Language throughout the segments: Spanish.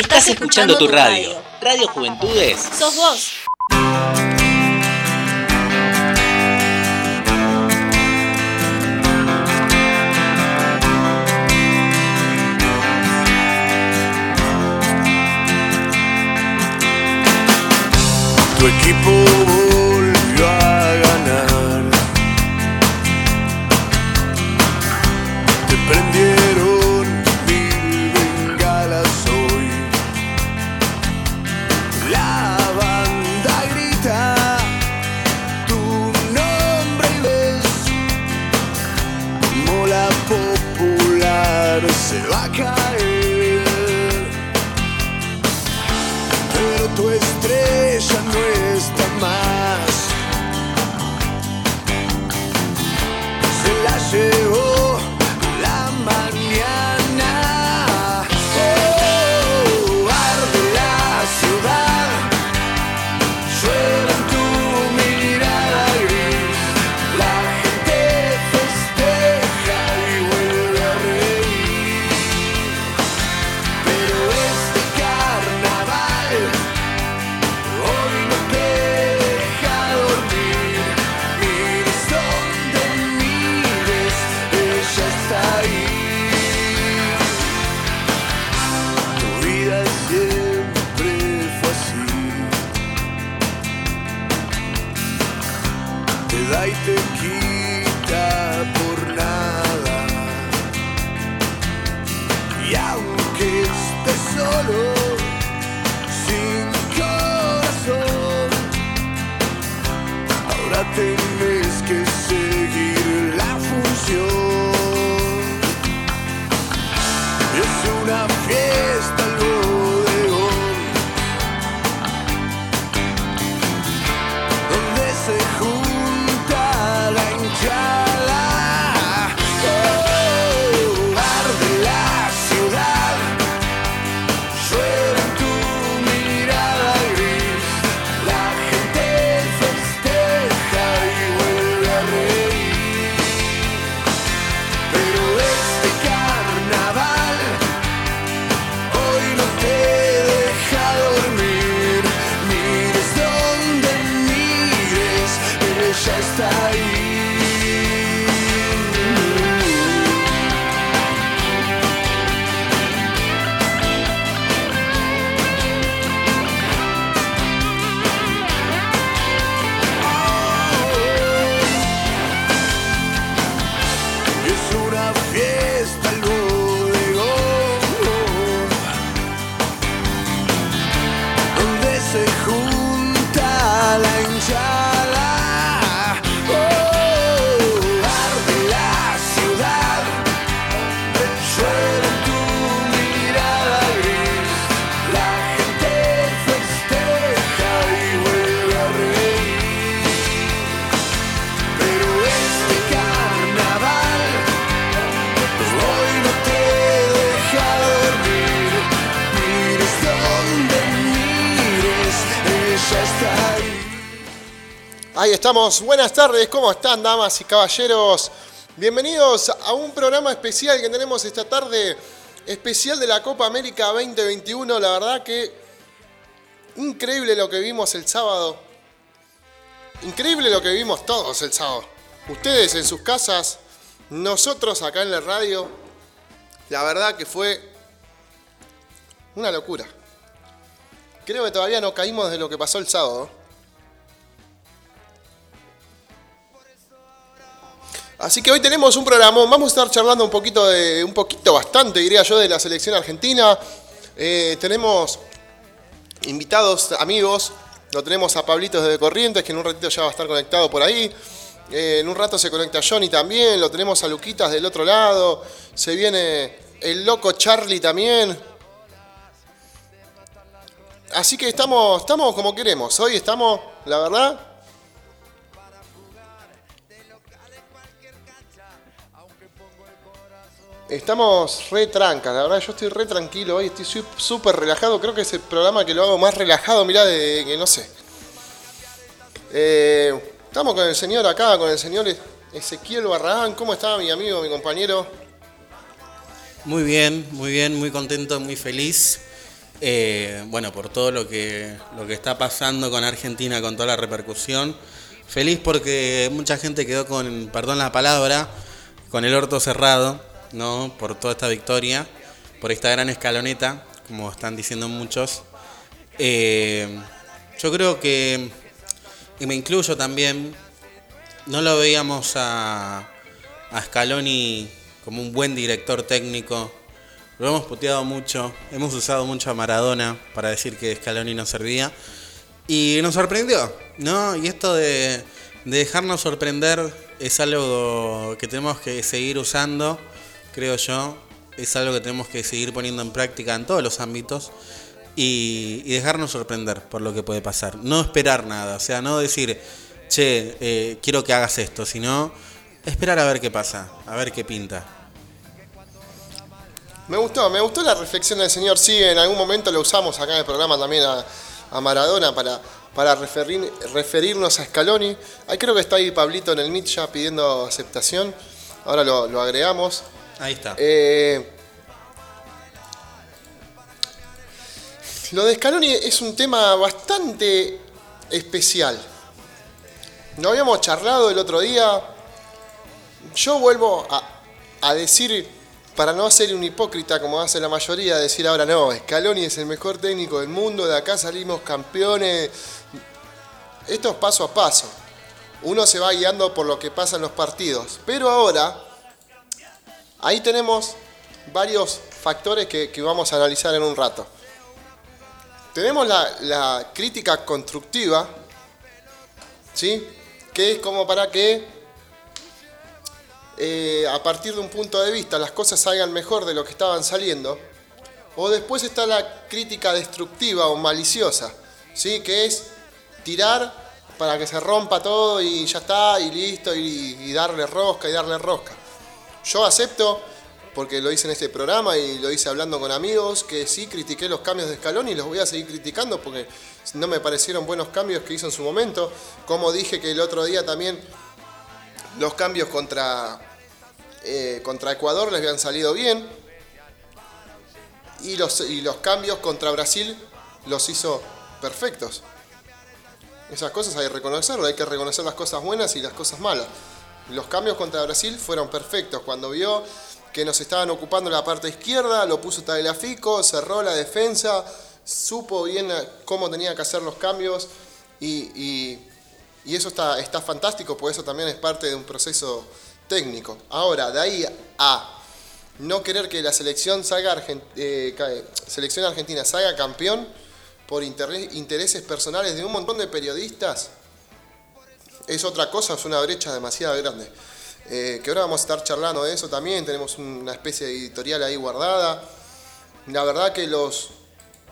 Estás escuchando tu radio. Radio Juventudes. Sos vos. Tu equipo Buenas tardes, ¿cómo están damas y caballeros? Bienvenidos a un programa especial que tenemos esta tarde, especial de la Copa América 2021. La verdad que increíble lo que vimos el sábado. Increíble lo que vimos todos el sábado. Ustedes en sus casas, nosotros acá en la radio. La verdad que fue una locura. Creo que todavía no caímos de lo que pasó el sábado. Así que hoy tenemos un programa, vamos a estar charlando un poquito de, un poquito bastante diría yo, de la selección argentina. Eh, tenemos invitados, amigos, lo tenemos a Pablito desde Corrientes, que en un ratito ya va a estar conectado por ahí. Eh, en un rato se conecta Johnny también, lo tenemos a Luquitas del otro lado. Se viene el loco Charlie también. Así que estamos, estamos como queremos. Hoy estamos, la verdad, Estamos re trancas, la verdad yo estoy re tranquilo hoy, estoy súper relajado, creo que es el programa que lo hago más relajado, mirá, de que no sé. Eh, estamos con el señor acá, con el señor Ezequiel Barragán, ¿cómo está mi amigo, mi compañero? Muy bien, muy bien, muy contento, muy feliz. Eh, bueno, por todo lo que, lo que está pasando con Argentina, con toda la repercusión. Feliz porque mucha gente quedó con, perdón la palabra, con el orto cerrado, ¿no? Por toda esta victoria, por esta gran escaloneta, como están diciendo muchos. Eh, yo creo que, y me incluyo también, no lo veíamos a, a Scaloni como un buen director técnico. Lo hemos puteado mucho, hemos usado mucho a Maradona para decir que Scaloni no servía. Y nos sorprendió, ¿no? Y esto de, de dejarnos sorprender es algo que tenemos que seguir usando, creo yo. Es algo que tenemos que seguir poniendo en práctica en todos los ámbitos y, dejarnos sorprender por lo que puede pasar. No esperar nada, o sea, no decir, che, eh, quiero que hagas esto, sino esperar a ver qué pasa, a ver qué pinta. Me gustó, me gustó la reflexión del señor. Sí, en algún momento lo usamos acá en el programa también a, Maradona para, para referir- referirnos a Scaloni. Ahí creo que está ahí Pablito en el Meet ya pidiendo aceptación. Ahora lo agregamos. Ahí está. Eh, lo de Scaloni es un tema bastante especial. Lo habíamos charlado el otro día. Yo vuelvo a, a decir, para no ser un hipócrita como hace la mayoría, decir ahora no, Scaloni es el mejor técnico del mundo, de acá salimos campeones. Esto es paso a paso. Uno se va guiando por lo que pasa en los partidos. Pero ahora, ahí tenemos varios factores que, vamos a analizar en un rato. Tenemos la, la crítica constructiva, ¿sí? Que es como para que eh, a partir de un punto de vista las cosas salgan mejor de lo que estaban saliendo. O después está la crítica destructiva o maliciosa, ¿sí? Que es tirar para que se rompa todo y ya está, y listo, y, y darle rosca y darle rosca. Yo acepto, porque lo hice en este programa y lo hice hablando con amigos, que sí critiqué los cambios de escalón y los voy a seguir criticando porque no me parecieron buenos cambios que hizo en su momento. Como dije que el otro día también los cambios contra, eh, contra Ecuador les habían salido bien. Y los, y los cambios contra Brasil los hizo perfectos. Esas cosas hay que reconocerlo, hay que reconocer las cosas buenas y las cosas malas. Los cambios contra Brasil fueron perfectos. Cuando vio que nos estaban ocupando la parte izquierda, lo puso Tagliafico, cerró la defensa, supo bien cómo tenía que hacer los cambios y, eso está, está fantástico, porque eso también es parte de un proceso técnico. Ahora, de ahí a no querer que la selección eh, selección argentina salga campeón por intereses personales de un montón de periodistas es otra cosa, es una brecha demasiado grande. Eh, que ahora vamos a estar charlando de eso también, tenemos una especie de editorial ahí guardada. La verdad que los,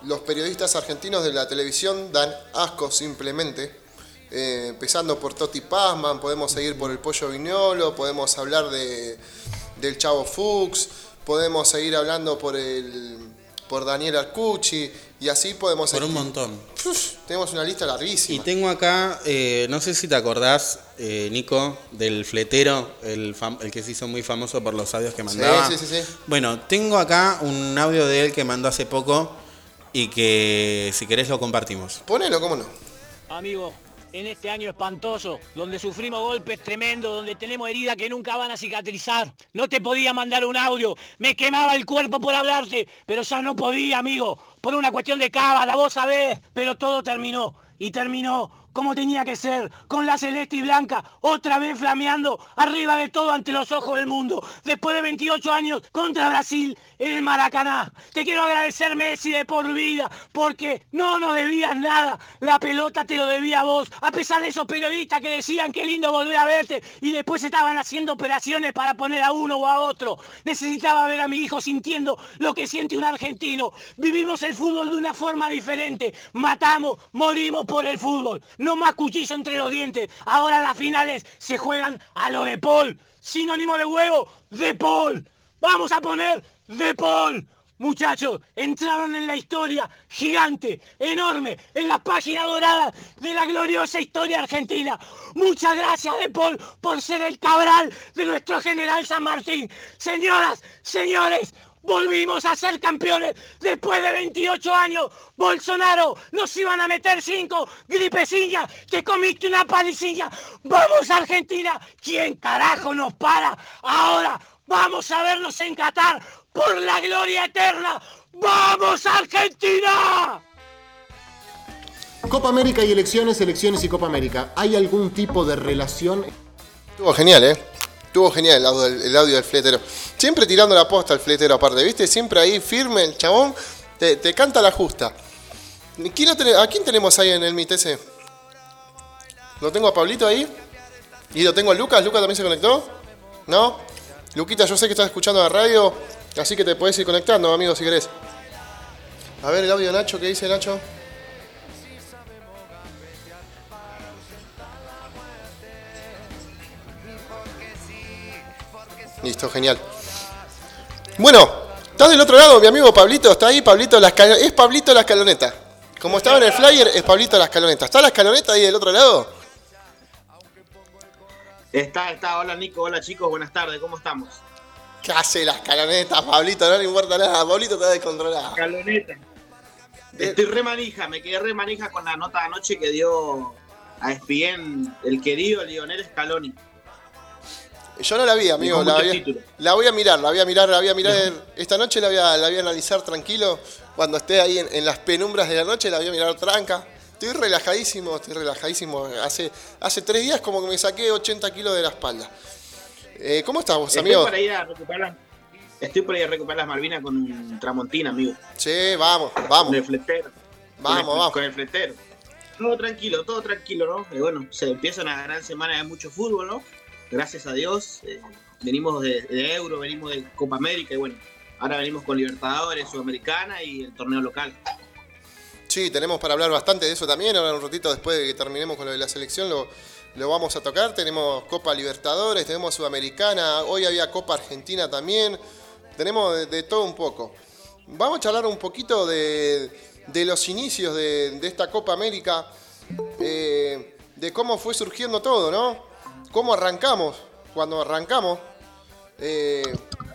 los periodistas argentinos de la televisión dan asco simplemente. Eh, empezando por Toti Pazman, podemos seguir por el Pollo Viñolo, podemos hablar de, del Chavo Fuchs, podemos seguir hablando por el por Daniel Arcucci y así podemos Por un montón. Uf, tenemos una lista Y larguísima. tengo acá, eh, no sé si te acordás, eh, Nico, del fletero, el, fam- el que se hizo muy famoso por los audios que mandaba. sí, sí, sí. Bueno, tengo acá un audio de él que mandó hace poco y que si querés lo compartimos. Ponelo, cómo no. Amigo, en este año espantoso, donde sufrimos golpes tremendos, donde tenemos heridas que nunca van a cicatrizar, no te podía mandar un audio, me quemaba el cuerpo por hablarte, pero ya no podía, amigo, por una cuestión de cábala, vos sabés, pero todo terminó, y terminó como tenía que ser, con la celeste y blanca, otra vez flameando, arriba de todo ante los ojos del mundo, después de 28 años contra Brasil en el Maracaná. Te quiero agradecer, Messi, de por vida, porque no nos debías nada, la pelota te lo debía a vos, a pesar de esos periodistas que decían que lindo volver a verte y después estaban haciendo operaciones para poner a uno o a otro. Necesitaba ver a mi hijo sintiendo lo que siente un argentino. Vivimos el fútbol de una forma diferente. Matamos, morimos por el fútbol. Más cuchillo entre los dientes. Ahora las finales se juegan a lo de Paul. Sinónimo de huevo, de Paul. Vamos a poner de Paul. Muchachos, entraron en la historia gigante, enorme, en la página dorada de la gloriosa historia argentina. Muchas gracias, De Paul, por ser el cabral de nuestro general San Martín. Señoras, señores, Volvimos a ser campeones después de 28 años. Bolsonaro, nos iban a meter cinco gripecillas. Te comiste una palicilla. Vamos Argentina. ¿Quién carajo nos para? Ahora vamos a vernos en Qatar por la gloria eterna. ¡Vamos Argentina! Copa América y elecciones, elecciones y Copa América. ¿Hay algún tipo de relación? Estuvo genial, ¿eh? Estuvo genial el audio, del- el audio del fletero. Siempre tirando la posta al fletero aparte, ¿viste? Siempre ahí firme el chabón. Te, canta la justa. ¿Quién lo tiene- ¿A quién tenemos ahí en el MIT ese? ¿Lo tengo a Pablito ahí? ¿Y lo tengo a Lucas? ¿Lucas también se conectó? ¿No? Luquita, yo sé que estás escuchando la radio, así que te puedes ir conectando, amigo, si querés. A ver el audio de Nacho, ¿qué dice Nacho? Listo, genial. Bueno, está del otro lado mi amigo Pablito, está ahí Pablito la escal- es Pablito la escaloneta. Como estaba en el flyer, es Pablito la escaloneta. ¿Está la escaloneta ahí del otro lado? Está, está. Hola Nico, hola chicos, buenas tardes, ¿cómo estamos? ¿Qué hace la escaloneta, Pablito? No le importa nada, Pablito está descontrolado. Caloneta. Estoy re manija, me quedé re manija con la nota de anoche que dio a ESPN el querido Lionel Scaloni. Yo no la vi, amigo. La voy, a, títulos. la voy a mirar, la voy a mirar, la voy a mirar. Esta noche la voy a, la voy a analizar tranquilo. Cuando esté ahí en, en las penumbras de la noche, la voy a mirar tranca. Estoy relajadísimo, estoy relajadísimo. Hace, hace tres días como que me saqué 80 kilos de la espalda. Eh, ¿Cómo estás vos, Estoy amigo? por ir a recuperar estoy por ir a recuperar las Malvinas con un Tramontina, amigo. Sí, vamos, vamos. Con el fletero. Vamos, con el, vamos. Con el fletero. Todo tranquilo, todo tranquilo, ¿no? Y bueno, se empieza una gran semana de mucho fútbol, ¿no? Gracias a Dios. eh, venimos de, Euro, venimos de Copa América y bueno, ahora venimos con Libertadores, Sudamericana y el torneo local. Sí, tenemos para hablar bastante de eso también. Ahora un ratito después de que terminemos con lo de la selección lo, lo vamos a tocar. Tenemos Copa Libertadores, tenemos Sudamericana, hoy había Copa Argentina también. Tenemos de, de todo un poco. Vamos a charlar un poquito de, de los inicios de, de esta Copa América, eh, de cómo fue surgiendo todo, ¿no? Cómo arrancamos, cuando arrancamos, eh,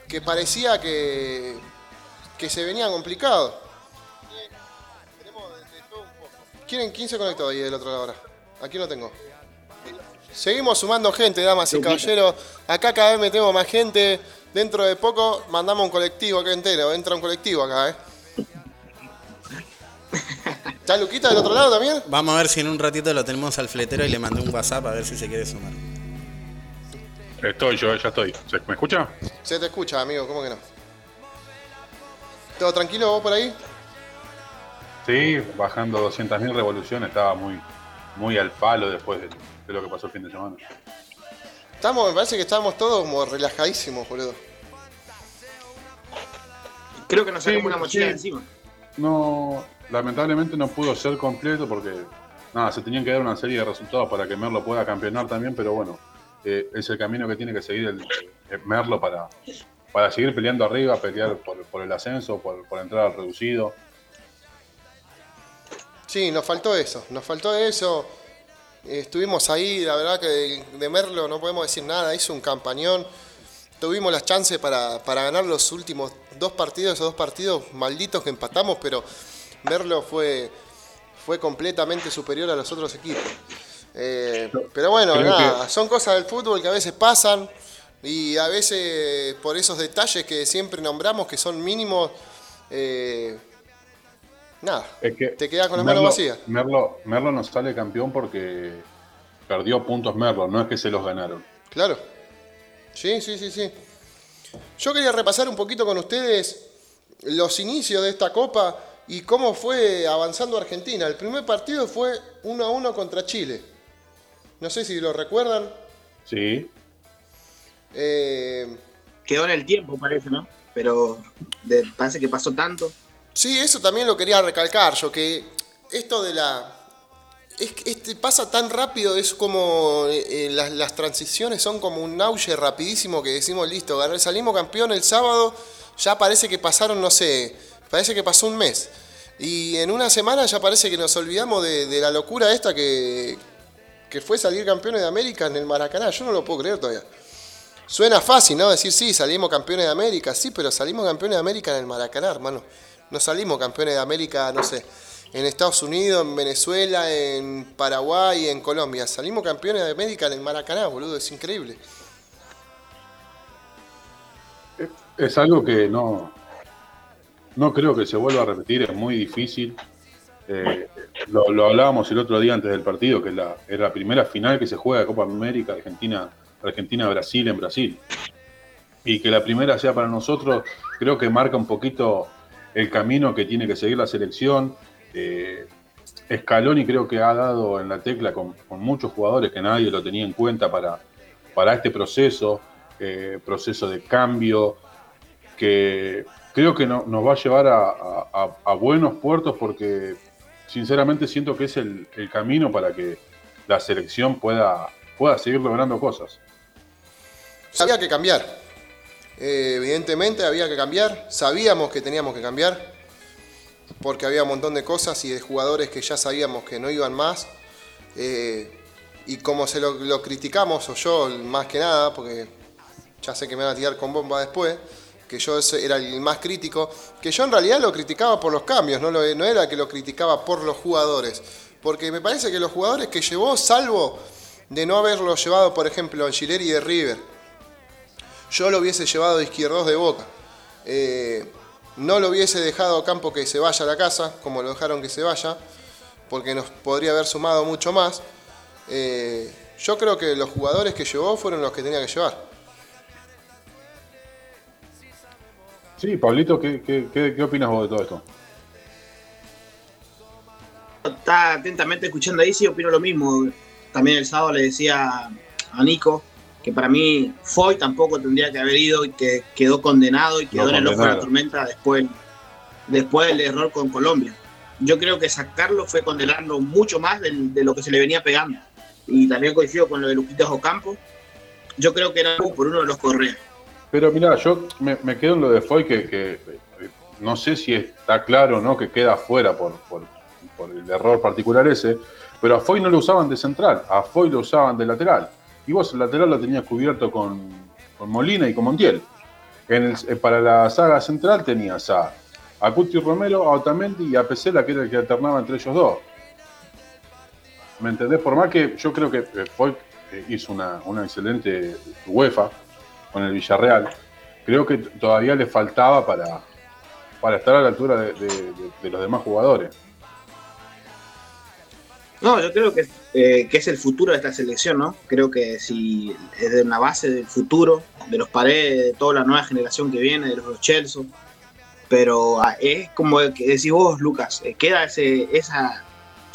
que parecía que, que se venía complicado. ¿Quién, quién se conectó ahí del otro lado ahora? Aquí lo tengo. Seguimos sumando gente, damas y caballeros. Acá cada vez metemos más gente. Dentro de poco mandamos un colectivo acá entero. Entra un colectivo acá, ¿eh? ¿Está Luquita del otro lado también? Vamos a ver si en un ratito lo tenemos al fletero y le mandé un WhatsApp a ver si se quiere sumar. Estoy yo, ya estoy. ¿Se- ¿Me escucha? Se te escucha, amigo, ¿cómo que no? ¿Todo tranquilo vos por ahí? Sí, bajando 200.000 revoluciones, estaba muy, muy al palo después de, de lo que pasó el fin de semana. Estamos, me parece que estamos todos como relajadísimos, boludo. Creo que nos sacamos Sí, una mochila sí. encima. No, lamentablemente no pudo ser completo porque nada, se tenían que dar una serie de resultados para que Merlo pueda campeonar también, pero bueno, es el camino que tiene que seguir el, Merlo para, para seguir peleando arriba, pelear por, el ascenso, por, entrar al reducido. Sí, nos faltó eso, nos faltó eso. Estuvimos ahí, la verdad que de, de Merlo no podemos decir nada, hizo un campañón. Tuvimos las chances para, para ganar los últimos dos partidos, esos dos partidos malditos que empatamos, pero Merlo fue, fue completamente superior a los otros equipos. Eh, pero bueno, nada, son cosas del fútbol que a veces pasan y a veces por esos detalles que siempre nombramos que son mínimos, eh, nada, Es que te quedas con la mano Merlo- vacía. Merlo, Merlo no sale campeón porque perdió puntos Merlo, no es que se los ganaron. Claro. Sí, sí, sí, sí. Yo quería repasar un poquito con ustedes los inicios de esta copa y cómo fue avanzando Argentina. El primer partido fue 1 a 1 contra Chile. No sé si lo recuerdan. Sí, Eh, Quedó en el tiempo, parece, ¿no? Pero de- parece que pasó tanto. Sí, eso también lo quería recalcar yo, que esto de la... Es este pasa tan rápido, es como eh, eh, las, las transiciones son como un auge rapidísimo que decimos, listo, ganar- salimos campeón el sábado, ya parece que pasaron, no sé, parece que pasó un mes. Y en una semana ya parece que nos olvidamos de, de la locura esta que, que fue salir campeones de América en el Maracaná. Yo no lo puedo creer todavía. Suena fácil, ¿no? Decir, sí, salimos campeones de América. Sí, pero salimos campeones de América en el Maracaná, hermano. No salimos campeones de América, no sé, en Estados Unidos, en Venezuela, en Paraguay, en Colombia. Salimos campeones de América en el Maracaná, boludo. Es increíble. Es algo que no, no creo que se vuelva a repetir, es muy difícil. Eh, lo, hablábamos el otro día antes del partido, que es la, primera final que se juega de Copa América Argentina, Argentina-Brasil en Brasil. Y que la primera sea para nosotros, creo que marca un poquito el camino que tiene que seguir la selección. Eh, Scaloni creo que ha dado en la tecla con, muchos jugadores que nadie lo tenía en cuenta para, para este proceso, eh, proceso de cambio, que creo que no- nos va a llevar a buenos puertos porque sinceramente siento que es el, el camino para que la selección pueda, pueda seguir logrando cosas. Había que cambiar. Eh, evidentemente había que cambiar. Sabíamos que teníamos que cambiar. Porque había un montón de cosas y de jugadores que ya sabíamos que no iban más. Eh, y como se lo, lo criticamos, o yo más que nada, porque ya sé que me van a tirar con bomba después, que yo era el más crítico, que yo en realidad lo criticaba por los cambios, no, era que lo criticaba por los jugadores. Porque me parece que los jugadores que llevó, salvo de no haberlo llevado, por ejemplo, a Gileri de River, yo lo hubiese llevado de izquierdos de Boca. Eh, no lo hubiese dejado a Campo que se vaya a la casa, como lo dejaron que se vaya, porque nos podría haber sumado mucho más. Eh, yo creo que los jugadores que llevó fueron los que tenía que llevar. Sí, Pablito, ¿qué, qué, qué, qué opinas vos de todo esto? Está atentamente escuchando ahí, sí, opino lo mismo. También el sábado le decía a Nico que para mí Foy tampoco tendría que haber ido y que quedó condenado y quedó No, en el ojo de la tormenta después, después del error con Colombia. Yo creo que sacarlo fue condenarlo mucho más de, lo que se le venía pegando. Y también coincido con lo de Luquitas Ocampo. Yo creo que era por uno de los Correa. Pero mira, yo me, quedo en lo de Foy, que, eh, no sé si está claro no que queda fuera por, por, el error particular ese, pero a Foy no lo usaban de central, a Foy lo usaban de lateral. Y vos el lateral lo tenías cubierto con, con Molina y con Montiel. En el- eh, para la saga central tenías a, a Cuti Romero, a Otamendi y a Pesela, que era el que alternaba entre ellos dos. ¿Me entendés? Por más que yo creo que eh, Foy hizo una, una excelente UEFA con el Villarreal, creo que todavía le faltaba para, para estar a la altura de, los demás jugadores. No, yo creo que, eh, que es el futuro de esta selección, ¿no? Creo que si es de una base del futuro, de los paredes, de toda la nueva generación que viene, de los Chelsea. Pero ah, es como que decís vos, Lucas, eh, queda ese, esa,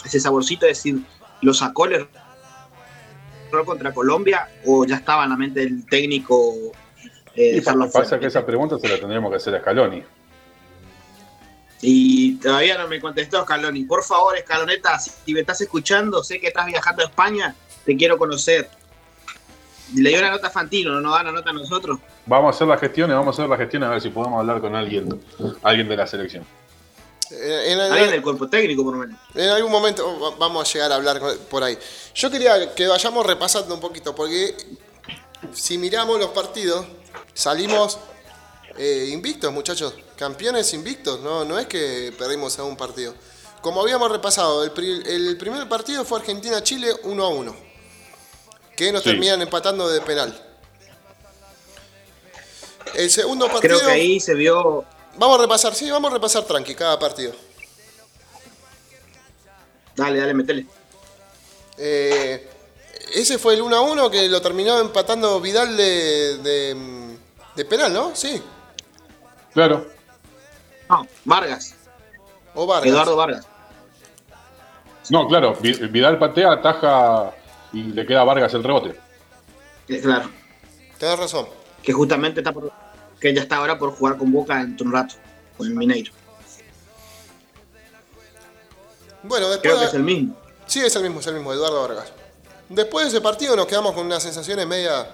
ese saborcito de decir, ¿lo sacó error contra Colombia o ya estaba en la mente del técnico? eh, Y pasa afuera? que esa pregunta se la tendríamos que hacer a Scaloni. Y todavía no me contestó Scaloni. Por favor, Scaloneta, si me estás escuchando, sé que estás viajando a España, te quiero conocer. Le dio una nota a Fantino, no nos da una nota a nosotros. Vamos a hacer las gestiones, vamos a hacer las gestiones a ver si podemos hablar con alguien, alguien de la selección. Eh, en- Alguien del cuerpo técnico, por lo menos. En algún momento va- vamos a llegar a hablar por ahí. Yo quería que vayamos repasando un poquito, porque si miramos los partidos, salimos eh, invictos, muchachos. Campeones invictos, no, no es que perdimos a un partido. Como habíamos repasado, el, pri- el primer partido fue Argentina-Chile 1 a 1, que nos Sí. terminan empatando de penal. El segundo partido. Creo que ahí se vio. Vamos a repasar, sí, vamos a repasar tranqui cada partido. Dale, dale, metele. Eh, ese fue el 1 a 1 que lo terminó empatando Vidal de, de, de penal, ¿no? Sí. Claro, No, Vargas, O Vargas. Eduardo Vargas. no, claro, Vi- Vidal patea, ataja y le queda a Vargas el rebote. Eh, Claro, Tenés razón. que justamente está por. que ya está ahora por jugar con Boca dentro de un rato, con el Mineiro. Bueno, después. Creo que es el mismo. Sí, es el mismo, es el mismo, Eduardo Vargas. Después de ese partido nos quedamos con unas sensaciones media.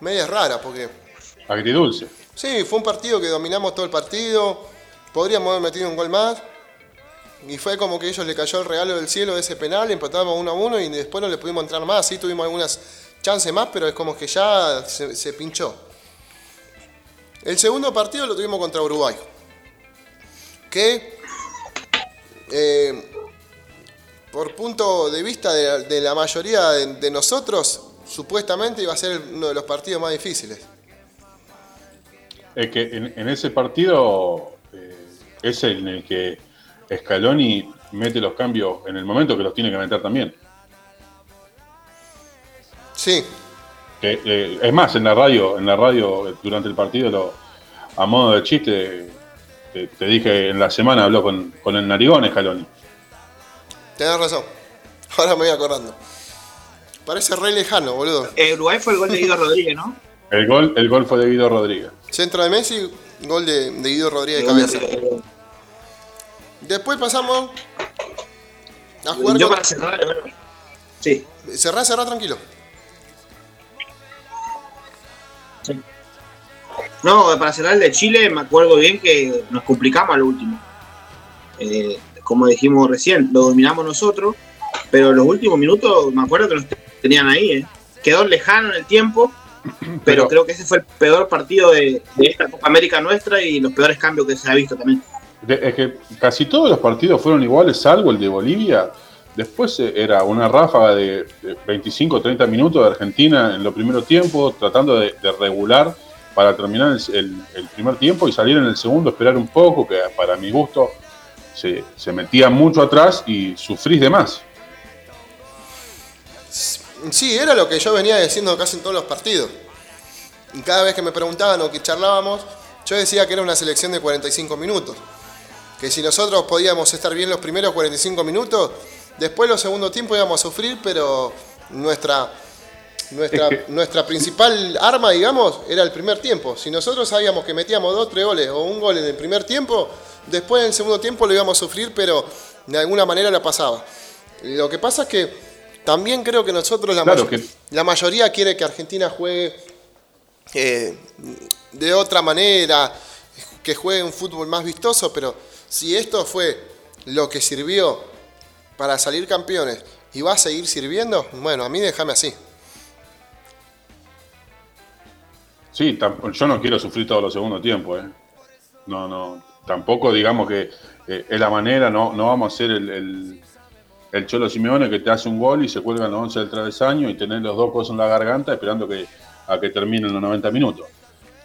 medias raras, porque. Agridulce. Sí, fue un partido que dominamos todo el partido. Podríamos haber metido un gol más. Y fue como que ellos le cayó el regalo del cielo de ese penal, empatamos 1 a 1 y después no le pudimos entrar más. Sí tuvimos algunas chance más, pero es como que ya se, se pinchó. El segundo partido lo tuvimos contra Uruguay. Que, eh, por punto de vista de, de la mayoría de, de nosotros, supuestamente iba a ser uno de los partidos más difíciles. Es que en, en ese partido eh, es en el que Scaloni mete los cambios en el momento que los tiene que meter también. Sí, eh, es más, en la radio, en la radio durante el partido, lo- a modo de chiste, te, te dije en la semana habló con, con el narigón Scaloni. Tenés razón. Ahora me voy acordando. Parece re lejano, boludo. Eh, Uruguay fue el gol de Guido Rodríguez, ¿no? El gol, el gol fue de Guido Rodríguez. Centro de Messi, gol de, de Guido Rodríguez de cabeza. Después pasamos a jugar Yo con... para cerrar, bueno, sí, Cerrá, cerrá tranquilo. No, para cerrar el de Chile, me acuerdo bien que nos complicamos al último. Eh, como dijimos recién, lo dominamos nosotros, pero los últimos minutos me acuerdo que nos tenían ahí. eh. Quedó lejano en el tiempo, pero, Pero- creo que ese fue el peor partido de, de esta Copa América nuestra y los peores cambios que se ha visto también. Es que casi todos los partidos fueron iguales, salvo el de Bolivia. Después eh, era una ráfaga de, de 25 30 minutos de Argentina en los primeros tiempos, tratando de, de regular para terminar el, el- el primer tiempo y salir en el segundo, esperar un poco, que para mi gusto se, se metía mucho atrás y sufrís de más. Sí, era lo que yo venía diciendo casi en todos los partidos. Y cada vez que me preguntaban o que charlábamos, yo decía que era una selección de 45 minutos. Que si nosotros podíamos estar bien los primeros 45 minutos, después los segundos tiempos íbamos a sufrir, pero nuestra, nuestra, Es que- nuestra principal arma, digamos, era el primer tiempo. Si nosotros sabíamos que metíamos dos, tres goles o un gol en el primer tiempo, después en el segundo tiempo lo íbamos a sufrir, pero de alguna manera la pasaba. Lo que pasa es que también creo que nosotros, la, Claro que- la mayoría quiere que Argentina juegue eh, de otra manera, que juegue un fútbol más vistoso, pero si esto fue lo que sirvió para salir campeones y va a seguir sirviendo, bueno, a mí déjame así. Sí, yo no quiero sufrir todos los segundos tiempos. ¿eh? No, no, tampoco digamos que eh, es la manera, no, no vamos a ser el, el, Cholo Simeone que te hace un gol y se cuelgan los 11 del travesaño y tener los dos cosas en la garganta esperando que, a que terminen los 90 minutos.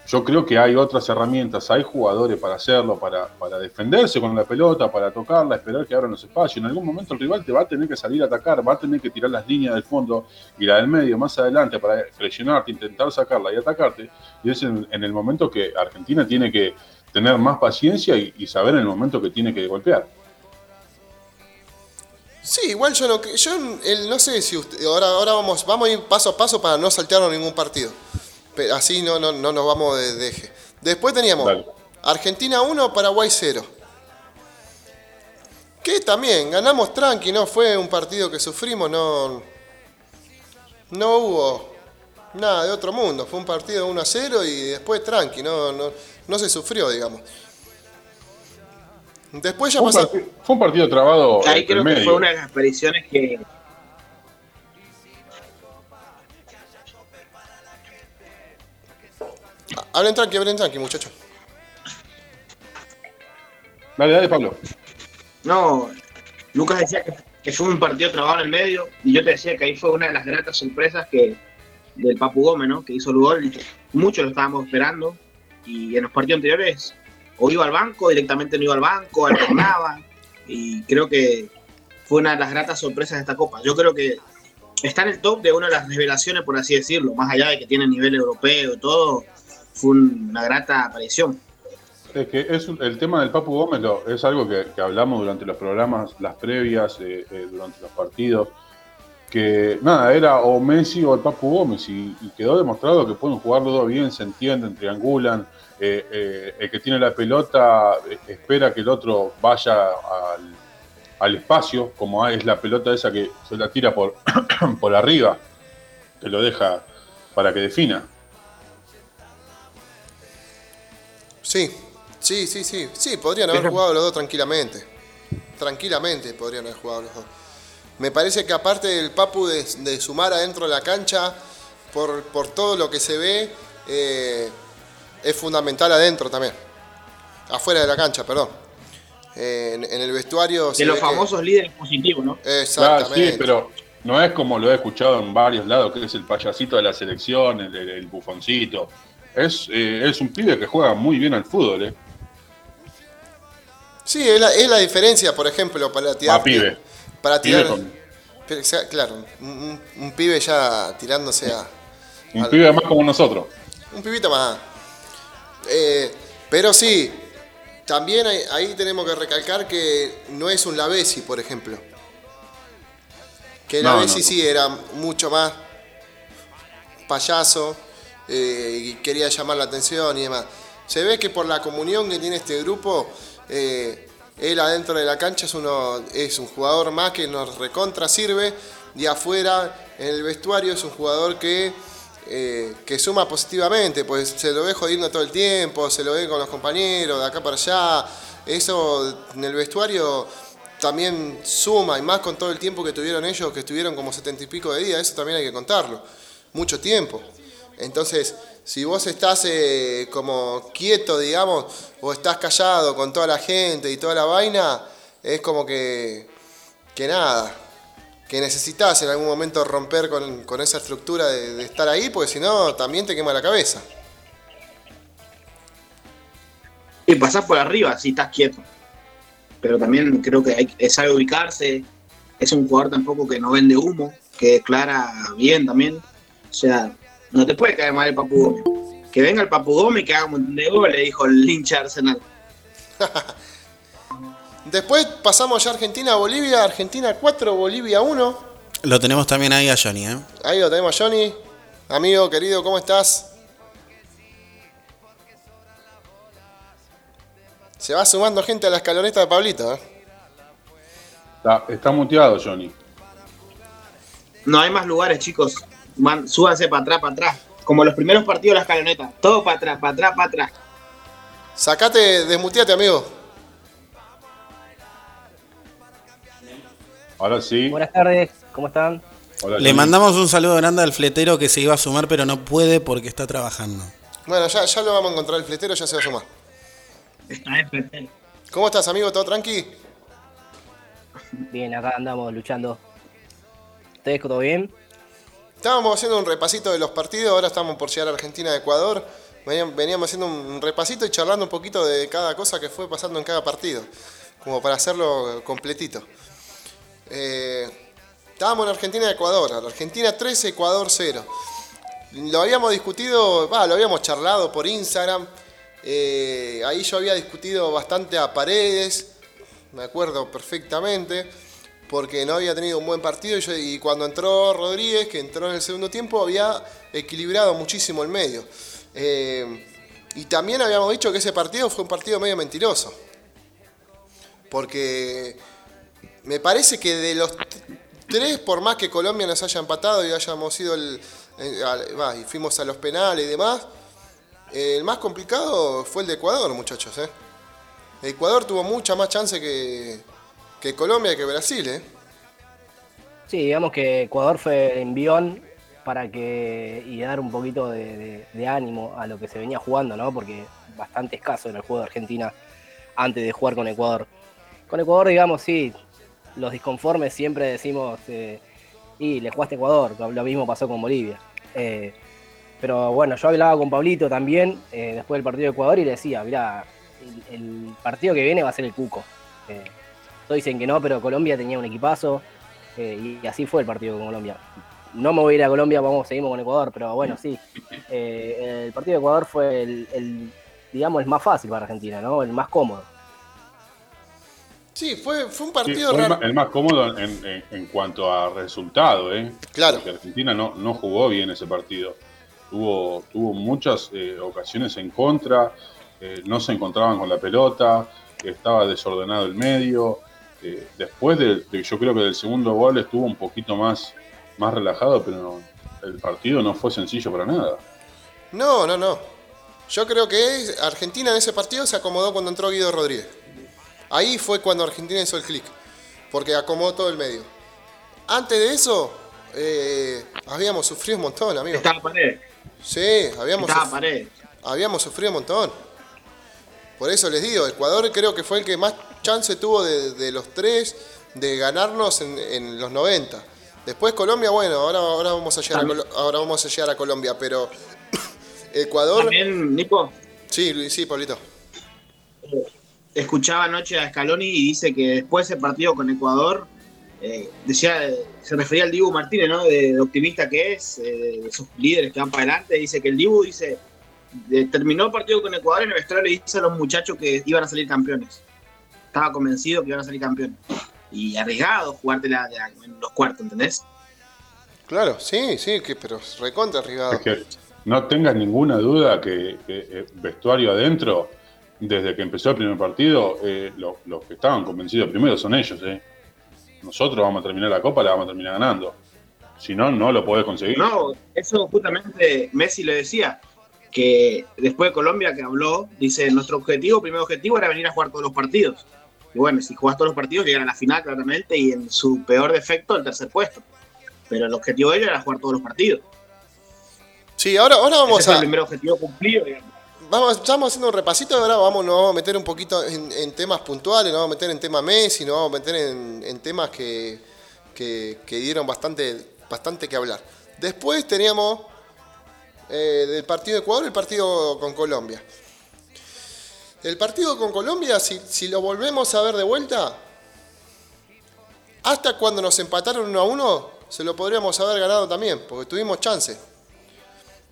Yo creo que hay otras herramientas, hay jugadores para hacerlo, para, para defenderse con la pelota, para tocarla, esperar que abran los espacios. En algún momento el rival te va a tener que salir a atacar, va a tener que tirar las líneas del fondo y la del medio más adelante para presionarte, intentar sacarla y atacarte. Y es en, en el momento que Argentina tiene que tener más paciencia y, y saber en el momento que tiene que golpear. Sí, igual yo no, yo el- no sé si usted, ahora, ahora vamos, vamos a ir paso a paso para no saltearnos ningún partido. Pero así no, no, no nos vamos de, de eje. Después teníamos Dale. Argentina 1, Paraguay 0. Que también ganamos tranqui, no fue un partido que sufrimos, no, no hubo nada de otro mundo. Fue un partido 1 a 0 y después tranqui, no, no, no se sufrió, digamos. Después ya Fue un, pasó. parti- fue un partido trabado Ahí creo que fue una de las apariciones que Hablen tranqui, hablen tranqui, muchachos. Dale, dale, Pablo. No, Lucas decía que, que fue un partido trabado en el medio y yo te decía que ahí fue una de las gratas sorpresas que del Papu Gómez, ¿no? Que hizo el gol muchos lo estábamos esperando y en los partidos anteriores o iba al banco, directamente no iba al banco, alternaba y creo que fue una de las gratas sorpresas de esta Copa. Yo creo que está en el top de una de las revelaciones, por así decirlo, más allá de que tiene nivel europeo y todo, fue una grata aparición. Es que es el tema del Papu Gómez es algo que, que hablamos durante los programas, las previas, eh, eh, durante los partidos, que nada, era o Messi o el Papu Gómez y, y quedó demostrado que pueden jugar los dos bien, se entienden, triangulan, eh, eh, el que tiene la pelota eh, espera que el otro vaya al, al espacio, como es la pelota esa que se la tira por, por arriba, que lo deja para que defina. Sí, sí, sí, sí. Sí, podrían haber Pero- jugado los dos tranquilamente. Tranquilamente podrían haber jugado los dos. Me parece que aparte del Papu de, de sumar adentro de la cancha, por, por todo lo que se ve, eh, es fundamental adentro también. Afuera de la cancha, perdón. Eh, en, en el vestuario. De los que- famosos líderes positivos, ¿no? Exactamente. sí, pero no es como lo he escuchado en varios lados, que es el payasito de la selección, el, el- el bufoncito. Es, eh, es un pibe que juega muy bien al fútbol, ¿eh? Sí, es la, es la diferencia, por ejemplo, para tirar. Pibe. Para tirar. pero, claro, un, un- un pibe ya tirándose a. Un pibe más como nosotros. Un pibito más. Eh, pero sí, también ahí, ahí tenemos que recalcar que no es un Lavesi, por ejemplo. Que No, Lavesi no. sí era mucho más payaso eh, y quería llamar la atención y demás. Se ve que por la comunión que tiene este grupo, eh, él adentro de la cancha es, uno, es un jugador más que nos recontra sirve y afuera en el vestuario es un jugador que, eh, que suma positivamente, pues se lo ve jodiendo todo el tiempo, se lo ve con los compañeros de acá para allá. Eso en el vestuario también suma y más con todo el tiempo que tuvieron ellos, que estuvieron como setenta y pico de días, eso también hay que contarlo. Mucho tiempo. Entonces, si vos estás eh, como quieto, digamos, o estás callado con toda la gente y toda la vaina, es como que, que nada, que necesitas en algún momento romper con, con esa estructura de, estar ahí, porque si no, también te quema la cabeza. Y pasás por arriba si estás quieto. Pero también creo que hay, es sabe ubicarse. Es un jugador tampoco que no vende humo, que declara bien también. O sea, no te puede caer mal el Papu Gómez. Que venga el Papu Gómez y que haga un montón de goles, dijo el hincha de Arsenal. Después pasamos ya a Argentina, Bolivia, Argentina 4, Bolivia 1. Lo tenemos también ahí a Johnny, ¿eh? Ahí lo tenemos, Johnny. Amigo, querido, ¿cómo estás? Se va sumando gente a la escaloneta de Pablito, ¿eh? Está, está muteado, Johnny. No hay más lugares, chicos. Man, súbanse para atrás, para atrás. Como los primeros partidos de la escaloneta. Todo para atrás, para atrás, para atrás. Sacate, desmuteate, amigo. Ahora sí. Buenas tardes, ¿cómo están? Hola, Le mandamos un saludo grande al fletero que se iba a sumar, pero no puede porque está trabajando. Bueno, ya, ya lo vamos a encontrar el fletero, ya se va a sumar. Está es perfecto. ¿Cómo estás, amigo? ¿Todo tranqui? Bien, acá andamos luchando. ¿Ustedes todo bien? Estábamos haciendo un repasito de los partidos, ahora estamos por llegar a Argentina-Ecuador. Veníamos haciendo un repasito y charlando un poquito de cada cosa que fue pasando en cada partido, como para hacerlo completito. Eh, estábamos en Argentina-Ecuador, Argentina 13, Ecuador 0. Lo habíamos discutido, lo habíamos charlado por Instagram. Eh, ahí yo había discutido bastante a Paredes, me acuerdo perfectamente, porque no había tenido un buen partido y, cuando entró Rodríguez, que entró en el segundo tiempo, había equilibrado muchísimo el medio. Eh, y también habíamos dicho que ese partido fue un partido medio mentiroso, porque me parece que de los tres, por más que Colombia nos haya empatado y hayamos ido el, eh, y fuimos a los penales y demás, eh, el más complicado fue el de Ecuador, muchachos. ¿eh? Ecuador tuvo mucha más chance que, que Colombia y que Brasil. ¿eh? Sí, digamos que Ecuador fue envión para que y dar un poquito de, ánimo a lo que se venía jugando, ¿no? Porque bastante escaso en el juego de Argentina antes de jugar con Ecuador. Con Ecuador, digamos, sí, los disconformes siempre decimos, eh, y le jugaste a Ecuador, lo mismo pasó con Bolivia. Eh, pero bueno, yo hablaba con Pablito también eh, después del partido de Ecuador y le decía, mira, el, el partido que viene va a ser el Cuco. Todos dicen que no, pero Colombia tenía un equipazo eh, y así fue el partido con Colombia. No me voy a ir a Colombia, vamos, seguimos con Ecuador, pero bueno, sí. Eh, el partido de Ecuador fue el, el, digamos, el más fácil para Argentina, ¿no? El más cómodo. Sí, fue, fue un Sí, partido fue el, raro. el más cómodo en, en- en cuanto a resultado, ¿eh? Claro. Porque Argentina no, no jugó bien ese partido. Tuvo, tuvo muchas eh, ocasiones en contra, eh, no se encontraban con la pelota, estaba desordenado el medio. Eh, después de, de- yo creo que del segundo gol estuvo un poquito más, más relajado, pero no- el partido no fue sencillo para nada. No, no, no. Yo creo que Argentina en ese partido se acomodó cuando entró Guido Rodríguez. Ahí fue cuando Argentina hizo el clic, porque acomodó todo el medio. Antes de eso, eh, habíamos sufrido un montón, amigo. Estaba pared. Sí, habíamos, Estaba suf- pared. habíamos sufrido un montón. Por eso les digo, Ecuador creo que fue el que más chance tuvo de, de los tres de ganarnos en, en los 90. Después Colombia, bueno, ahora, ahora, vamos a llegar a, ahora vamos a llegar a Colombia, pero Ecuador... También, Nico, Sí, Luis, sí, Pablito. escuchaba anoche a Scaloni y dice que después del partido con Ecuador, eh, decía, eh, se refería al Dibu Martínez, ¿no? De, de optimista que es, eh, de esos líderes que van para adelante. Dice que el Dibu dice, de- terminó el partido con Ecuador y en el vestuario le dice a los muchachos que iban a salir campeones. Estaba convencido que iban a salir campeones. Y arriesgado jugártela de- en los cuartos, ¿entendés? Claro, sí, sí, que, pero recontra arriesgado. Es que no tengas ninguna duda que, que, eh, vestuario adentro, desde que empezó el primer partido, eh, lo- los que estaban convencidos primero son ellos. eh. Nosotros vamos a terminar la copa, la vamos a terminar ganando. Si no, no lo podés conseguir. No, eso justamente Messi le decía, que después de Colombia que habló, dice, nuestro objetivo, primer objetivo era venir a jugar todos los partidos. Y bueno, si jugás todos los partidos, llegan a la final claramente y en su peor defecto, el tercer puesto. Pero el objetivo de ellos era jugar todos los partidos. Sí, ahora, ahora vamos Ese a... el primer objetivo cumplido, digamos. Vamos, estamos haciendo un repasito, ahora vamos, nos vamos a meter un poquito en, en temas puntuales, nos vamos a meter en tema Messi, nos vamos a meter en, en temas que, que- que dieron bastante, bastante que hablar. Después teníamos eh, del partido de Ecuador el partido con Colombia. El partido con Colombia, si, si lo volvemos a ver de vuelta, hasta cuando nos empataron uno a uno, se lo podríamos haber ganado también, porque tuvimos chance.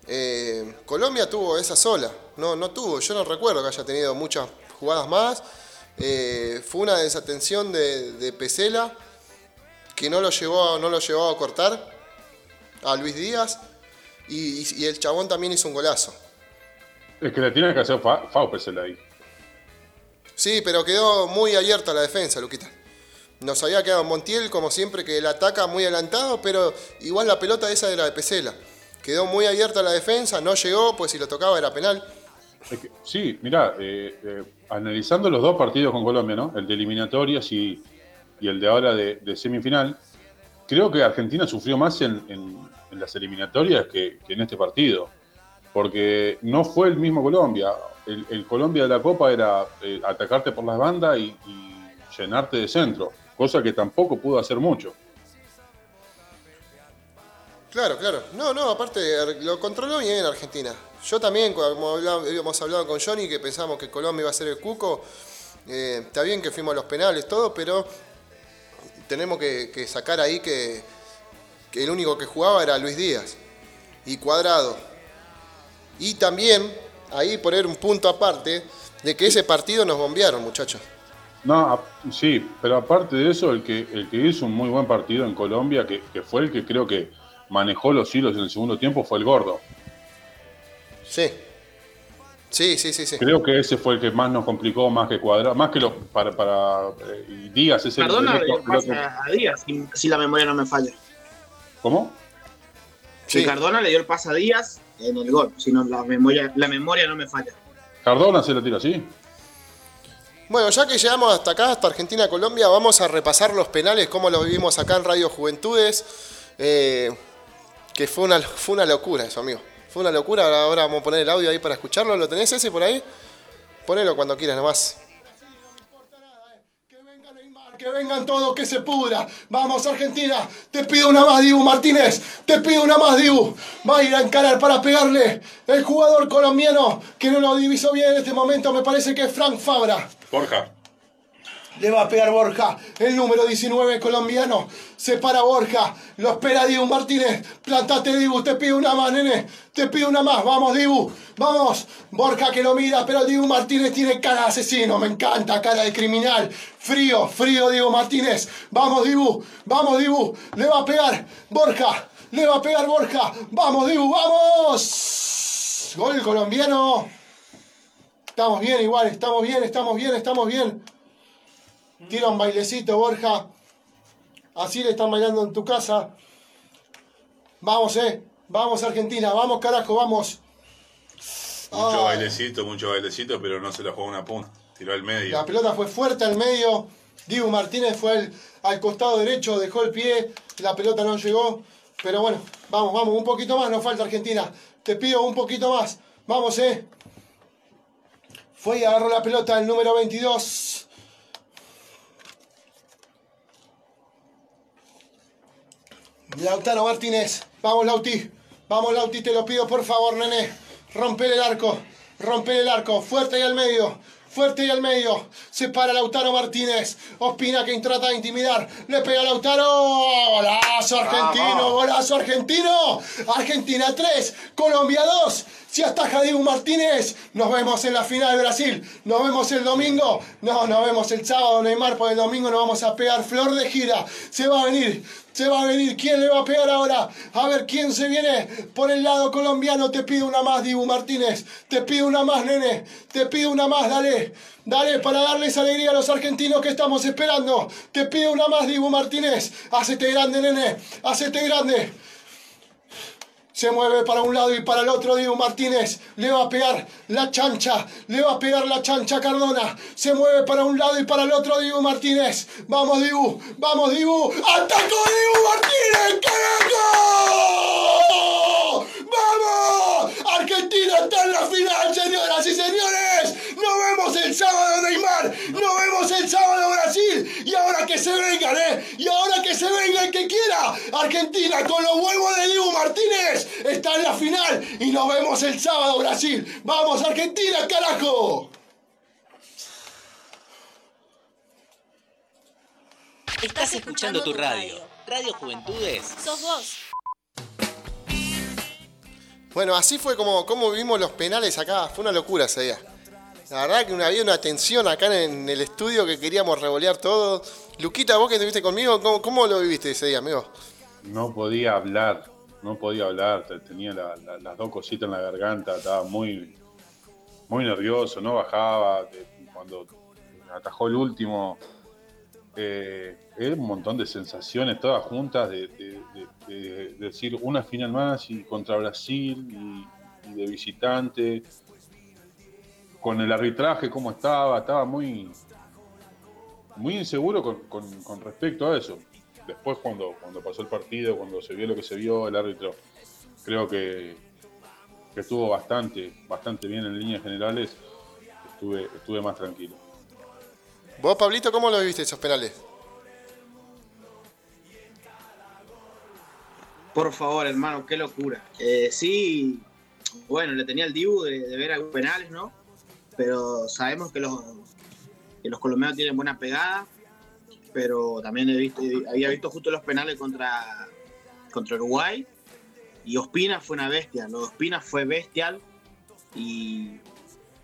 Eh, Colombia tuvo esa sola, no, no tuvo, yo no recuerdo que haya tenido muchas jugadas más. Eh, fue una desatención de, de Pesela que no lo, llevó, no lo llevó a cortar a Luis Díaz y, y- y el chabón también hizo un golazo. Es que le tiene que hacer fa Faupesel ahí. Sí, pero quedó muy abierta la defensa, Luquita. Nos había quedado Montiel, como siempre, que él ataca muy adelantado, pero igual la pelota esa era de Pesela. Quedó muy abierta la defensa, no llegó, pues si lo tocaba era penal. Es que- sí, mirá, eh, eh, analizando los dos partidos con Colombia, ¿no? El de eliminatorias y, y el de ahora de, de semifinal, creo que Argentina sufrió más en las eliminatorias que, en este partido. Porque no fue el mismo Colombia. El, Colombia de la Copa era eh, atacarte por las bandas y, llenarte de centro, cosa que tampoco pudo hacer mucho. Claro, claro. No, no, aparte lo controló bien Argentina. Yo también, como habíamos hablado con Johnny, que pensábamos que Colombia iba a ser el cuco, eh, está bien que fuimos los penales, todo, pero tenemos que sacar ahí que, que el único que jugaba era Luis Díaz y Cuadrado. Y también ahí poner un punto aparte de que ese partido nos bombearon, muchachos. No, a- sí, pero aparte de eso, el que, el que hizo un muy buen partido en Colombia, que, que fue el que creo que manejó los hilos en el segundo tiempo, fue el gordo. Sí. Sí, sí, sí, sí. Creo que ese fue el que más nos complicó, más que cuadrar, más que los para, para eh, y Díaz es el Perdona, el el a a Díaz, si, si la memoria no me falla. ¿Cómo? Sí. Cardona le dio el pase a Díaz en el gol, si no la memoria, la memoria no me falla. Cardona se lo tira así. Bueno, ya que llegamos hasta acá, hasta Argentina-Colombia, vamos a repasar los penales, cómo los vivimos acá en Radio Juventudes. eh, que fue una, fue una locura eso, amigo. Fue una locura. Ahora, ahora vamos a poner el audio ahí para escucharlo. ¿Lo tenés ese por ahí? Ponelo cuando quieras nomás. Que vengan todos, que se pudra. Vamos, Argentina. Te pido una más, Dibu Martínez. Te pido una más, Dibu. Va a ir a encarar para pegarle. El jugador colombiano que no lo divisó bien en este momento me parece que es Frank Fabra. Borja. Le va a pegar Borja, el número 19 colombiano. Se para Borja, lo espera Dibu Martínez. Plantate Dibu, te pido una más, nene. Te pido una más, vamos Dibu, vamos. Borja que lo mira, pero Dibu Martínez tiene cara de asesino, me encanta, cara de criminal. Frío, frío Dibu Martínez. Vamos Dibu, vamos Dibu, le va a pegar Borja, le va a pegar Borja. Vamos Dibu, vamos. Gol colombiano. Estamos bien igual, estamos bien, estamos bien, estamos bien. Tira un bailecito, Borja. Así le están bailando en tu casa. Vamos, eh. Vamos, Argentina. Vamos, carajo, vamos. Mucho Ah. bailecito, mucho bailecito, pero no se la jugó una punta. Tiró al medio. La pelota fue fuerte al medio. Dibu Martínez fue al, al costado derecho, dejó el pie. La pelota no llegó. Pero bueno, vamos, vamos, un poquito más, nos falta Argentina. Te pido un poquito más. Vamos, eh. Fue y agarró la pelota el número 22. Lautaro Martínez. Vamos, Lauti. Vamos, Lauti, te lo pido por favor, nene. Romper el arco. Romper el arco. Fuerte ahí al medio. Fuerte y al medio. Se para Lautaro Martínez. Ospina que trata de intimidar. Le pega a Lautaro. Golazo argentino. Golazo argentino. Argentina 3. Colombia 2. Si ataja Diego Martínez. Nos vemos en la final de Brasil. Nos vemos el domingo. No, nos vemos el sábado, Neymar. Por el domingo nos vamos a pegar flor de gira. Se va a venir. Se va a venir. ¿Quién le va a pegar ahora? A ver quién se viene por el lado colombiano. Te pido una más, Dibu Martínez. Te pido una más, nene. Te pido una más, dale. Dale para darles alegría a los argentinos que estamos esperando. Te pido una más, Dibu Martínez. Hacete grande, nene. Hacete grande. Se mueve para un lado y para el otro Dibu Martínez. Le va a pegar la chancha. Le va a pegar la chancha Cardona. Se mueve para un lado y para el otro Dibu Martínez. Vamos Dibu. Vamos Dibu. ¡Atacó Dibu Martínez! ¡Carajo! ¡Vamos! Argentina está en la final, señoras y señores. Nos vemos el sábado, Neymar. Nos vemos el sábado, Brasil. Y ahora que se vengan, ¿eh? Y ahora que se venga el que quiera. Argentina con los huevos de Dibu Martínez está en la final. Y nos vemos el sábado, Brasil. Vamos, Argentina, carajo. Estás escuchando tu radio. Radio Juventudes. Sos vos. Bueno, así fue como, como vimos los penales acá. Fue una locura ese día. La verdad que había una tensión acá en el estudio que queríamos revolear todo. Luquita, vos que estuviste conmigo, ¿cómo, cómo lo viviste ese día, amigo? No podía hablar, no podía hablar, te- tenía la- la- las dos cositas en la garganta, estaba muy, muy nervioso, no bajaba. Cuando atajó el último, eh, era un montón de sensaciones todas juntas de- de decir una final más y contra Brasil y, de visitante. Con el arbitraje, cómo estaba, estaba muy, muy inseguro con, con- con respecto a eso. Después cuando, cuando pasó el partido, cuando se vio lo que se vio, el árbitro creo que, que estuvo bastante, bastante bien en líneas generales, estuve, estuve más tranquilo. Vos, Pablito, ¿cómo lo viviste esos penales? Por favor, hermano, qué locura. Eh, sí, bueno, le tenía el Dibu de, de ver algunos penales, ¿no? Pero sabemos que los, que los colombianos tienen buena pegada, pero también he visto, había visto justo los penales contra, contra Uruguay y Ospina fue una bestia, lo de Ospina fue bestial, y,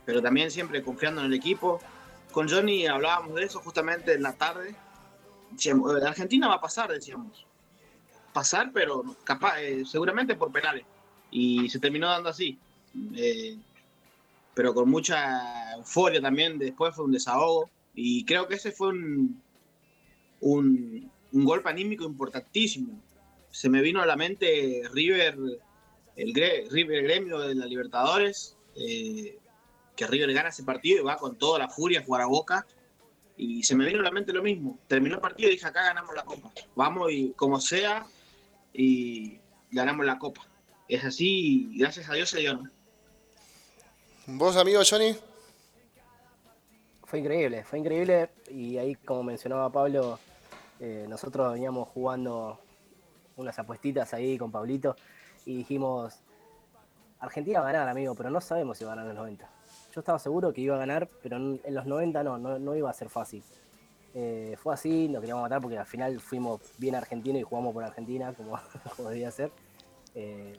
pero también siempre confiando en el equipo. Con Johnny hablábamos de eso justamente en la tarde. Decíamos, "Eh, Argentina va a pasar, decíamos pasar, pero capaz, eh, seguramente por penales. Y se terminó dando así. Eh, pero con mucha euforia también, después fue un desahogo. Y creo que ese fue un, un, golpe anímico importantísimo. Se me vino a la mente River, el Gre- River Gremio de la Libertadores, eh, que River gana ese partido y va con toda la furia a jugar a Boca. Y se me vino a la mente lo mismo. Terminó el partido y dije, acá ganamos la copa. Vamos y como sea, y ganamos la copa. Es así, y gracias a Dios se dio, ¿no? ¿Vos, amigo Johnny? Fue increíble, fue increíble y ahí como mencionaba Pablo, eh, nosotros veníamos jugando unas apuestitas ahí con Pablito y dijimos, Argentina va a ganar, amigo, pero no sabemos si va a ganar en los 90. Yo estaba seguro que iba a ganar, pero en en los 90 no, no, no iba a ser fácil. Eh, fue así, lo queríamos matar porque al final fuimos bien argentinos y jugamos por Argentina, como, como debía ser. Eh,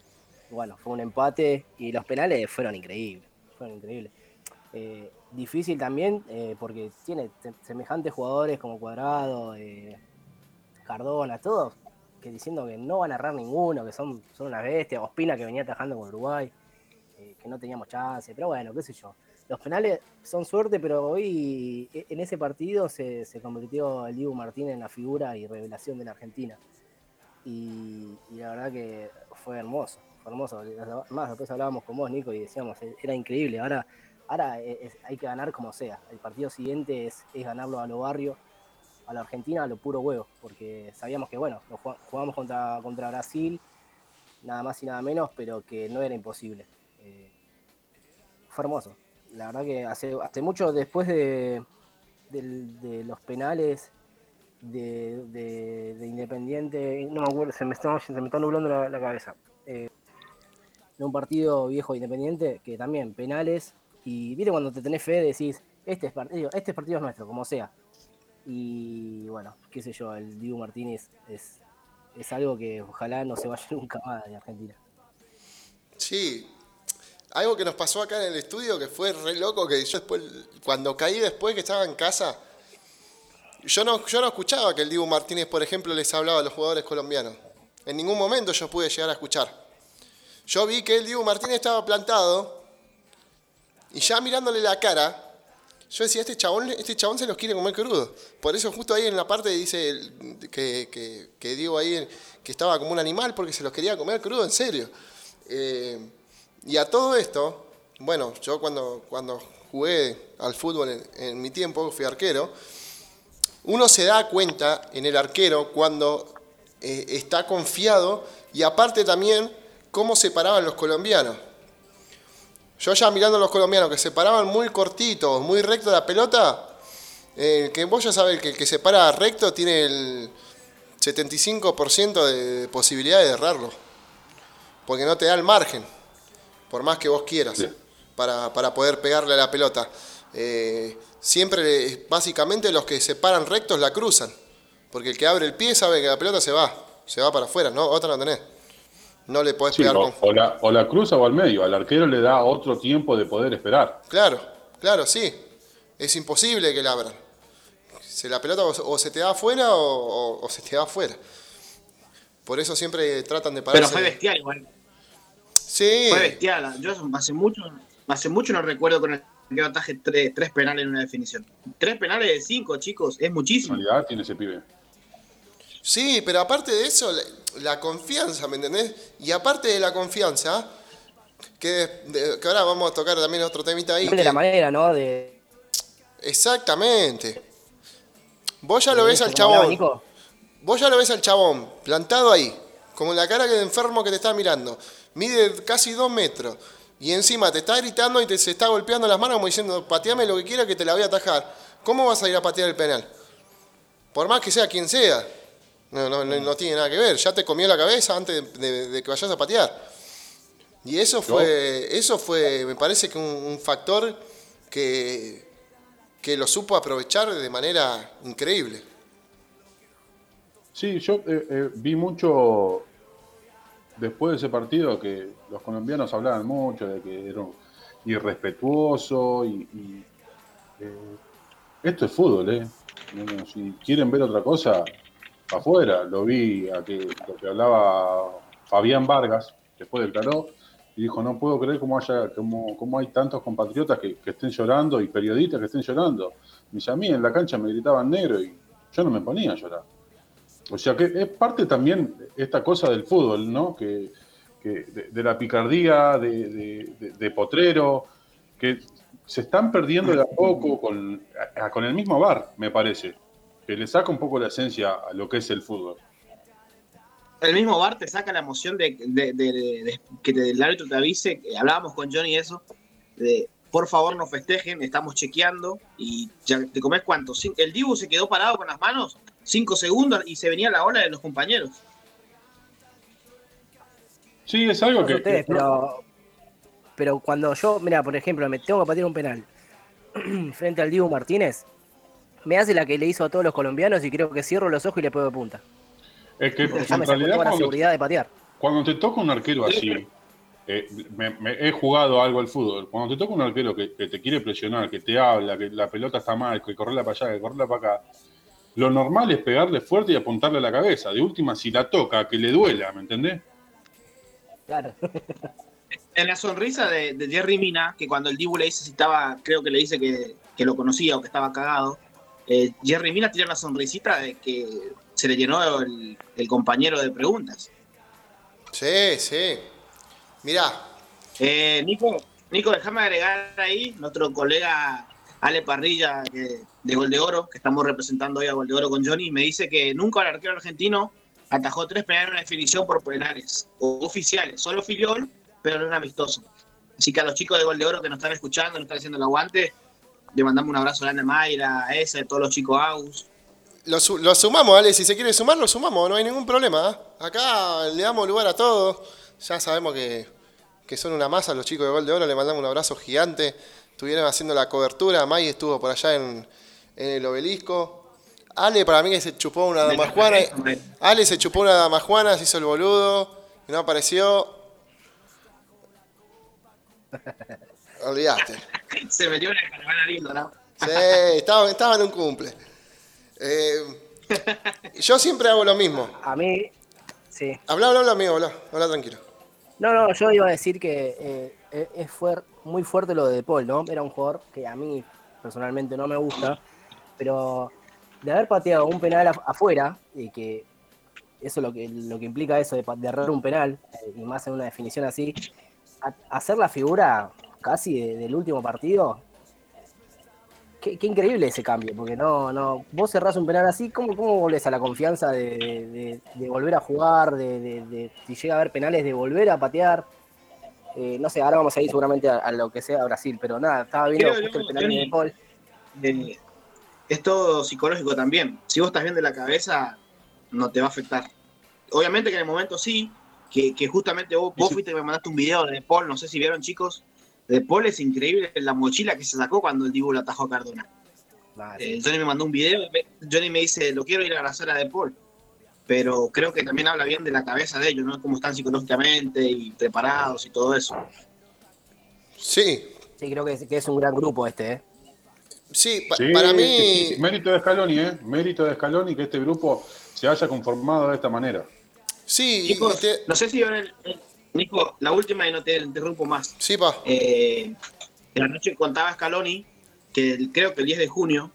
bueno, fue un empate y los penales fueron increíbles, fueron increíbles. Eh, difícil también eh, porque tiene te- semejantes jugadores como Cuadrado, Cardona, todos que diciendo que no van a errar ninguno, que son, son unas bestias, Ospina que venía atajando con Uruguay, que no teníamos chance, pero bueno, qué sé yo. Los penales son suerte, pero hoy e- en ese partido se, convirtió el Dibu Martínez en la figura y revelación de la Argentina. Y, la verdad que fue hermoso, fue hermoso. Más después hablábamos con vos, Nico, y decíamos, "E- era increíble. Ahora, ahora es- hay que ganar como sea. El partido siguiente es, ganarlo a lo barrio. a la Argentina a lo puro huevo, porque sabíamos que, bueno, jugamos contra, contra Brasil, nada más y nada menos, pero que no era imposible. Eh, fue hermoso. La verdad que hace, hace mucho después de, los penales de, de- de Independiente, no me acuerdo, se me está, se me está nublando la, la cabeza. Eh, de un partido viejo de Independiente, que también penales, y viste cuando te tenés fe decís, este es partido, este partido es nuestro, como sea. Y bueno, qué sé yo, el Dibu Martínez es, es algo que ojalá no se vaya nunca más de Argentina. Sí. Algo que nos pasó acá en el estudio que fue re loco, que yo después, cuando caí después que estaba en casa, yo no, yo no escuchaba que el Dibu Martínez, por ejemplo, les hablaba a los jugadores colombianos. En ningún momento yo pude llegar a escuchar. Yo vi que el Dibu Martínez estaba plantado y ya mirándole la cara, yo decía, este chabón, este chabón se los quiere comer crudo. Por eso justo ahí en la parte dice que, que, que ahí que estaba como un animal porque se los quería comer crudo, en serio. Eh, y a todo esto, bueno, yo cuando, cuando jugué al fútbol en, mi tiempo, fui arquero, uno se da cuenta en el arquero cuando eh, está confiado y aparte también cómo se paraban los colombianos. Yo ya mirando a los colombianos que se paraban muy cortitos, muy recto la pelota, que vos ya sabés que el que se para recto tiene el 75% de posibilidad de errarlo. Porque no te da el margen, por más que vos quieras, Sí. para, para poder pegarle a la pelota. Eh, siempre, básicamente, los que se paran rectos la cruzan. Porque el que abre el pie sabe que la pelota se va, se va para afuera, ¿no? Otra no tenés. No le podés Sí, pegar o, con... o la, o la cruza o al medio. Al arquero le da otro tiempo de poder esperar. Claro, claro, sí. Es imposible que la abran. Se la pelota o, o se te da afuera o, o- o se te va afuera. Por eso siempre tratan de Pero pararse. fue bestial igual. Sí, Fue bestial. Yo hace mucho, hace mucho no recuerdo con el que ataje tres, tres penales en una definición. Tres penales de cinco, chicos, es muchísimo. Personalidad tiene ese pibe. sí, pero aparte de eso, la, la confianza, ¿me entendés? Y aparte de la confianza, que, de- que ahora vamos a tocar también otro temita ahí. De que- la manera, ¿no? De, exactamente. Vos ya lo ves al chabón. Vos ya lo ves al chabón, plantado ahí, como la cara que de enfermo que te está mirando. Mide casi dos metros. Y encima te está gritando y te se está golpeando las manos como diciendo, pateame lo que quiera que te la voy a atajar. ¿Cómo vas a ir a patear el penal? Por más que sea quien sea. No, no, no, no tiene nada que ver. Ya te comió la cabeza antes de, de- de que vayas a patear. Y eso fue, eso fue, me parece que un, un factor que, que lo supo aprovechar de manera increíble. Sí, yo eh, eh, vi mucho después de ese partido que los colombianos hablaban mucho de que era irrespetuoso y, eh, esto es fútbol, ¿eh? Si quieren ver otra cosa, afuera. Lo vi a que, lo que hablaba Fabián Vargas después del Caró y dijo, no puedo creer cómo, haya, cómo, hay tantos compatriotas que, estén llorando y periodistas que estén llorando. Dice, a mí en la cancha me gritaban negro y yo no me ponía a llorar. O sea que es parte también esta cosa del fútbol, ¿no? Que, de, la picardía, de, de- de- potrero, que se están perdiendo de a poco con, el mismo bar, me parece, que le saca un poco la esencia a lo que es el fútbol. El mismo bar te saca la emoción de, que el árbitro te avise. Hablábamos con Johnny eso. De por favor no festejen, estamos chequeando. Y ya te comes cuánto. El Dibu se quedó parado con las manos cinco segundos y se venía la ola de los compañeros. Sí, es algo No que... ustedes, que- pero, pero cuando yo, mira, por ejemplo, me tengo que patear un penal frente al Dibu Martínez, me hace la que le hizo a todos los colombianos y creo que cierro los ojos y le pego de punta. es que Porque en realidad la seguridad de patear. cuando te toca un arquero así, eh, me- me- he jugado algo al fútbol, cuando te toca un arquero que, que te quiere presionar, que te habla, que la pelota está mal, que correrla para allá, que correrla para acá, lo normal es pegarle fuerte y apuntarle a la cabeza. De última, si la toca, que le duela, ¿me entendés? Claro. En la sonrisa de, de Jerry Mina, que cuando el Dibu le dice si estaba, creo que le dice que, que lo conocía o que estaba cagado, eh, Jerry Mina tiene una sonrisita de que se le llenó el, el compañero de preguntas. Sí, sí. Mirá, Eh, Nico, Nico, déjame agregar ahí nuestro colega Ale Parrilla que- de Gol de Oro, que estamos representando hoy a Gol de Oro con Johnny, me dice que nunca el arquero argentino atajó tres penales en una definición por penales o oficiales, solo filiol, pero no un amistoso. Así que a los chicos de Gol de Oro que nos están escuchando, nos están haciendo el aguante, le mandamos un abrazo a Mayra, a ese, a todos los chicos Aus. Lo, su- lo sumamos, Ale. Si se quiere sumar, lo sumamos. No hay ningún problema. ¿eh? Acá le damos lugar a todos. Ya sabemos que, que son una masa los chicos de Gol de Oro. Le mandamos un abrazo gigante. Estuvieron haciendo la cobertura. May estuvo por allá en, en el obelisco. Ale, para mí que se chupó una dama juana. Ale se chupó una dama juana, se hizo el boludo. Y no apareció. Olvidaste. Se metió en el caravana lindo, ¿no? Sí, estaba, estaba en un cumple. Eh, yo siempre hago lo mismo. A mí, sí. Habla, habla, habla, amigo, habla, habla tranquilo. No, no, yo iba a decir que eh, es fuer- muy fuerte lo de De Paul, ¿no? Era un jugador que a mí personalmente no me gusta, pero de haber pateado un penal af- afuera, y que eso es lo que, lo que implica eso de, errar un penal, eh, y más en una definición así, a- hacer la figura casi de- del último partido, qué, qué increíble ese cambio, porque no, no, vos cerrás un penal así, ¿cómo, cómo volvés a la confianza de, volver a jugar, de, si llega a haber penales, de volver a patear? Eh, no sé, ahora vamos a ir seguramente a, a lo que sea Brasil, pero nada, estaba viendo Creo justo el penal de Paul. Es todo psicológico también. Si vos estás bien de la cabeza, no te va a afectar. Obviamente que en el momento sí, que, que justamente vos, vos fuiste que me mandaste un video de De Paul, no sé si vieron chicos, De Paul es increíble la mochila que se sacó cuando el Dibu lo atajó a Cardona. Eh, Johnny me mandó un video, Johnny me dice, lo quiero ir a abrazar a De Paul. Pero creo que también habla bien de la cabeza de ellos, ¿no? Cómo están psicológicamente y preparados y todo eso. Sí. Sí, creo que es, que es un gran grupo este, ¿eh? Sí, pa- Sí, para mí. sí, mérito de Scaloni, ¿eh? Mérito de Scaloni que este grupo se haya conformado de esta manera. Sí, Chicos, no sé si el, el- Nico, la última y no te interrumpo más. Sí, pa. Eh, en la noche contaba Scaloni que el- creo que el 10 de junio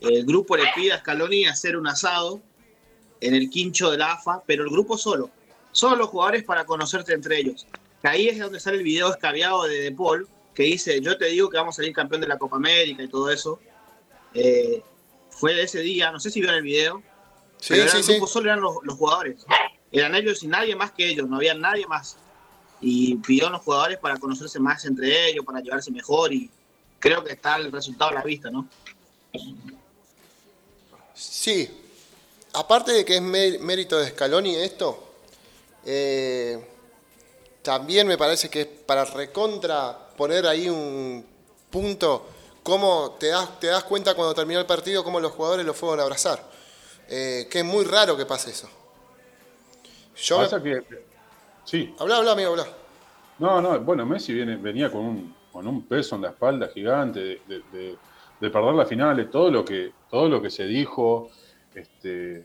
el grupo le pide a Scaloni hacer un asado en el quincho de la AFA, pero el grupo solo. Solo los jugadores para conocerse entre ellos. Que ahí es donde sale el video escabeado de De Paul, que dice, yo te digo que vamos a salir campeón de la Copa América y todo eso. Eh, fue de ese día, no sé si vieron el video, Sí, pero sí, el sí. grupo solo eran los, los jugadores. Eran ellos y nadie más que ellos, no había nadie más. Y pidió a los jugadores para conocerse más entre ellos, para llevarse mejor y creo que está el resultado a la vista, ¿no? Sí. Aparte de que es mé- mérito de Scaloni esto, eh, también me parece que es para recontra poner ahí un punto, cómo te das, te das cuenta cuando terminó el partido, cómo los jugadores lo fueron a abrazar. Eh, que es muy raro que pase eso. Yo me- Pasa que. Sí. Habla, habla, amigo, habla. No, no, bueno, Messi viene, venía con un, con un peso en la espalda gigante de, de- de- de perder las finales, todo lo que, todo lo que se dijo, este,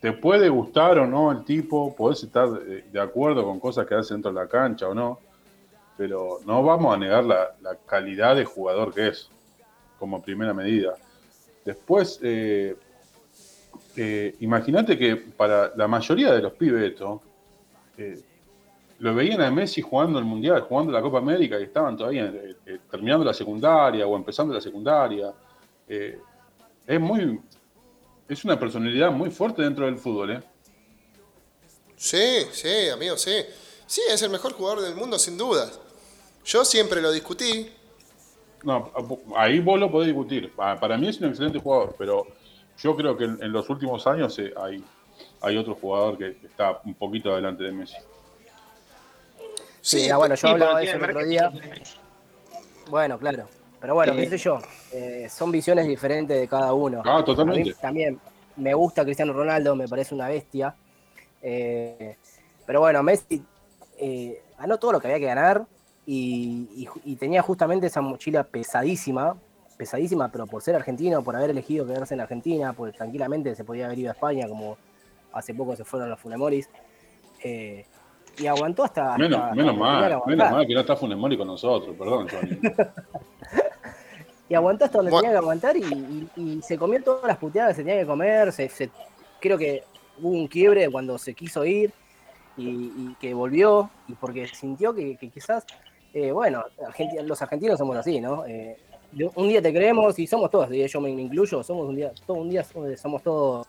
te puede gustar o no el tipo, podés estar de, de acuerdo con cosas que hace dentro de la cancha o no, pero no vamos a negar la, calidad de jugador que es, como primera medida. Después, eh, eh, imagínate que para la mayoría de los pibes esto, eh, lo veían a Messi jugando el Mundial, jugando la Copa América y estaban todavía eh, eh, terminando la secundaria o empezando la secundaria. Eh, es muy. Es una personalidad muy fuerte dentro del fútbol, ¿eh? Sí, sí, amigo, sí. Sí, es el mejor jugador del mundo, sin dudas. Yo siempre lo discutí. No, ahí vos lo podés discutir. Pa- Para mí es un excelente jugador, pero yo creo que en, los últimos años eh, hay, hay otro jugador que está un poquito adelante de Messi. Sí, ah, bueno, yo hablaba de eso el otro día. Bueno, claro. Pero bueno, Sí. qué sé yo. eh, son visiones diferentes de cada uno. Ah, totalmente. A mí también me gusta Cristiano Ronaldo, me parece una bestia. Eh, pero bueno, Messi eh, ganó todo lo que había que ganar y, y ju- y tenía justamente esa mochila pesadísima, pesadísima, pero por ser argentino, por haber elegido quedarse en Argentina, pues tranquilamente se podía haber ido a España, como hace poco se fueron los Funemoris. Eh, y aguantó hasta. Menos, hasta menos mal, menos mal que no está Funemori con nosotros, perdón, Johnny. Y aguantó hasta donde Bueno. tenía que aguantar y, y- y se comió todas las puteadas que se tenía que comer. Se, se- creo que hubo un quiebre cuando se quiso ir y, y que volvió y porque sintió que, que quizás, eh, bueno, Argenti- los argentinos somos así, ¿no? Eh, un día te creemos y somos todos, y yo me incluyo, somos un día, todo un día somos, todos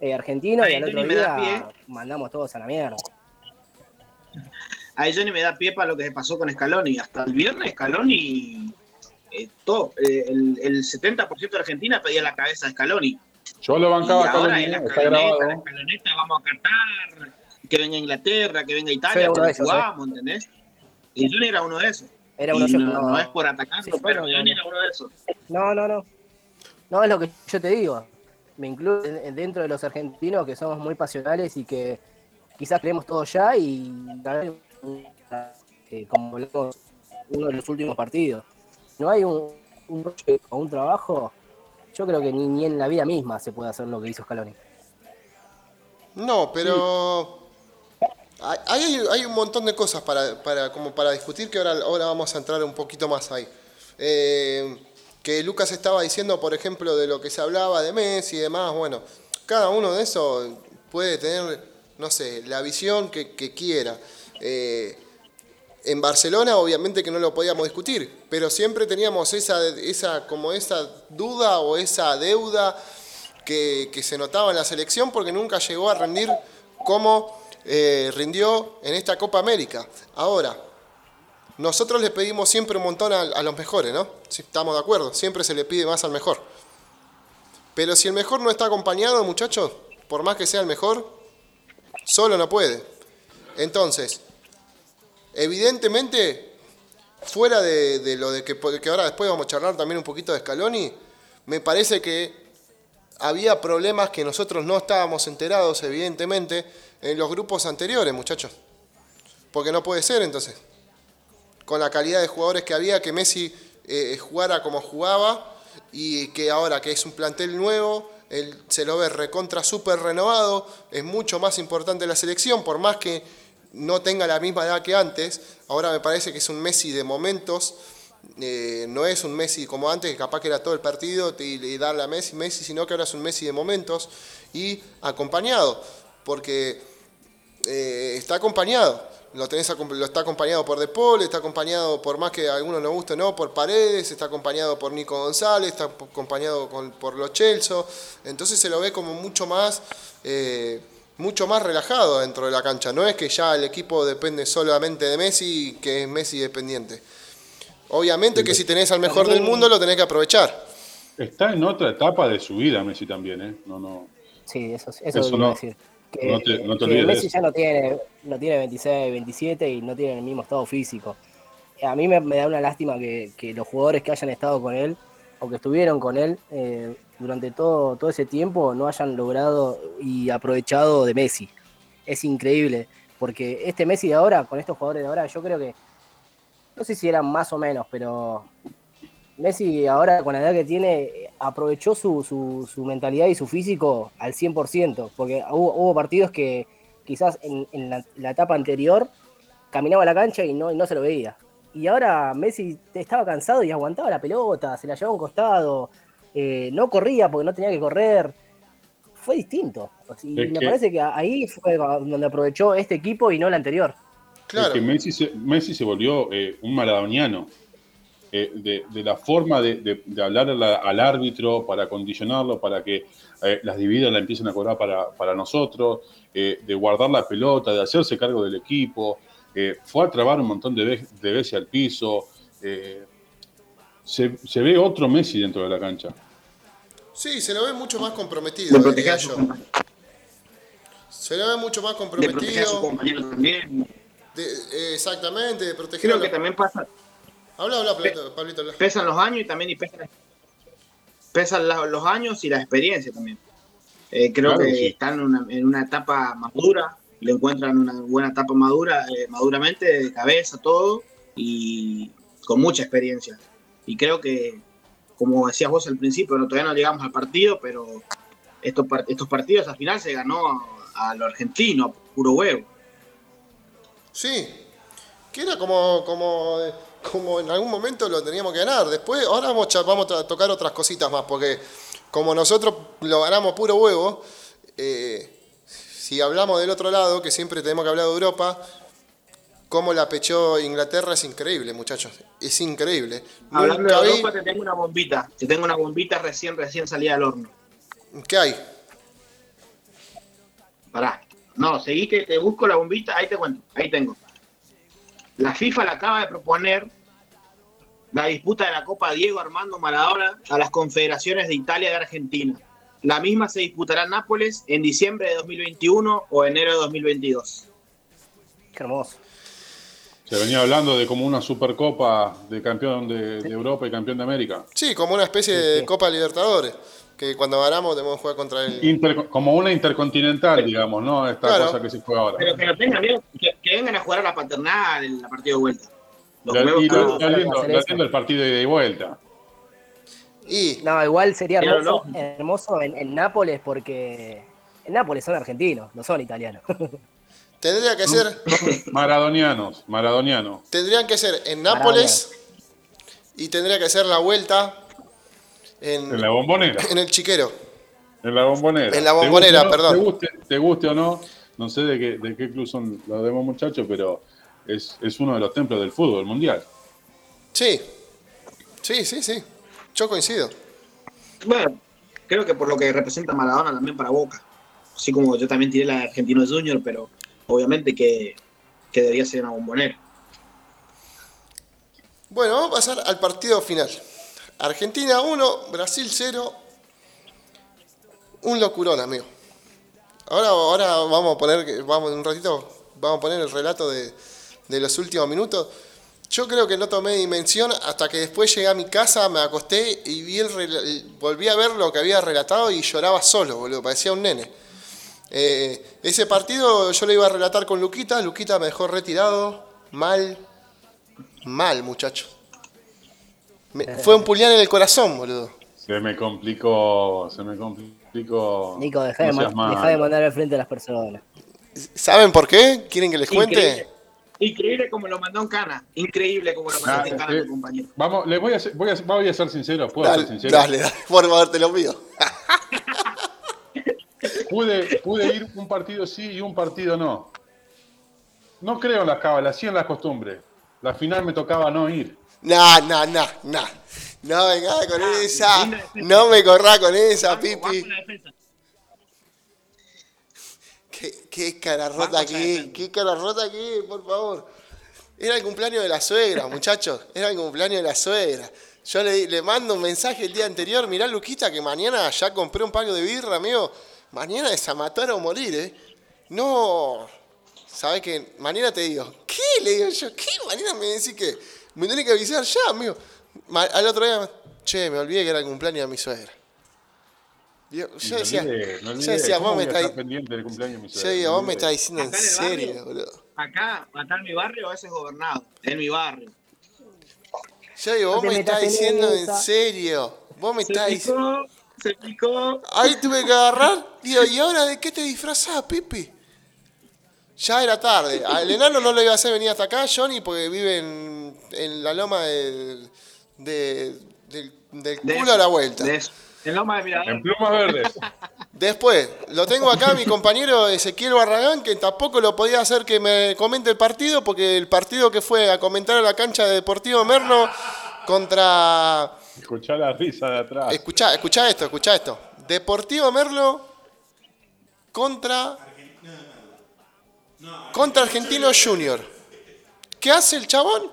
eh, argentinos y al otro día mandamos todos a la mierda. Ahí Johnny me da pie para lo que pasó con Scaloni. Hasta el viernes Scaloni, eh, todo, eh, el, el 70% de Argentina pedía la cabeza de Scaloni. Yo lo Y bancaba ahora la está escaloneta, la grabado. escaloneta, vamos a Qatar, que venga Inglaterra, que venga Italia, de esos, jugamos, ¿entendés? Y Johnny era uno de esos. Era uno Y no, es por atacarlo, Sí, pero no, no, Johnny no. era uno de esos. no, no, no. No es lo que yo te digo. Me incluyo en- dentro de los argentinos que somos muy pasionales y que quizás creemos todo ya y eh, como hablamos uno de los últimos partidos. No hay un, un proyecto o un trabajo, yo creo que ni, ni en la vida misma se puede hacer lo que hizo Scaloni. No, pero hay, hay, hay un montón de cosas para, para, como para discutir que ahora, ahora vamos a entrar un poquito más ahí. Eh, que Lucas estaba diciendo, por ejemplo, de lo que se hablaba de Messi y demás, bueno, cada uno de esos puede tener, no sé, la visión que, que quiera. Eh, en Barcelona obviamente que no lo podíamos discutir, pero siempre teníamos esa, esa, como esa duda o esa deuda que, se notaba en la selección porque nunca llegó a rendir como eh, rindió en esta Copa América. Ahora, nosotros le pedimos siempre un montón a, los mejores, ¿no? Sí, estamos de acuerdo, siempre se le pide más al mejor. Pero si el mejor no está acompañado, muchachos, por más que sea el mejor, solo no puede. Entonces, evidentemente, fuera de, lo de que, ahora después vamos a charlar también un poquito de Scaloni, me parece que había problemas que nosotros no estábamos enterados, evidentemente, en los grupos anteriores, muchachos. Porque no puede ser entonces. Con la calidad de jugadores que había, que Messi eh, jugara como jugaba y que ahora que es un plantel nuevo, él se lo ve recontra súper renovado, es mucho más importante la selección, por más que no tenga la misma edad que antes, ahora me parece que es un Messi de momentos, eh, no es un Messi como antes, que capaz que era todo el partido y, y darle a Messi, Messi, sino que ahora es un Messi de momentos y acompañado, porque eh, está acompañado. Lo, lo está acompañado por De Paul, está acompañado por más que a algunos nos guste no, por Paredes, está acompañado por Nico González, está acompañado con- por Los Chelso. Entonces se lo ve como mucho más, eh, mucho más relajado dentro de la cancha. No es que ya el equipo depende solamente de Messi y que es Messi dependiente. Obviamente que si tenés al mejor del mundo lo tenés que aprovechar. Está en otra etapa de su vida Messi también, ¿eh? No, no. Sí, eso, eso, Eso no- a decir. Que, no te- no te que olvides de Messi ya no tiene, no tiene 26, 27 y no tiene el mismo estado físico. A mí me, me da una lástima que, que los jugadores que hayan estado con él o que estuvieron con él eh, durante todo, todo ese tiempo no hayan logrado y aprovechado de Messi. Es increíble, porque este Messi de ahora, con estos jugadores de ahora, yo creo que, no sé si eran más o menos, pero Messi ahora con la edad que tiene aprovechó su, su, mentalidad y su físico al 100%, porque hubo, partidos que quizás en, la etapa anterior caminaba a la cancha y no, y no se lo veía. Y ahora Messi estaba cansado y aguantaba la pelota, se la llevaba a un costado, eh, no corría porque no tenía que correr. Fue distinto. Y Es me que- parece que ahí fue donde aprovechó este equipo y no el anterior. Es que Messi se, Messi se volvió eh, un maradoniano. Eh, de, de la forma de, de- de hablar la- al árbitro para condicionarlo, para que eh, las dividas la empiecen a cobrar para, para nosotros, eh, de guardar la pelota, de hacerse cargo del equipo. eh, fue a trabar un montón de, ve- de veces al piso. eh, se, se ve otro Messi dentro de la cancha. Sí, se lo ve mucho más comprometido. De proteger diría a sus compañeros. Se lo ve mucho más De proteger a sus comprometido. compañeros también. de- eh, exactamente, de proteger Creo a que también pasa, Habla, habla, Pablito. Pablito, habla. pesan los años y también y pesan, pesan la- los años y la experiencia también. Eh, creo Claro, que sí. están en una, en una etapa madura, le encuentran una buena etapa madura, eh, maduramente, de cabeza, todo, y con mucha experiencia. Y creo que, como decías vos al principio, no, todavía no llegamos al partido, pero estos, par- estos partidos al final se ganó a, lo argentino, a puro huevo. Sí, que era como, como, como en algún momento lo teníamos que ganar. Después, ahora vamos, vamos a tocar otras cositas más, porque como nosotros lo ganamos puro huevo, eh, si hablamos del otro lado, que siempre tenemos que hablar de Europa, cómo la pechó Inglaterra es increíble, muchachos. Es increíble. Hablando Nunca de vi- Europa, te tengo una bombita. Te tengo una bombita recién, recién salida del horno. ¿Qué hay? Pará. No, seguí que te busco la bombita. Ahí te cuento. Ahí tengo. La FIFA le acaba de proponer la disputa de la Copa Diego Armando Maradona a las confederaciones de Italia y de Argentina. La misma se disputará en Nápoles en diciembre de 2021 o enero de 2022. Qué hermoso. Se venía hablando de como una supercopa de campeón de, de Europa y campeón de América. Sí, como una especie de Copa Libertadores. Que cuando ganamos debemos jugar contra el. Inter- como una intercontinental, digamos, ¿no? Esta Claro. cosa que se juega ahora. Pero que lo tengan bien, que, que vengan a jugar a la paternal en la partida de vuelta. Los Lo- comemos y lo- el partido de ida y vuelta. Y. No, igual sería Pero hermoso, no. hermoso en, en Nápoles porque en Nápoles son argentinos, no son italianos. Tendría que ser. Maradonianos, maradonianos. Tendrían que ser en Nápoles. Y tendría que ser la vuelta en, En la bombonera. en el chiquero. En la bombonera. En la Te guste bombonera, perdón. Te guste, te guste o no, no sé de qué, de qué club son los demás muchachos, pero es, es uno de los templos del fútbol mundial. Sí. Sí, sí, sí. Yo coincido. Bueno, creo que por lo que representa Maradona también para Boca. Así como yo también tiré la de Argentino Junior, pero obviamente que, que debería ser una bombonera. Bueno, vamos a pasar al partido final. Argentina 1, Brasil 0. Un locurón, amigo. Ahora, ahora vamos a poner, vamos un ratito, vamos a poner el relato de, de los últimos minutos. Yo creo que no tomé dimensión hasta que después llegué a mi casa, me acosté y vi el, volví a ver lo que había relatado y lloraba solo, boludo, parecía un nene. Eh, ese partido yo lo iba a relatar con Luquita, Luquita me dejó retirado, mal, mal, muchacho. Me- fue un puñal en el corazón, boludo. Se me complicó, se me complicó. Nico, deja de, No dejá malo. de mandar al frente a las personas. ¿Saben por qué? ¿Quieren que les cuente? Increíble, increíble como lo mandó en Cana. Increíble como lo mandó Ah, en Cana eh, tu compañero. Vamos, les voy a ser, voy a, voy a ser sincero, puedo Dale, ser sincero. dale, dale, por favor, te lo pido. Pude, pude ir un partido sí y un partido no. No creo en las cábalas, sí en las costumbres. La final me tocaba no ir. No, no, no, no. No venga con esa. No me corra con esa, Pipi. Qué, qué cara rota aquí, qué cara rota aquí, por favor. Era el cumpleaños de la suegra, muchachos. Era el cumpleaños de la suegra. Yo le, le mando un mensaje el día anterior. Mirá, Luquita, que mañana ya compré un pago de birra, amigo. Mañana es a matar o morir, ¿eh? No. ¿Sabes qué? Mañana te digo. ¿Qué? Le digo yo. ¿Qué? Mañana me decís que. Me tenés que avisar ya, amigo. Al otro día, che, me olvidé que era el cumpleaños de mi suegra. Yo, yo decía, olvidé, me yo olvidé. decía, ¿Cómo vos me a estás. pendiente del cumpleaños de mi Yo suegra? digo, Me vos me olvidé. estás diciendo en Acá en barrio. serio, boludo. Acá, acá en mi barrio, ese es gobernado. En mi barrio. Yo digo, vos me estás en diciendo en serio. Vos me estás diciendo. Picó, se picó. Ahí tuve que agarrar. Digo, ¿y ahora de qué te disfrazás, Pipi? Ya era tarde. Al enano no lo iba a hacer venir hasta acá, Johnny, porque vive en, en la loma del, de- del, del De culo a la vuelta. de. En Loma de Mirador. En plumas verdes. Después, lo tengo acá mi compañero Ezequiel Barragán, que tampoco lo podía hacer que me comente el partido, porque el partido que fue a comentar a la cancha de Deportivo Merlo contra Escuchá la risa de atrás. Escuchá, escuchá esto, escuchá esto. Deportivo Merlo contra. Contra Argentino Junior. ¿Qué hace el chabón?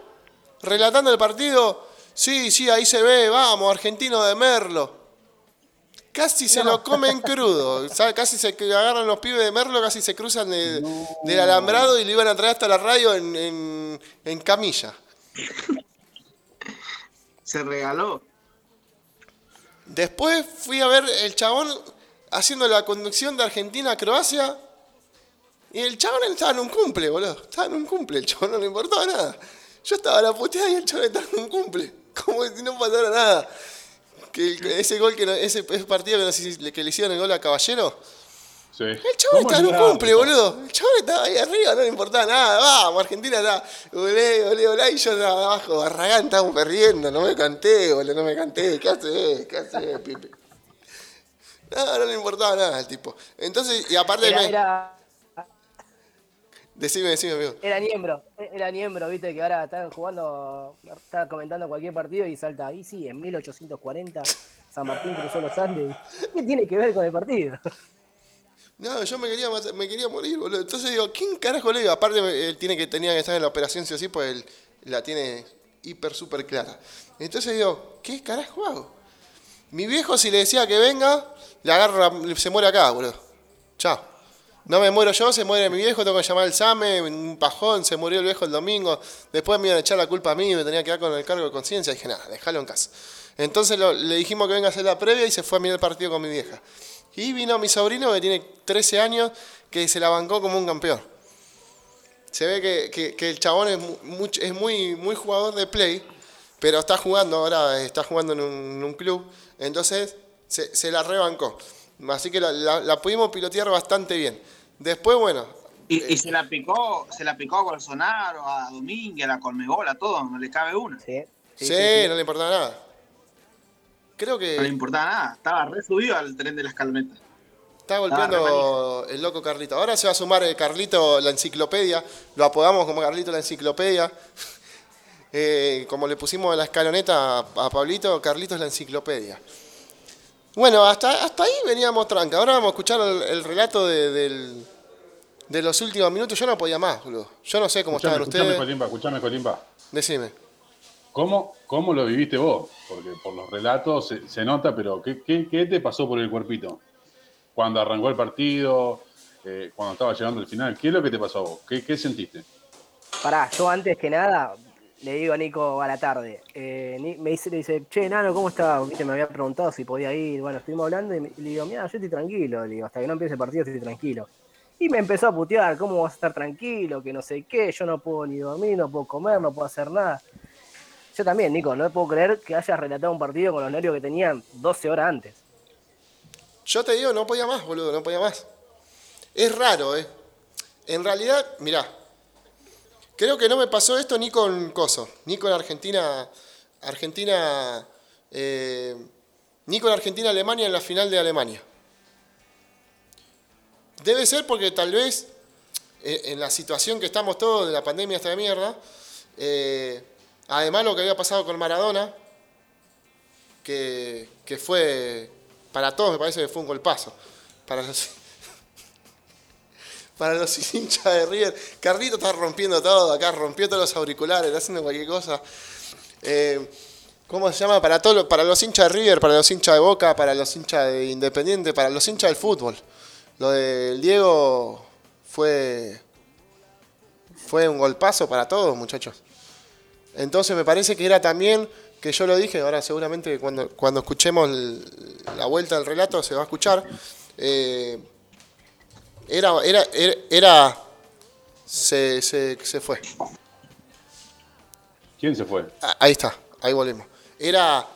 Relatando el partido. Sí, sí, ahí se ve, vamos, Argentino de Merlo. Casi se lo comen crudo. Casi se agarran los pibes de Merlo, casi se cruzan de- del alambrado y lo iban a traer hasta la radio en, en- en camilla. Se regaló. Después fui a ver el chabón haciendo la conducción de Argentina a Croacia. Y el chabón estaba en un cumple, boludo. Estaba en un cumple, el chabón no le importaba nada. Yo estaba a la puteada y el chabón estaba en un cumple. Como si no pasara nada. Que ese gol que ese, partido que, no sé si le- que le hicieron el gol a Caballero. Sí. El chabón ¿Cómo estaba en un olvidar, cumple, puta? boludo. El chabón estaba ahí arriba, no le importaba nada. Vamos, Argentina está. Olé, olé, olé. Y yo estaba abajo, Barragán, estábamos perdiendo. No me canté, boludo, no me canté. ¿Qué haces? ¿Qué haces, Pipe? No, no le importaba nada al tipo. Entonces, y aparte Era, me- era- Decime, decime, amigo. Era Niembro, era Niembro, viste, que ahora están jugando, está comentando cualquier partido y salta ahí, sí, en 1840 San Martín cruzó los Andes. ¿Qué tiene que ver con el partido? No, yo me quería, matar- me quería morir, boludo. Entonces digo, ¿quién carajo le digo? Aparte, él tiene que, tenía que estar en la operación sí o pues él la tiene hiper, súper clara. Entonces digo, ¿qué carajo hago? Mi viejo, si le decía que venga, le agarra, se muere acá, boludo. Chao. No me muero yo, se muere mi viejo, tengo que llamar al SAME, un pajón, se murió el viejo el domingo. Después me iban a echar la culpa a mí, me tenía que quedar con el cargo de conciencia. Dije, nada, déjalo en casa. Entonces le dijimos que venga a hacer la previa y se fue a mirar el partido con mi vieja. Y vino mi sobrino que tiene 13 años, que se la bancó como un campeón. Se ve que, que- que el chabón es, mu- much- es muy, muy jugador de play, pero está jugando ahora, está jugando en un, en un club, entonces se, se la rebancó. Así que la, la- la pudimos pilotear bastante bien. Después, bueno, Y, y se la picó, se la picó a Bolsonaro, a Domínguez, a la Colmebol, a todo, no le cabe una. Sí, sí, no le importaba nada. Creo que... No le importaba nada, estaba re subido al tren de la escaloneta. Está golpeando el loco Carlito. Ahora se va a sumar el Carlito la enciclopedia. Lo apodamos como Carlito la enciclopedia. Eh, como le pusimos la escaloneta a, a Pablito, Carlito es la enciclopedia. Bueno, hasta, hasta ahí veníamos tranca. Ahora vamos a escuchar el, el relato de, del- de los últimos minutos. Yo no podía más, boludo. Yo no sé cómo Escuchame, estaban escuchame, ustedes. Colimba, escuchame, Colimba. Decime. ¿Cómo, ¿Cómo lo viviste vos? Porque por los relatos se, nota, pero ¿qué, qué, qué te pasó por el cuerpito? Cuando arrancó el partido, eh, cuando estaba llegando al final, ¿qué es lo que te pasó a vos? ¿Qué, qué sentiste? Pará, yo antes que nada le digo a Nico a la tarde. eh, me dice, le dice, che, Nano, ¿cómo está? Viste, me había preguntado si podía ir. Bueno, estuvimos hablando y le digo, mira, yo estoy tranquilo. Le digo, hasta que no empiece el partido estoy tranquilo. Y me empezó a putear, ¿cómo vas a estar tranquilo? Que no sé qué, yo no puedo ni dormir, no puedo comer, no puedo hacer nada. Yo también, Nico, no puedo creer que hayas relatado un partido con los nervios que tenían 12 horas antes. Yo te digo, no podía más, boludo, no podía más. Es raro, ¿eh? En realidad, mirá, creo que no me pasó esto ni con Coso, ni con Argentina, Argentina, eh, ni con Argentina-Alemania en la final de Alemania. Debe ser porque tal vez eh, en la situación que estamos todos de la pandemia esta de mierda, eh, además lo que había pasado con Maradona, que, que fue, para todos me parece que fue un golpazo. Para los, hinchas de River. Carlito está rompiendo todo acá, rompió todos los auriculares, está haciendo cualquier cosa. Eh, ¿Cómo se llama? Para, todo, para los hinchas de River, para los hinchas de Boca, para los hinchas de Independiente, para los hinchas del fútbol. Lo del Diego fue, fue un golpazo para todos, muchachos. Entonces me parece que era también, que yo lo dije, ahora seguramente cuando, cuando escuchemos el- la vuelta del relato se va a escuchar, eh, era, era, era, era- se, se, se fue. ¿Quién se fue? Ah, Ahí está, ahí volvemos. Era,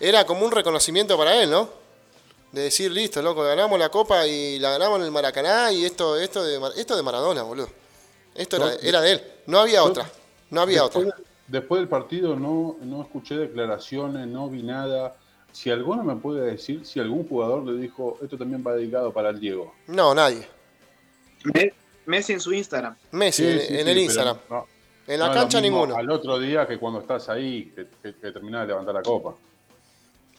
era como un reconocimiento para él, ¿no? De decir, listo, loco, ganamos la copa y la ganamos en el Maracaná y esto, esto, de, esto de Maradona, boludo. Esto era, No, era de él, no había otra, no había después, otra. Después del partido no, no escuché declaraciones, no vi nada. Si alguno me puede decir si algún jugador le dijo, esto también va dedicado para el Diego. No, nadie. Me- Messi en su Instagram. Messi, Sí, en, sí, en sí, el Instagram. no- En la no cancha ninguno. Al otro día que cuando estás ahí, que, que, que terminás de levantar la copa.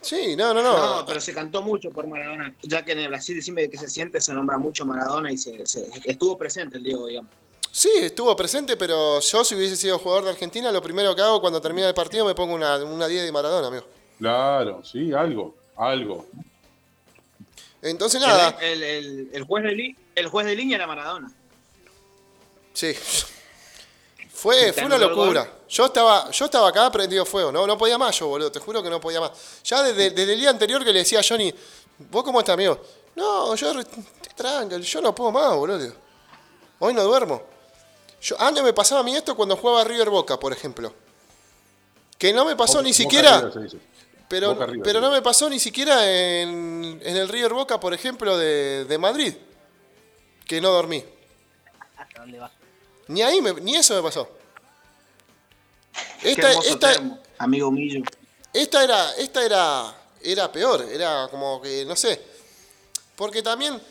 Sí, no, no, No, no. pero se cantó mucho por Maradona. Ya que en el Brasil, decime que se siente, se nombra mucho Maradona y se, se- estuvo presente el Diego, digamos. Sí, estuvo presente, pero yo si hubiese sido jugador de Argentina, lo primero que hago cuando termina el partido me pongo una, una 10 de Maradona, amigo. Claro, sí, algo, algo. Entonces nada, El, el- el juez de li- el juez de línea era Maradona. sí. Fue, ¿Y fue una locura. Yo estaba, yo estaba acá prendido fuego, no, no podía más yo, boludo, te juro que no podía más. Ya desde, desde el día anterior que le decía a Johnny, ¿vos cómo estás, amigo? No, yo estoy tranquilo, yo no puedo más, boludo. Hoy no duermo. Yo, antes me pasaba a mí esto cuando jugaba River Boca, por ejemplo. Que no me pasó Boca- ni siquiera. River se dice. Pero, pero no me pasó ni siquiera en, en el River Boca, por ejemplo, de, de Madrid. Que no dormí. ¿Hasta dónde va? Ni ahí, me- ni eso me pasó. Esta, esta, termo, amigo Millo. esta era, esta era, era peor, era como que, no sé. Porque también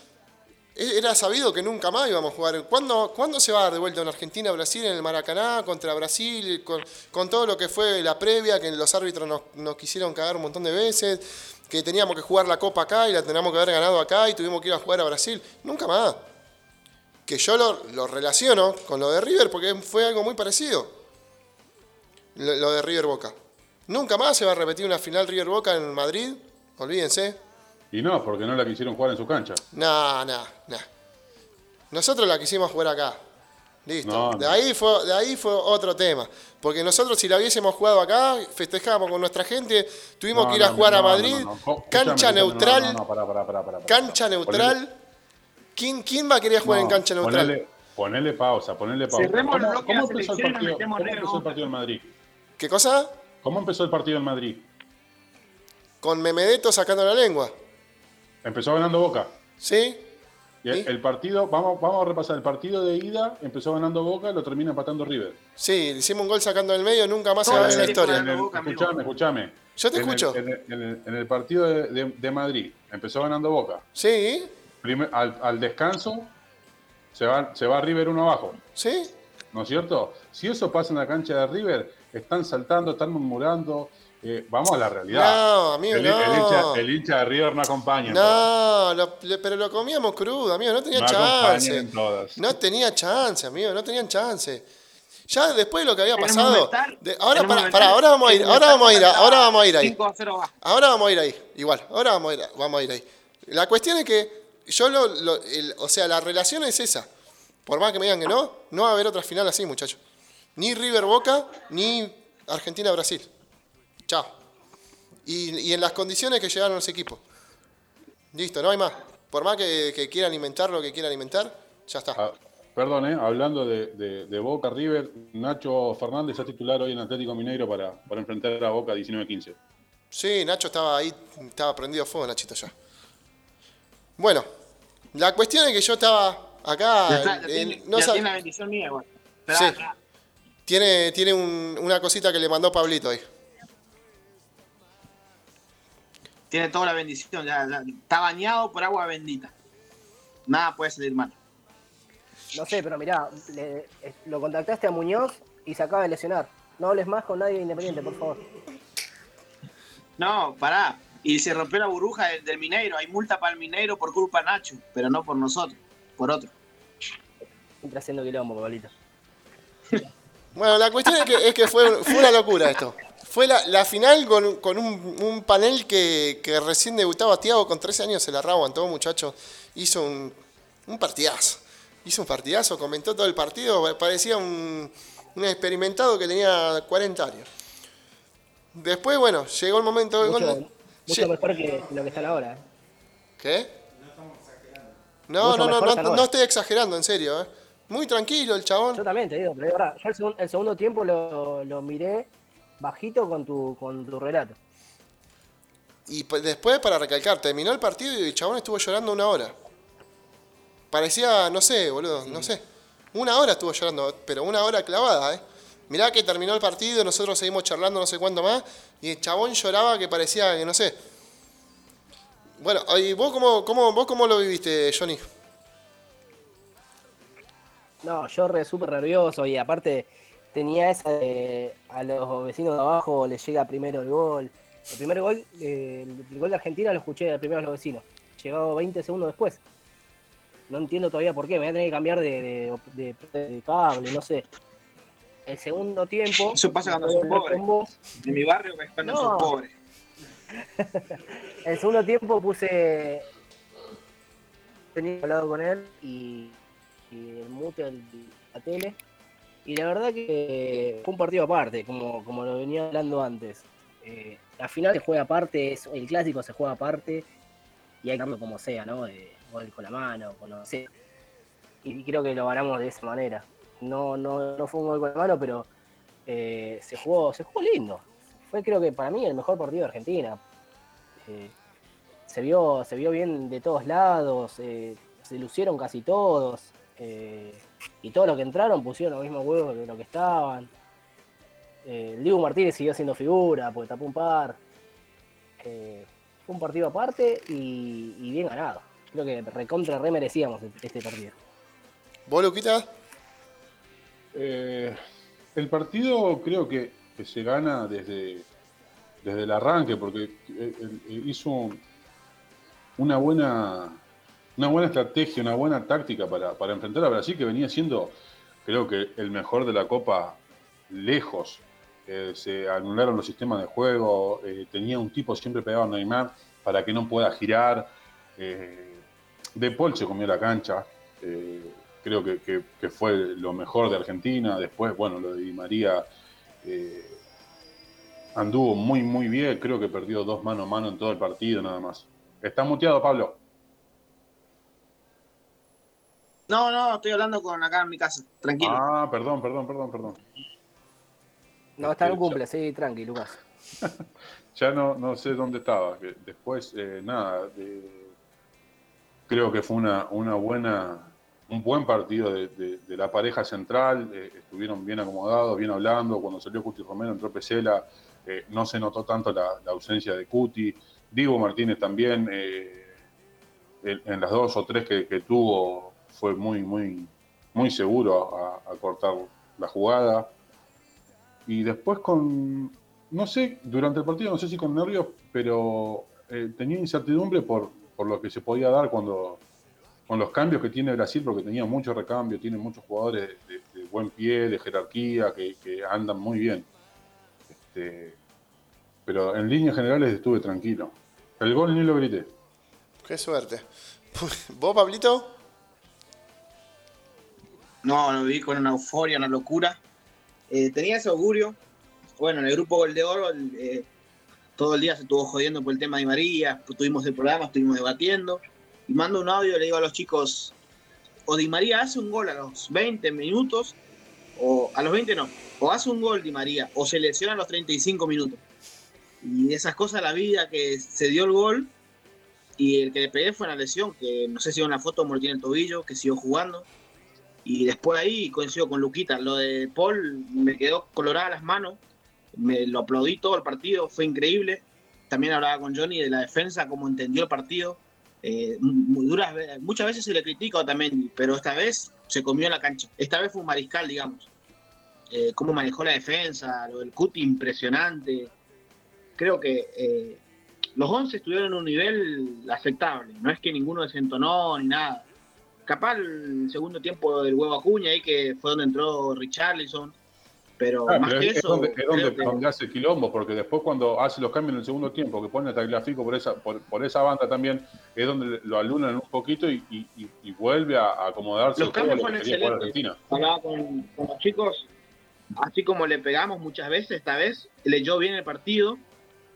era sabido que nunca más íbamos a jugar. ¿Cuándo, ¿cuándo se va a dar de vuelta en Argentina, Brasil, en el Maracaná, contra Brasil, con, todo lo que fue la previa, que los árbitros nos, quisieron cagar un montón de veces, que teníamos que jugar la Copa acá y la teníamos que haber ganado acá y tuvimos que ir a jugar a Brasil? Nunca más. Que yo lo, relaciono con lo de River porque fue algo muy parecido. Lo de River Boca. Nunca más se va a repetir una final River Boca en Madrid. Olvídense. Y no, porque no la quisieron jugar en su cancha. No, no, no. Nosotros la quisimos jugar acá. Listo. No, no. De, ahí fue, de ahí fue otro tema. Porque nosotros si la hubiésemos jugado acá, festejábamos con nuestra gente, tuvimos No, que ir a jugar a Madrid, no, no. Jo- cancha neutral, cancha neutral. ¿Quién, ¿Quién va a querer jugar en cancha neutral? Ponele, ponele pausa, ponele pausa. ¿Cómo, empezó el partido? ¿Cómo empezó el partido en Madrid? ¿Qué cosa? ¿Cómo empezó el partido en Madrid? Con Memedeto sacando la lengua. Empezó ganando Boca. ¿Sí? Y el, ¿Sí? el partido, vamos, vamos a repasar, el partido de ida empezó ganando Boca, lo termina empatando River. Sí, le hicimos un gol sacando del medio, nunca más se Toda va a ver en la historia. serie En el- Boca, amigo. escuchame, escuchame. Yo te En escucho. En el, en el- en el partido de, de- de Madrid empezó ganando Boca. ¿Sí? Primer- al, al descanso se va, se va River uno abajo. ¿Sí? ¿No es cierto? Si eso pasa en la cancha de River, están saltando, están murmurando. Eh, vamos a la realidad. No, amigo, el, no. el hincha, el hincha de River no acompaña. No, lo- le- pero lo comíamos crudo, amigo, no tenía. No chance. en todas. No tenía chance, amigo, no tenían chance. Ya después de lo que había pasado. de- ahora, para, para, ahora vamos a ir, ahora vamos a ir, ahora vamos a ir ahí. 5 a 0 abajo. Ahora vamos a ir ahí, igual, ahora vamos a ir, vamos a ir ahí. La cuestión es que yo lo, lo- el- o sea, la relación es esa. Por más que me digan que no, no va a haber otra final así, muchachos. Ni River Boca, ni Argentina Brasil. Chao. Y, y en las condiciones que llegaron los equipos. Listo, no hay más. Por más que, que quieran inventar lo que quieran inventar, ya está. Ah, perdón, eh, hablando de, de- de Boca River, Nacho Fernández es titular hoy en Atlético Mineiro para, para enfrentar a Boca 19-15. Sí, Nacho estaba ahí, estaba prendido a fuego, Nachito ya. Bueno, la cuestión es que yo estaba acá. Ya, está, ya eh, tiene, no ya sab- tiene la bendición mía. Esperá, Sí. tiene tiene un- una cosita que le mandó Pablito ahí. Tiene toda la bendición. ya- ya está bañado por agua bendita. Nada puede salir mal. No sé, pero mirá, le- eh, lo contactaste a Muñoz y se acaba de lesionar. No hables más con nadie de independiente, por favor. No, pará. Y se rompió la burbuja del, del Mineiro. Hay multa para el Mineiro por culpa de Nacho, pero no por nosotros, por otro. Entra haciendo quilombo, Pablito. Bueno, la cuestión es que, es que fue, fue una locura esto. Fue la, la final con, con un, un panel que, que recién debutaba Tiago con 13 años, se la aguantó, muchachos. Hizo un, un partidazo. Hizo un partidazo, comentó todo el partido, parecía un, un experimentado que tenía 40 años. Después, bueno, llegó el momento del Mucho, gol. mucho mejor que lo que está ahora. ¿eh? ¿Qué? No, no, no, no, no, estoy exagerando, en serio. ¿eh? Muy tranquilo el chabón. Yo también te digo, pero de verdad, yo el, segun- el segundo tiempo lo, lo miré bajito con tu, con tu relato. Y pues después, para recalcar, terminó el partido y el chabón estuvo llorando una hora. Parecía, no sé, boludo, no sé. Una hora estuvo llorando, pero una hora clavada, ¿eh? Mirá que terminó el partido, nosotros seguimos charlando no sé cuánto más, y el chabón lloraba que parecía que no sé. Bueno, ¿y vos cómo, cómo, vos cómo lo viviste, Johnny? No, yo re súper nervioso y aparte tenía esa de a los vecinos de abajo les llega primero el gol. El primer gol, eh, el gol de Argentina lo escuché primero a los vecinos. Llegado 20 segundos después. No entiendo todavía por qué, me voy a tener que cambiar de, de- de- de cable, no sé. El segundo tiempo. Eso pasa cuando voy sos a hablar pobre. con vos. En mi barrio es cuando No. sos pobre. El segundo tiempo puse. Tenía hablado con él y, y el mute el- la tele. Y la verdad que fue un partido aparte, como, como lo venía hablando antes. Eh, la final se juega aparte, es- el clásico se juega aparte y hay darlo como sea, ¿no? De gol con la mano, con lo sea. Y creo que lo ganamos de esa manera. No, no, no fue un gol con la mano, pero eh, se jugó, se jugó lindo. Fue creo que para mí el mejor partido de Argentina. Eh, se vio, se vio bien de todos lados, eh, se lucieron casi todos, eh, y todos los que entraron pusieron los mismos huevos de lo que estaban. Eh, Diego Martínez siguió siendo figura porque tapó un par. Eh, fue un partido aparte y, y bien ganado. Creo que recontra re merecíamos este partido. ¿Vos, Luquita? Eh, el partido creo que, que se gana desde, desde el arranque, porque eh, eh, hizo una buena, una buena estrategia, una buena táctica para, para enfrentar a Brasil, que venía siendo, creo que, el mejor de la Copa lejos. Eh, se anularon los sistemas de juego, eh, tenía un tipo siempre pegado a Neymar para que no pueda girar. Eh, de Paul se comió la cancha, creo que, que- que fue lo mejor de Argentina. Después, bueno, lo de Di María anduvo muy, muy bien. Creo que perdió dos mano a mano en todo el partido, nada más. Está muteado, Pablo. No, no, estoy hablando con acá en mi casa. Tranquilo. Ah, perdón, perdón, perdón, perdón. No, está en un Este, cumple, sí, tranqui, Lucas. Ya no, no sé dónde estaba. que Después, eh, nada, eh, creo que fue una, una buena, un buen partido de, de- de la pareja central. eh, estuvieron bien acomodados, bien hablando. Cuando salió Cuti Romero, entró Pesela. eh, no se notó tanto la, la ausencia de Cuti. Diego Martínez también, eh, en, en las dos o tres que, que tuvo, fue muy, muy, muy seguro a, cortar la jugada. Y después con, no sé, durante el partido, no sé si con nervios, pero eh, tenía incertidumbre por, por lo que se podía dar cuando con los cambios que tiene Brasil, porque tenía mucho recambio, tiene muchos jugadores de, de buen pie, de jerarquía, que, que andan muy bien. Este, pero en líneas generales estuve tranquilo. El gol ni lo grité. Qué suerte. ¿Vos, Pablito? No, lo viví con una euforia, una locura. Eh, tenía ese augurio. Bueno, en el grupo Gol de Oro, eh, todo el día se estuvo jodiendo por el tema de María. Tuvimos el programa, estuvimos debatiendo. Y mando un audio y le digo a los chicos: o Di María hace un gol a los 20 minutos, o a los 20 no, o hace un gol Di María, o se lesiona a los 35 minutos. Y esas cosas la vida que se dio el gol. Y el que le pegué fue una lesión, que no sé si en la foto me tiene el tobillo, que siguió jugando. Y después ahí coincido con Luquita. Lo de Paul me quedó colorada las manos. Me lo aplaudí todo el partido, fue increíble. También hablaba con Johnny de la defensa, cómo entendió el partido. Eh, muy duras, muchas veces se le critica también, pero esta vez se comió en la cancha. Esta vez fue un mariscal, digamos. Eh, cómo manejó la defensa, lo del Cuti impresionante. Creo que eh, los 11 estuvieron en un nivel aceptable. No es que ninguno desentonó ni nada capaz el segundo tiempo del huevo Acuña ahí que fue donde entró Richarlison pero Ah, más pero que es, eso donde, es donde- que- hace quilombo, porque después cuando hace los cambios en el segundo tiempo, que pone a Tagliafico por esa, por, por esa banda también, es donde lo alunan un poquito y, y- vuelve a acomodarse los cambios fueron excelentes. Hablaba con, con los chicos así como le pegamos muchas veces esta vez leyó bien el partido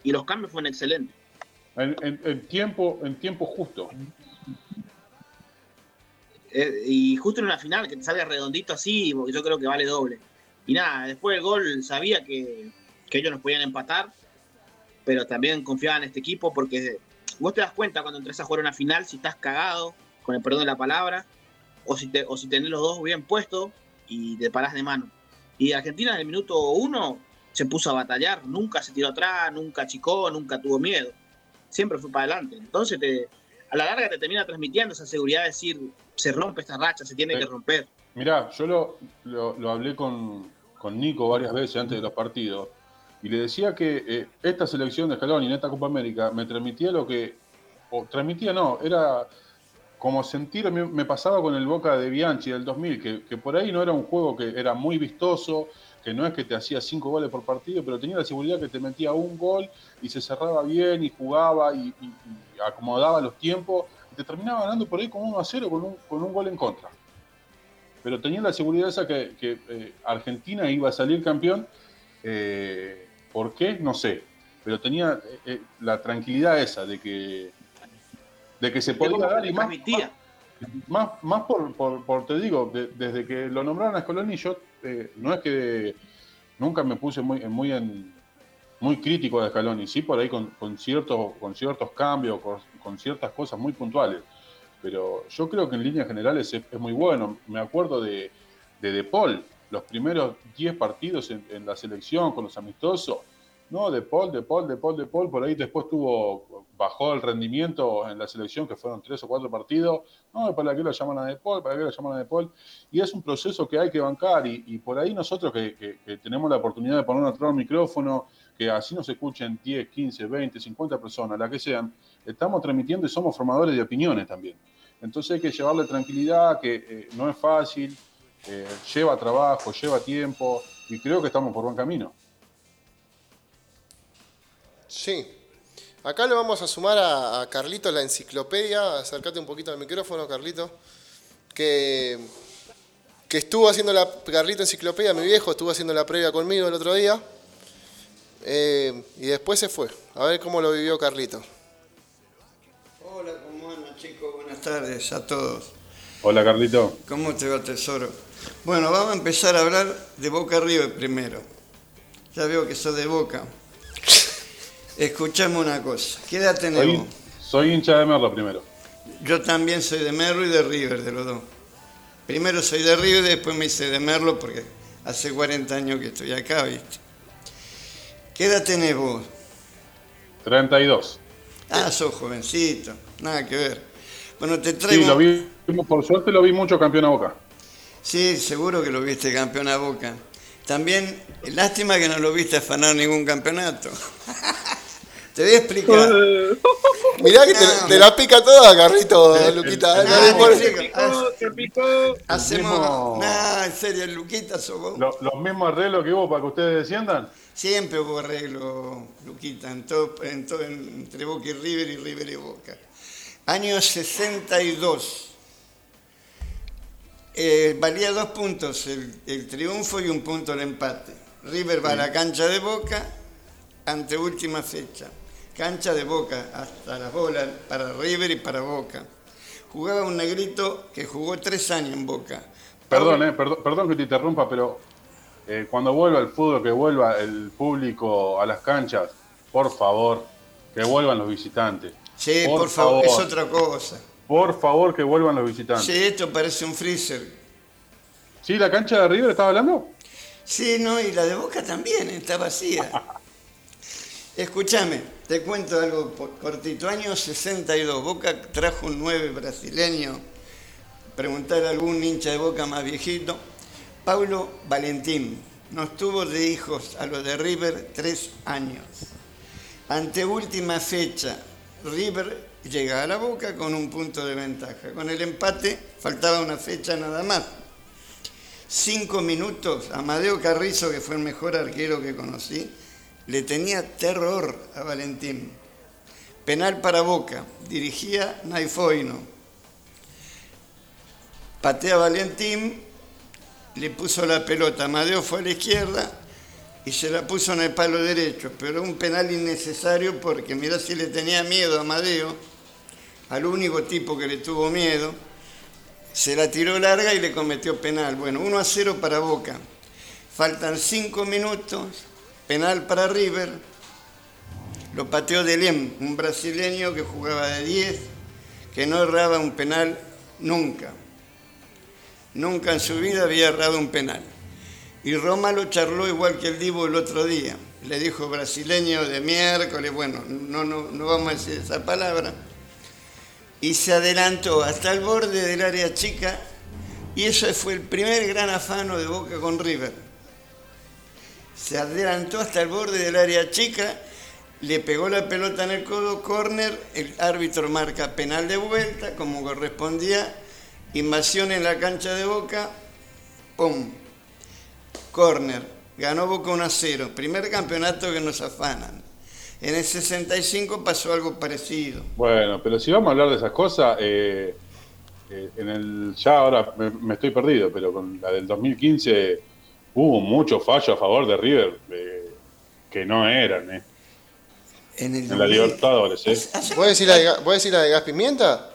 y los cambios fueron excelentes. En, en- en tiempo, en tiempo justo. Eh, y justo en una final que te salga redondito así, porque yo creo que vale doble. Y nada, después del gol sabía que, que ellos nos podían empatar, pero también confiaba en este equipo porque vos te das cuenta cuando entras a jugar una final si estás cagado, con el perdón de la palabra, o si, o si tenés los dos bien puestos y te parás de mano. Y Argentina en el minuto uno se puso a batallar, nunca se tiró atrás, nunca achicó, nunca tuvo miedo, siempre fue para adelante. Entonces te, a la larga te termina transmitiendo esa seguridad de decir, se rompe esta racha, se tiene que romper. Mirá, yo lo, lo- lo hablé con, con Nico varias veces antes de los partidos y le decía que eh, esta selección de Scaloni en esta Copa América me transmitía lo que, o transmitía no, era como sentir, me, me pasaba con el Boca de Bianchi del 2000, que, que por ahí no era un juego que era muy vistoso, que no es que te hacía cinco goles por partido, pero tenía la seguridad que te metía un gol y se cerraba bien y jugaba y, y- y acomodaba los tiempos y te terminaba ganando por ahí con 1 a 0 con un, con un gol en contra pero tenía la seguridad esa que, que, eh, Argentina iba a salir campeón. eh, ¿Por qué? No sé. Pero tenía eh, la tranquilidad esa de que, de que se podía dar y más. Más, más por, por, te digo, de- desde que lo nombraron a Scaloni, yo eh, no es que nunca me puse muy, muy, en, muy crítico de Scaloni, sí por ahí con, con, ciertos, con ciertos cambios, con, ciertas cosas muy puntuales. Pero yo creo que en líneas generales es, muy bueno. Me acuerdo de, de De Paul, los primeros 10 partidos en, en la selección con los amistosos, No, de Paul, de Paul, de Paul, de Paul. Por ahí después tuvo, bajó el rendimiento en la selección, que fueron tres o cuatro partidos. No, ¿para qué lo llaman a De Paul? ¿Para qué lo llaman a De Paul? Y es un proceso que hay que bancar. Y, por ahí nosotros que, tenemos la oportunidad de poner atrás un micrófono, que así nos escuchen 10, 15, 20, 50 personas, las que sean, estamos transmitiendo y somos formadores de opiniones también. Entonces hay que llevarle tranquilidad, que eh, no es fácil, eh, lleva trabajo, lleva tiempo, y creo que estamos por buen camino. Sí. Acá lo vamos a sumar a, a Carlito la enciclopedia. Acércate un poquito al micrófono, Carlito. Que, que estuvo haciendo la. Carlito Enciclopedia, mi viejo, estuvo haciendo la previa conmigo el otro día. Eh, y después se fue. A ver cómo lo vivió Carlito. Hola, ¿cómo andan chicos? Buenas tardes a todos. Hola Carlito. ¿Cómo te va, tesoro? Bueno, vamos a empezar a hablar de Boca River primero. Ya veo que sos de Boca. Escuchame una cosa. ¿Qué edad tenés Soy, soy hincha de Merlo primero. Yo también soy de Merlo y de River, de los dos. Primero soy de River y después me hice de Merlo porque hace 40 años que estoy acá, ¿viste? ¿Qué edad tenés vos? 32. Ah, sos jovencito, nada que ver. Bueno, te traigo... Sí, lo vi, por suerte lo vi mucho campeón a Boca. Sí, seguro que lo viste campeón a Boca. También, lástima que no lo viste afanar ningún campeonato. Te voy a explicar. Mirá que te, No, te la pica toda, Carlito, Luquita. No, No te explico. Se picó. Hacemos. No, en serio, Luquita sos vos. Lo- los mismos arreglos que hubo para que ustedes desciendan. Siempre hubo arreglo, Luquita, en todo, en todo- entre Boca y River y River y Boca. Año 62. Eh, valía dos puntos el, el triunfo y un punto el empate. River va a la cancha de Boca ante última fecha. Cancha de Boca, hasta las bolas para River y para Boca. Jugaba un negrito que jugó tres años en Boca. Perdón, eh, perdón, perdón que te interrumpa, pero eh, cuando vuelva el fútbol, que vuelva el público a las canchas, por favor, que vuelvan los visitantes. Sí, por, favor, es otra cosa. Por favor, que vuelvan los visitantes. Sí, esto parece un freezer. ¿Sí, la cancha de River estaba hablando? Sí, no, y la de Boca también está vacía. Escúchame, te cuento algo cortito. Año 62, Boca trajo un 9 brasileño. Preguntar a algún hincha de Boca más viejito. Paulo Valentín. Nos tuvo de hijos a los de River tres años. Ante última fecha, River llega a la Boca con un punto de ventaja. Con el empate faltaba una fecha nada más. Cinco minutos, Amadeo Carrizo, que fue el mejor arquero que conocí, le tenía terror a Valentín. Penal para Boca, dirigía Naifoino. Patea Valentín, le puso la pelota, Amadeo fue a la izquierda y se la puso en el palo derecho, pero un penal innecesario porque mirá si le tenía miedo a Amadeo, al único tipo que le tuvo miedo, se la tiró larga y le cometió penal. Bueno, 1 a 0 para Boca. Faltan 5 minutos, penal para River. Lo pateó Delem, un brasileño que jugaba de 10, que no erraba un penal nunca. Nunca en su vida había errado un penal. Y Roma lo charló igual que el Divo el otro día. Le dijo brasileño de miércoles, bueno, no, no, no vamos a decir esa palabra. Y se adelantó hasta el borde del área chica y eso fue el primer gran afano de Boca con River. Se adelantó hasta el borde del área chica, le pegó la pelota en el codo, córner, el árbitro marca penal de vuelta, como correspondía, invasión en la cancha de Boca, ¡pum! Córner, ganó Boca 1 a 0, primer campeonato que nos afanan. En el 65 pasó algo parecido. Bueno, pero si vamos a hablar de esas cosas, eh, eh, en el ya ahora me, me estoy perdido, pero con la del 2015 hubo muchos fallos a favor de River eh, que no eran, eh, En, el en la 2000. Libertadores, eh. ¿Vos decís la de, vos decís la de Gas Pimienta?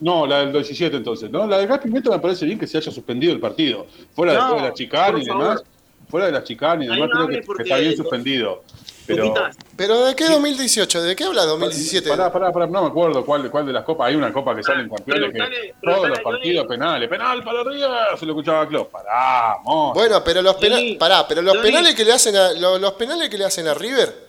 No, la del 17 entonces. No, la de Gas Pimienta me parece bien que se haya suspendido el partido. Fuera No, después de la chicana y demás. fuera de la chicana y demás, no creo que, que está bien suspendido. Pero, ¿Pero de qué 2018? ¿De qué habla 2017? Pará, pará, pará, no me acuerdo cuál, cuál de las copas. Hay una copa que salen campeones que todos los partidos Johnny. penales. Penal para arriba, se lo escuchaba a Klopp. Pará, mon. Bueno, pero los penales, pará, pero los Johnny. penales que le hacen a los, los penales que le hacen a River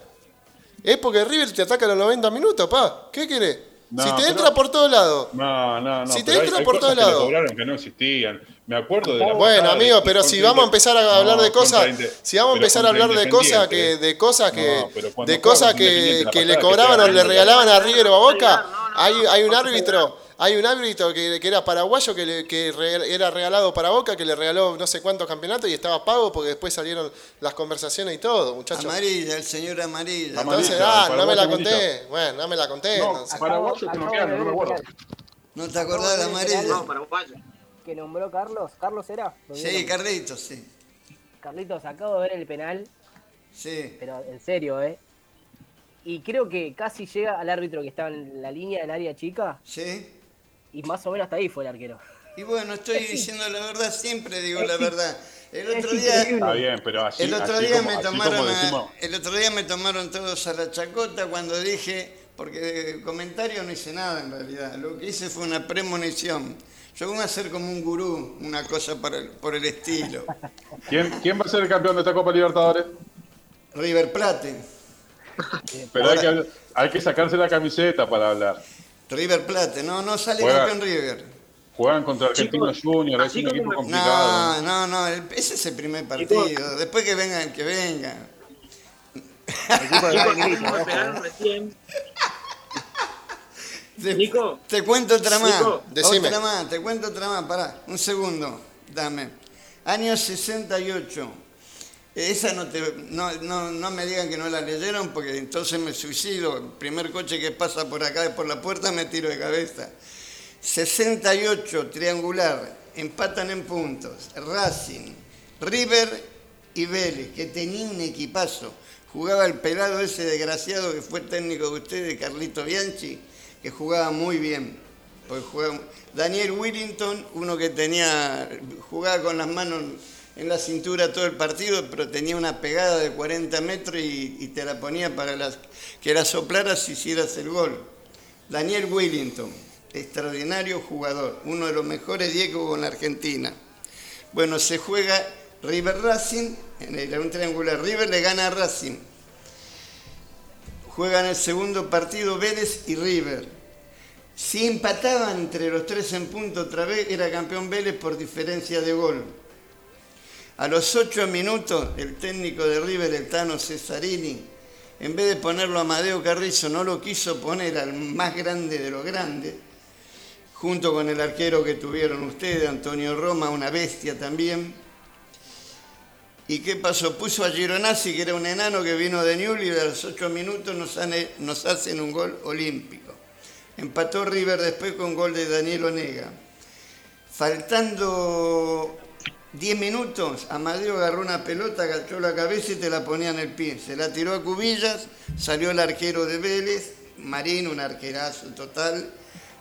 es porque River te ataca a los 90 minutos, pa. ¿Qué querés? No, si te pero- entra por todos lados. No, no, no. Si te entra hay por todos que lados. cobraron que no existían. Me acuerdo de la Bueno, amigo, pero si vamos a empezar a hablar No, de cosas, si vamos a empezar a hablar de cosas que de cosas que No, de cosas que, le cobraban o le regalaban a River o a Boca, No, no, no, hay hay un no, árbitro hay un árbitro que, que era paraguayo que, le- que re- era regalado para Boca, que le regaló no sé cuántos campeonatos y estaba pago porque después salieron las conversaciones y todo, muchachos. Amarilla, el señor amarilla. Amarilla. Entonces, ah, no me la conté. Bueno, no me la conté. No, entonces. paraguayo que no de no me acuerdo. ¿No te acordás de amarilla? no, paraguayo. Que nombró Carlos. ¿Carlos era? ¿Lo Sí? Carlitos, sí. Carlitos, acabo de ver el penal, Sí. pero en serio, ¿eh? Y creo que casi llega al árbitro que estaba en la línea del área chica ¿Sí? y más o menos hasta ahí fue el arquero. Y bueno, estoy diciendo la verdad, siempre digo la verdad. El otro día. Está bien, pero así, el otro así día como, me tomaron a- el otro día me tomaron todos a la chacota cuando dije, porque de comentario no hice nada en realidad. Lo que hice fue una premonición. Yo voy a ser como un gurú, una cosa el- por el estilo. ¿quién, ¿quién va a ser el campeón de esta Copa Libertadores? River Plate. Pero hay que, hay que sacarse la camiseta para hablar. River Plate, no, no sale Juega. campeón River. Juegan contra Argentinos Chicos, Junior, es así un equipo complicado. No, no, no, el- ese es el primer partido. Después que vengan, que vengan. Equipo de Chicos, Gaby Milito, ¿cómo me recién? Te, Nico. te cuento otra más. Nico. Decime. Otra más, te cuento otra más, pará, un segundo, dame. Año 68. Esa no, te, no, no, no me digan que no la leyeron porque entonces me suicido. El primer coche que pasa por acá, por la puerta, me tiro de cabeza. 68, triangular, empatan en puntos. Racing, River y Vélez, que tenía un equipazo. Jugaba el pelado ese desgraciado que fue técnico de ustedes, Carlito Bianchi, que jugaba muy bien. Daniel Willington, uno que tenía, jugaba con las manos en la cintura todo el partido, pero tenía una pegada de 40 metros y, y te la ponía para las, que la soplaras si hicieras el gol. Daniel Willington, extraordinario jugador, uno de los mejores 10 que en la Argentina. Bueno, se juega River Racing, en el, un triangular. River le gana a Racing. Juegan el segundo partido Vélez y River. Si empataban entre los tres en punto otra vez, era campeón Vélez por diferencia de gol. A los ocho minutos, el técnico de River, el Tano Cesarini, en vez de ponerlo a Amadeo Carrizo, no lo quiso poner al más grande de los grandes, junto con el arquero que tuvieron ustedes, Antonio Roma, una bestia también. ¿Y qué pasó? Puso a Gironazzi, que era un enano que vino de Newell y a los ocho minutos nos, han- nos hacen un gol olímpico. Empató River después con gol de Daniel Onega. Faltando 10 minutos, Amadeo agarró una pelota, agachó la cabeza y te la ponía en el pie. Se la tiró a cubillas, salió el arquero de Vélez, Marín, un arquerazo total,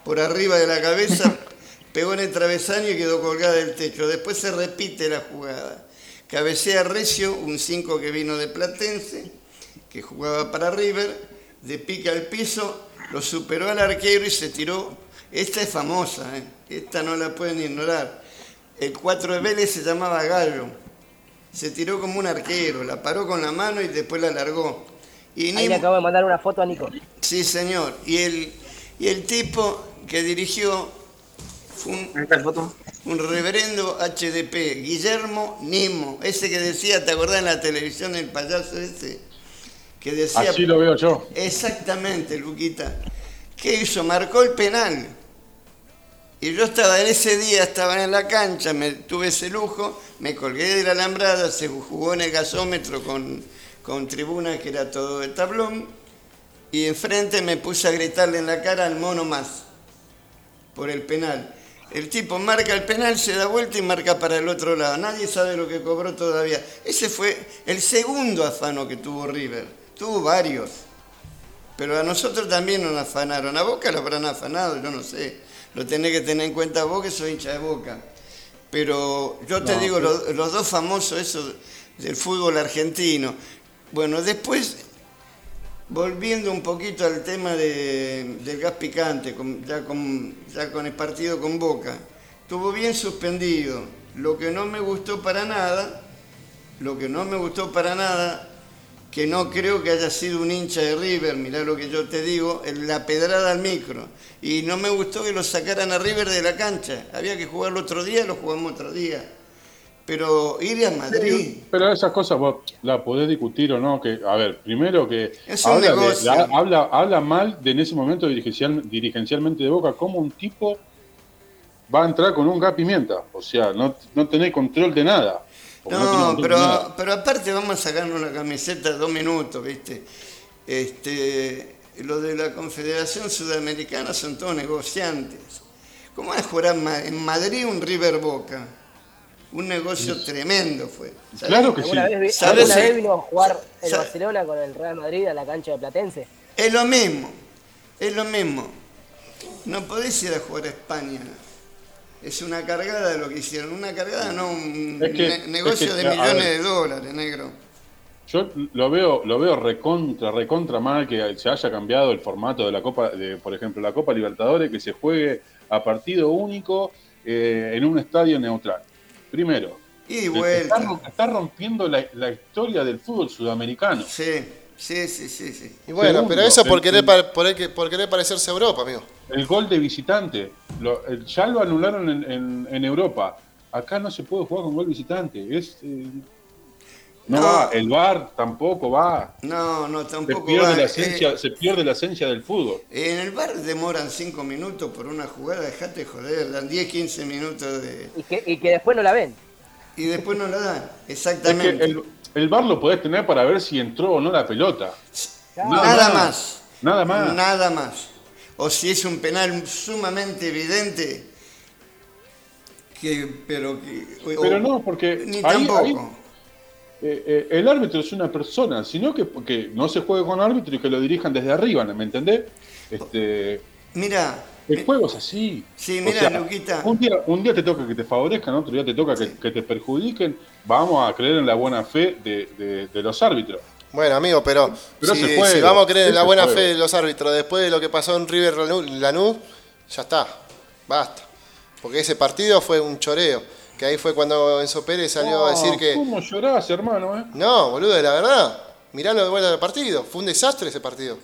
por arriba de la cabeza, pegó en el travesaño y quedó colgada del techo. Después se repite la jugada. Cabecea Recio, un 5 que vino de Platense, que jugaba para River, de pica al piso, lo superó al arquero y se tiró. Esta es famosa, ¿eh? esta no la pueden ignorar. El 4 de Vélez se llamaba Gallo. Se tiró como un arquero, la paró con la mano y después la largó. Y Ahí ni- le acabo de mandar una foto a Nico. Sí, señor. Y el, y el tipo que dirigió un, reverendo HDP, Guillermo Nimo, ese que decía, ¿te acordás en la televisión el payaso ese? Que decía... Así lo veo yo. Exactamente, Luquita. ¿Qué hizo? Marcó el penal. Y yo estaba en ese día, estaba en la cancha, me tuve ese lujo, me colgué de la alambrada, se jugó en el gasómetro con, con tribuna que era todo de tablón, y enfrente me puse a gritarle en la cara al mono más, por el penal. El tipo marca el penal, se da vuelta y marca para el otro lado. Nadie sabe lo que cobró todavía. Ese fue el segundo afano que tuvo River. Tuvo varios. Pero a nosotros también nos afanaron. A Boca lo habrán afanado, yo no sé. Lo tenés que tener en cuenta vos que soy hincha de Boca. Pero yo te No, digo, pero- los, los dos famosos esos del fútbol argentino. Bueno, después, volviendo un poquito al tema de- del gas picante, con- ya, con, el partido con Boca, estuvo bien suspendido. Lo que no me gustó para nada, lo que no me gustó para nada, que no creo que haya sido un hincha de River, mirá lo que yo te digo, la pedrada al micro. Y no me gustó que lo sacaran a River de la cancha. Había que jugarlo otro día, lo jugamos otro día. Pero ir a Madrid, Pero esas cosas vos las podés discutir o no. Que, a ver, primero que Es un habla, de- negocio. la- habla, habla mal de en ese momento dirigencial- dirigencialmente de Boca, como un tipo va a entrar con un gas pimienta. O sea, no, no tenés control de nada. No, de pero, nada. pero aparte vamos a sacarnos la camiseta dos minutos, ¿viste? Este, lo de la Confederación Sudamericana son todos negociantes. ¿Cómo van a jugar en Madrid un River Boca? Un negocio tremendo fue. Claro que sí. ¿Alguna vez, ¿Sabes? alguna vez vino a jugar el Sa- Barcelona con el Real Madrid a la cancha de Platense? Es lo mismo, es lo mismo. No podés ir a jugar a España. Es una cargada de lo que hicieron. Una cargada, no un Es que- ne- negocio es que, de millones de dólares, negro. Yo lo veo, lo veo recontra, recontra mal que se haya cambiado el formato de la Copa, de, por ejemplo, la Copa Libertadores, que se juegue a partido único eh, en un estadio neutral. Primero, Y está, vuelta. está rompiendo la, la historia del fútbol sudamericano. Sí, sí, sí, sí. sí. Y bueno, Segundo, pero eso por el- querer, pa- por, el- por querer parecerse a Europa, amigo. El gol de visitante, lo- el- ya lo anularon en, en- en Europa. Acá no se puede jugar con gol visitante. Es, eh, no, No. va, el VAR tampoco va. No, no, Se tampoco pierde, va. la Eh, esencia, se pierde la esencia del fútbol. en el bar demoran 5 minutos por una jugada, dejate joder, dan 10, 15 minutos de... Y que, y que después no la ven. Y después no la dan, Es exactamente. que el, el VAR lo podés tener para ver si entró o no la pelota. Nada más. Nada más. Nada más. O si es un penal sumamente evidente, que, pero que... o- Pero no, porque Ni ahí- tampoco. ahí, eh, eh, el árbitro es una persona, sino que, que no se juegue con árbitro y que lo dirijan desde arriba, ¿me entendés? Este, Mira, el juego es así. Sí, O mira, sea, Luquita. Un día, un día te toca que te favorezcan, otro día te toca que, que te perjudiquen. Vamos a creer en la buena fe de, de- de los árbitros. Bueno, amigo, pero, Pero si, ese juego, si vamos a creer en la buena juego. fe de los árbitros después de lo que pasó en River Lanús, ya está, basta. Porque ese partido fue un choreo. Que ahí fue cuando Enzo Pérez salió a decir que. ¿Cómo llorás, hermano? eh? No, boludo, la verdad. Miralo de vuelta del partido. Fue un desastre ese partido.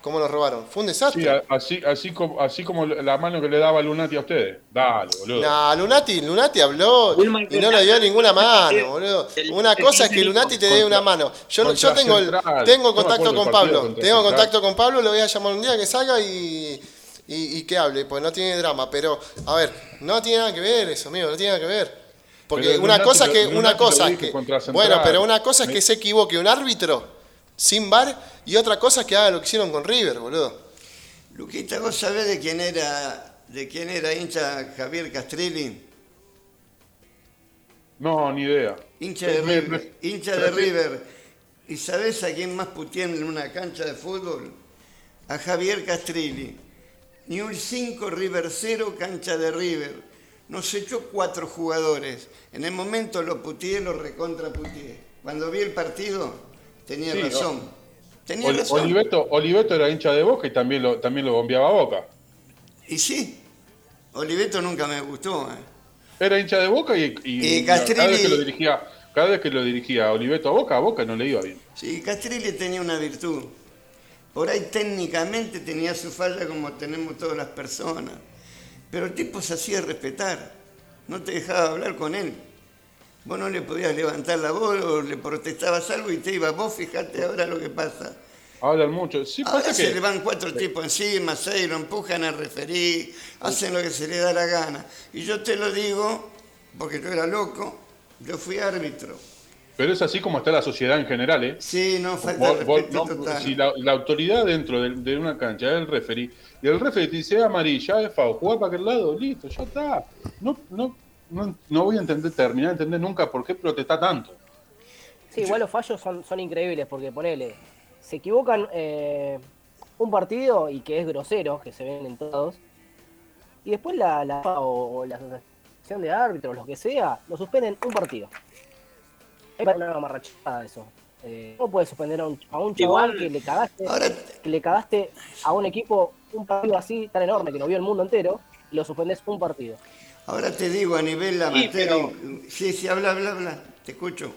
¿Cómo nos robaron? Fue un desastre. Sí, así, así, como, así como la mano que le daba Lunati a ustedes. Dale, boludo. No, Lunati, Lunati habló Wilman y no le dio ninguna mano, boludo. Una cosa es que Lunati te dé una mano. Yo, yo tengo, el- tengo contacto con Pablo. Tengo contacto con Pablo, lo voy a llamar un día que salga y, y, y que hable, porque no tiene drama. Pero, a ver, no tiene nada que ver eso, amigo, no tiene nada que ver. Porque Pero una cosa es que, una cosa es que, bueno, pero una cosa es que se equivoque un árbitro sin bar y otra cosa es que haga lo que hicieron con River, boludo. Luquita, ¿vos sabés de quién era, de quién era hincha Javier Castrilli? No, ni idea. Hincha de Me- River. me- hincha de River. ¿Y sabés a quién más putean en una cancha de fútbol? A Javier Castrilli. Ni un 5 River 0, cancha de River. Nos echó cuatro jugadores. En el momento lo puteé, lo recontra puteé. Cuando vi el partido, tenía Sí, razón. Tenía Ol- razón. Oliveto, Oliveto era hincha de Boca y también lo, también lo bombeaba a Boca. Y sí, Oliveto nunca me gustó. ¿eh? Era hincha de Boca y, y- Y Castrilli- cada vez que lo dirigía, cada vez que lo dirigía Oliveto a Boca, a Boca no le iba bien. Sí, Castrilli tenía una virtud. Por ahí técnicamente tenía su falla como tenemos todas las personas. Pero el tipo se hacía respetar. No te dejaba hablar con él. Vos no le podías levantar la voz o le protestabas algo y te iba. Vos fijate ahora lo que pasa. Hablan mucho. Sí, Ahora pasa se que le van cuatro tipos encima, seis, lo empujan a referir, hacen lo que se le da la gana. Y yo te lo digo, porque yo era loco, yo fui árbitro. Pero es así como está la sociedad en general, ¿eh? Sí, no falta Vos- vos- no, total. si la, la autoridad dentro de, de una cancha es el referee, y el referee te dice "Es amarilla, es FAO, jugar para aquel lado, listo, ya está. No, no, no, no voy a entender, terminar de entender nunca por qué protesta tanto. Sí, igual los fallos son, son increíbles porque ponele, se equivocan eh, un partido y que es grosero, que se ven en todos, y después la, la FA o, la, comisión de árbitros, lo que sea, lo suspenden un partido. Es para una amarrachada eso. Eh, ¿Cómo puedes suspender a un, a un chaval Igual- que le cagaste Ahora, que le cagaste a un equipo un partido así tan enorme que no vio el mundo entero, y lo suspendes un partido? ahora te digo a nivel amateur. Sí, sí, habla, habla, habla. Te escucho.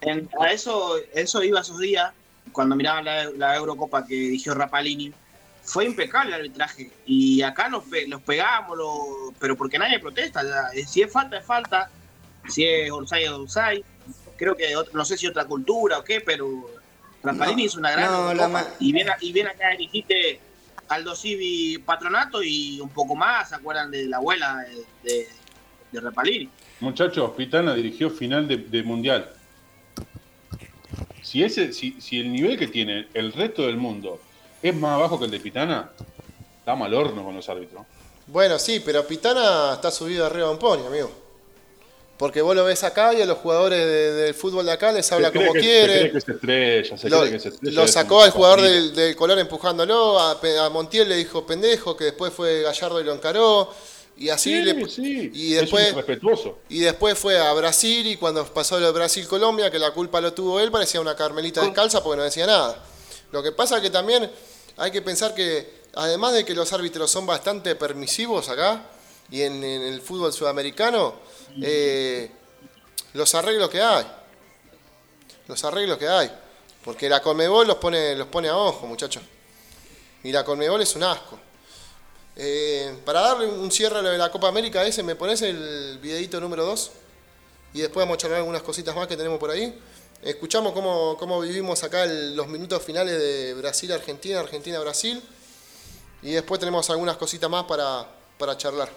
En- a eso, eso iba esos días, cuando miraba la, la Eurocopa que dirigió Rapalini. Fue impecable el arbitraje. Y acá nos, pe- nos pegamos, lo- pero porque nadie protesta. ya. Eh, Si es falta, es falta. Si es Orsay, es Orsay. Creo que ot- no sé si otra cultura o qué, pero Rapalini No, hizo una gran no, la Y viene, y viene acá dirigiste Aldo Civi Patronato y un poco más, ¿se acuerdan de la abuela de, de, de Rapalini? Muchachos, Pitana dirigió final de, de mundial. Si, ese, si, si el nivel que tiene el resto del mundo es más bajo que el de Pitana, estamos al horno con los árbitros. Bueno, sí, pero Pitana está subido arriba de un pony, amigo. Porque vos lo ves acá y a los jugadores de- del fútbol de acá les habla como que- Se quiere. cree que es estrella, se Lo, cree que es estrella. lo es sacó al jugador del, del color empujándolo, a, Montiel le dijo pendejo, que después fue Gallardo y lo encaró. Y así Sí, le, sí, y es después respetuoso. y después fue a Brasil y cuando pasó lo de Brasil-Colombia, que la culpa lo tuvo él, parecía una carmelita descalza porque no decía nada. Lo que pasa es que también hay que pensar que, además de que los árbitros son bastante permisivos acá, y en, en el fútbol sudamericano, eh, los arreglos que hay. Los arreglos que hay. Porque la Conmebol los pone, los pone a ojo, muchachos. Y la Conmebol es un asco. Eh, para darle un cierre a lo de la Copa América ese, ¿me pones el videito número 2? Y después vamos a charlar algunas cositas más que tenemos por ahí. Escuchamos cómo, cómo vivimos acá los minutos finales de Brasil-Argentina, Argentina-Brasil. Y después tenemos algunas cositas más para, para charlar.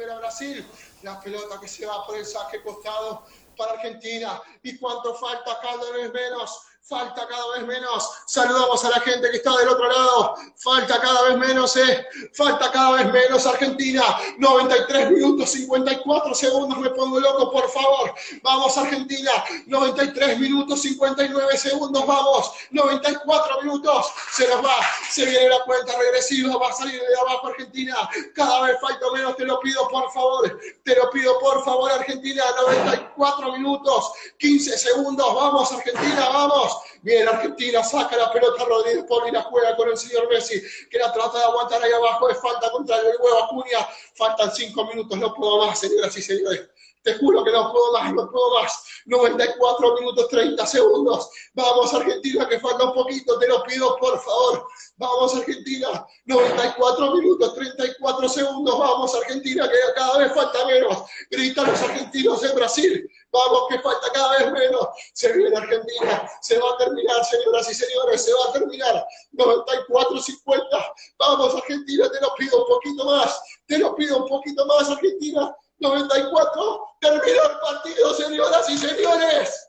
Recupera Brasil. La pelota que se va por el saque costado para Argentina. ¿Y cuánto falta? Cada vez menos. Falta cada vez menos. Saludamos a la gente que está del otro lado. Falta cada vez menos, eh. Falta cada vez menos Argentina. 93 minutos 54 segundos. Me pongo loco, por favor. Vamos Argentina. 93 minutos 59 segundos. Vamos. 94 minutos. Se nos va. Se viene la cuenta regresiva. Va a salir de abajo Argentina. Cada vez falta menos. Te lo pido, por favor. Te lo pido, por favor, Argentina. 94 minutos 15 segundos. Vamos, Argentina. Vamos. Bien, Argentina saca la pelota Rodríguez Poli y la juega con el señor Messi, que la trata de aguantar ahí abajo. Es falta contra el huevo Acuña. Faltan 5 minutos. No puedo más, señoras y señores. Te juro que no puedo más, no puedo más. 94 minutos 30 segundos. Vamos, Argentina, que falta un poquito. Te lo pido, por favor. Vamos, Argentina. 94 minutos 34 segundos. Vamos, Argentina, que cada vez falta menos. Gritan los argentinos en Brasil. Vamos, que falta cada vez menos. Se viene Argentina. Se va a terminar, señoras y señores. Se va a terminar. 94-50. Vamos, Argentina, te lo pido un poquito más. Te lo pido un poquito más, Argentina. 94. Terminó el partido, señoras y señores.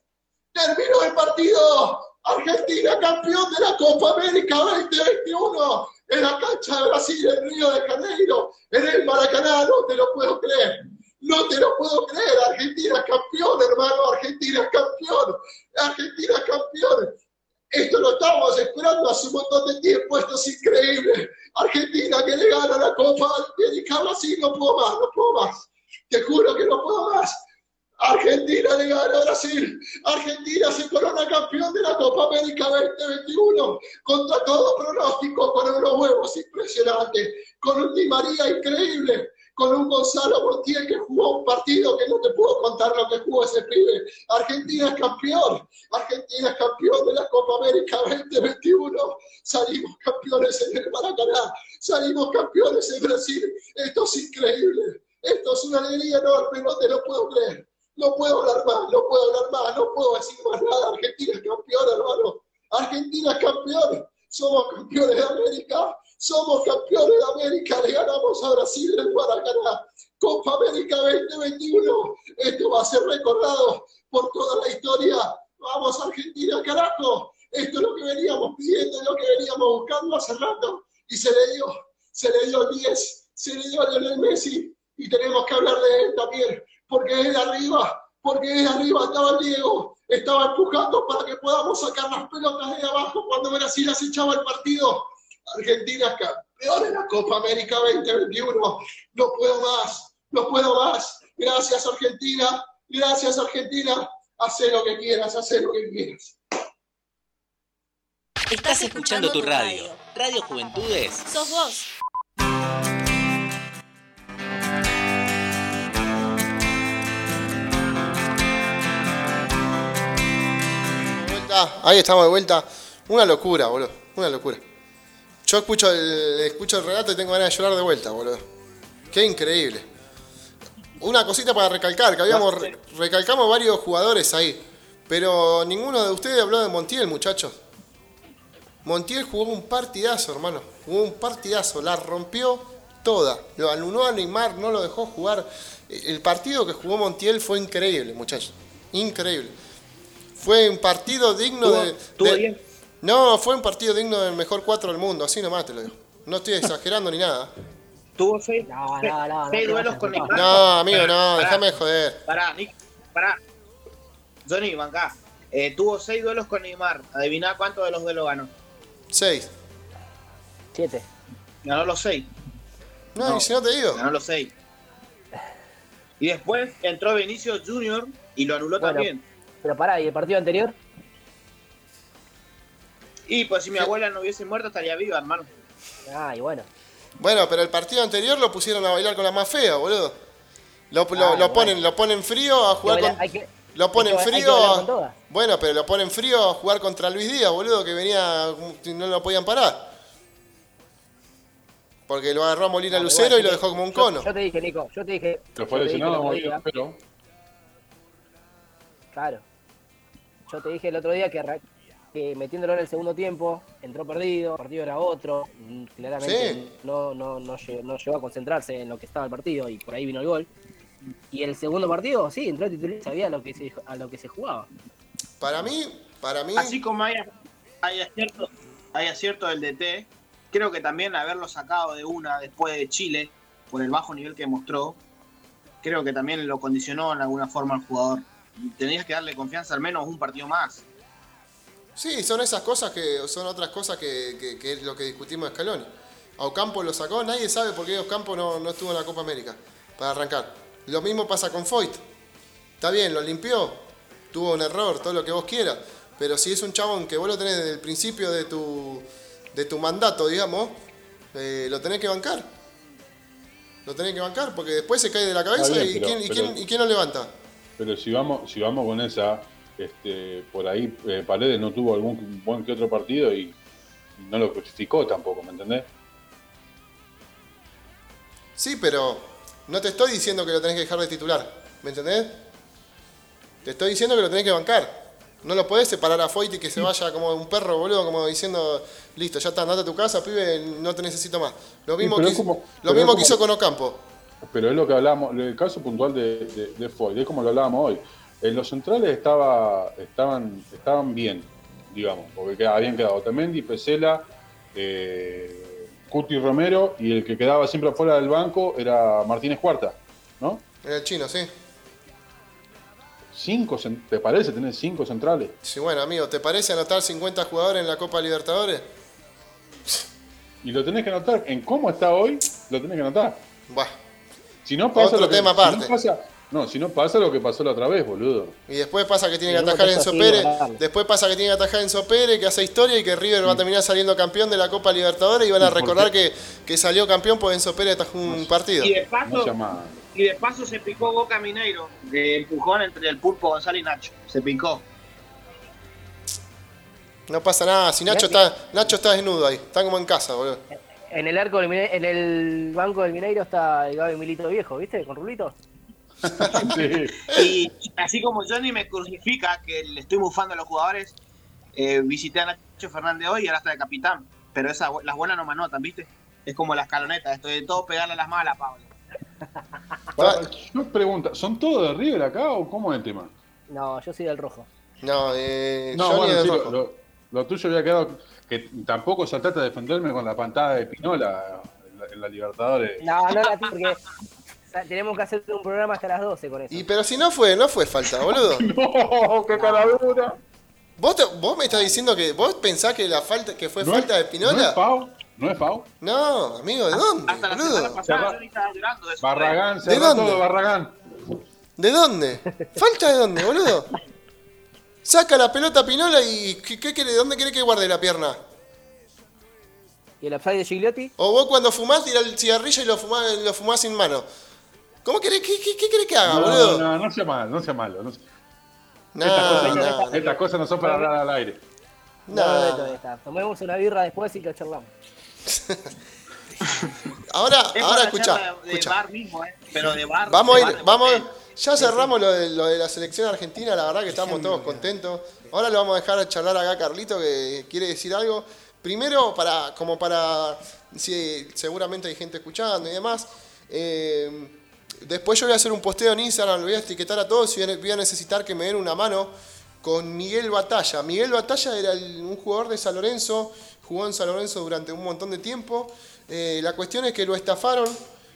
Terminó el partido. Argentina campeón de la Copa América 2021 en la cancha de Brasil, en Río de Janeiro, en el Maracaná. No te lo puedo creer. No te lo puedo creer. Argentina campeón, hermano. Argentina campeón. Argentina campeón. Esto lo estábamos esperando hace un montón de tiempo. Esto es increíble. Argentina que le gana la Copa América a Brasil. No puedo más, no puedo más. Te juro que no puedo más. Argentina le gana a Brasil. Argentina se corona campeón de la Copa América 2021 contra todo pronóstico, con unos huevos impresionantes, con un Di María increíble, con un Gonzalo Montiel que jugó un partido que no te puedo contar lo que jugó ese pibe. Argentina es campeón. Argentina es campeón de la Copa América 2021. Salimos campeones en el Maracaná. Salimos campeones en Brasil. Esto es increíble. Esto es una alegría enorme, no te lo puedo creer. No puedo hablar más, no puedo hablar más, no puedo decir más nada. Argentina es campeón, hermano. Argentina es campeón. Somos campeones de América. Somos campeones de América. Le ganamos a Brasil en Maracaná. Copa América 2021. Esto va a ser recordado por toda la historia. Vamos, Argentina, carajo. Esto es lo que veníamos pidiendo, es lo que veníamos buscando hace rato. Y se le dio, se le dio el 10, se le dio a Lionel Messi. Y tenemos que hablar de él también porque desde arriba, porque desde arriba estaba Diego, estaba empujando para que podamos sacar las pelotas de abajo cuando Brasil acechaba el partido. Argentina, campeón en la Copa América 2021. No puedo más, no puedo más. Gracias Argentina, gracias Argentina. Hacé lo que quieras, hacé lo que quieras. Estás escuchando tu radio. Radio Juventudes. Sos vos. Ahí estamos de vuelta. Una locura, boludo. Una locura. Yo escucho el, escucho el relato y tengo ganas de llorar de vuelta, boludo. Qué increíble. Una cosita para recalcar, que habíamos re- recalcamos varios jugadores ahí. Pero ninguno de ustedes habló de Montiel, muchachos. Montiel jugó un partidazo, hermano. Jugó un partidazo. La rompió toda. Lo anuló a Neymar, no lo dejó jugar. El partido que jugó Montiel fue increíble, muchachos. Increíble. Fue un partido digno ¿Tuvo- de. de-? No, fue un partido digno del mejor cuatro del mundo. Así nomás te lo digo. No estoy exagerando ni nada. Tuvo seis, No, seis- no, no, seis no, duelos con no. Neymar. No, amigo, no, Pará, déjame de joder. Pará, Nick, pará. Johnny, bancá. Eh, tuvo seis duelos con Neymar. Adiviná cuántos de los duelos ganó. Seis. Siete. Ganó los seis. No, No. y si no te digo. Ganó los seis. Y después entró Benicio Junior y lo anuló Bueno. también. Pero pará, ¿y el partido anterior? Y pues si mi abuela no hubiese muerto estaría viva, hermano. Ah, y bueno. Bueno, pero el partido anterior lo pusieron a bailar con la más fea, boludo. Lo, lo- Ah, lo bueno. ponen, lo ponen frío a jugar con. que- Lo ponen que- frío. a-. Bueno, pero lo ponen frío a jugar contra Luis Díaz, boludo, que venía. no lo podían parar. Porque lo agarró a Molina No, Lucero y lo dejó como un yo- cono. Yo te dije, Nico, yo te dije. Se fue lesionado, Molina, pero Claro. Yo te dije el otro día que, que metiéndolo en el segundo tiempo, entró perdido, el partido era otro, mm, claramente Sí. no, no, no, llegó, no llegó a concentrarse en lo que estaba el partido y por ahí vino el gol. Y el segundo partido, sí, entró titular y sabía a lo que se, a lo que se jugaba. Para mí, para mí. Así como hay, hay acierto, hay acierto del DT, creo que también haberlo sacado de una después de Chile, por el bajo nivel que mostró, creo que también lo condicionó en alguna forma al jugador. Tenías que darle confianza al menos un partido más. Sí, son esas cosas que son otras cosas que, que- que es lo que discutimos de Scaloni. A Ocampo lo sacó, nadie sabe por qué Ocampo no, no estuvo en la Copa América para arrancar. Lo mismo pasa con Foyt. Está bien, lo limpió, tuvo un error, todo lo que vos quieras. Pero si es un chabón que vos lo tenés desde el principio de tu, de tu mandato, digamos, eh, lo tenés que bancar. Lo tenés que bancar porque después se cae de la cabeza bien, y, pero- quién, y, quién, y quién lo levanta. Pero si vamos, si vamos con esa, este, por ahí eh, Paredes no tuvo algún buen que otro partido y no lo crucificó tampoco, ¿me entendés? Sí, pero no te estoy diciendo que lo tenés que dejar de titular, ¿me entendés? Te estoy diciendo que lo tenés que bancar. No lo podés separar a Foyt y que se vaya como un perro, boludo, como diciendo, listo, ya está, andate a tu casa, pibe, no te necesito más. Lo mismo, que, como- lo mismo hizo con Ocampo. Pero es lo que hablamos, el caso puntual de, de, de Foyt, es como lo hablábamos hoy. En los centrales estaba, estaban, estaban bien, digamos, porque habían quedado Otamendi, Pesela, eh, Cuti Romero y el que quedaba siempre afuera del banco era Martínez Cuarta, ¿no? En el chino, sí. Cinco, ¿Te parece tener cinco centrales? Sí, bueno, amigo, ¿te parece anotar 50 jugadores en la Copa Libertadores? Y lo tenés que anotar, en cómo está hoy, lo tenés que anotar. Buah. Si no pasa Otro lo que, tema si no aparte. pasa- no, si no pasa lo que pasó la otra vez, boludo. Y después pasa que tiene que atajar Pérez. ganarle. Después pasa que tiene que atajar Enzo Pérez, que hace historia y que River va a terminar saliendo campeón de la Copa Libertadores y van a ¿Y por recordar que, que salió campeón porque Enzo Pérez atajó un partido. Y de paso, y de paso se picó Boca Mineiro, de empujón entre el Pulpo González y Nacho. Se picó. No pasa nada, si Nacho está, Nacho está desnudo ahí, está como en casa, boludo. En el arco del en el banco del Mineiro está el Gaby Milito viejo, ¿viste? Con Rulito. Sí. Y así como Johnny me crucifica que le estoy bufando a los jugadores, eh, visité a Nacho Fernández hoy y ahora está de capitán. Pero esa, las buenas no me anotan, ¿viste? Es como las calonetas, esto de todo pegarle a las malas, Pablo. Pará, yo pregunto, ¿son todos de River acá o cómo es el tema? No, yo soy del rojo. No, eh, No, Johnny bueno, de sí, rojo. lo, tuyo había quedado que tampoco saltaste a defenderme con la pantada de Pinola en la, en la Libertadores. No, no la porque tenemos que hacer un programa hasta las 12 con eso. Y pero si no fue, no fue falta, boludo. ¡No! ¡Qué caradura! ¿Vos, te- vos me estás diciendo que vos pensás que la falta que fue ¿No falta es- de Pinola? ¿No es Pau? ¿No es FAO? No, amigo, ¿de dónde? Hasta la boludo? semana pasada yo estaba llorando de eso. Barragán, ¿De dónde? todo, Barragán. ¿De dónde? ¿Falta de dónde, boludo? Saca la pelota Pinola y ¿qué, qué quiere- ¿dónde quiere que guarde la pierna? ¿Y el upside de Gigliotti? O vos cuando fumás tirás el cigarrillo y lo fumás, lo fumás sin mano. ¿Cómo querés, qué, qué, qué querés que haga, No, boludo? no, no sea malo, no sea malo. no sea- No, estas, cosas, no, no- estas cosas no son para hablar al aire. no. No, no, no, está. Tomemos una birra después y lo charlamos. Ahora, Es ahora charla de, de escuchá. bar mismo, ¿eh? Pero de bar. Vamos de a ir, vamos, ya cerramos lo de, lo de la selección argentina, la verdad que estamos todos contentos. Ahora le vamos a dejar charlar acá a Carlito que quiere decir algo. Primero, para, como para, si seguramente hay gente escuchando y demás. eh, después yo voy a hacer un posteo en Instagram, lo voy a etiquetar a todos y voy a- necesitar que me den una mano con Miguel Batalla. Miguel Batalla era un jugador de San Lorenzo, jugó en San Lorenzo durante un montón de tiempo. Eh, la cuestión es que lo estafaron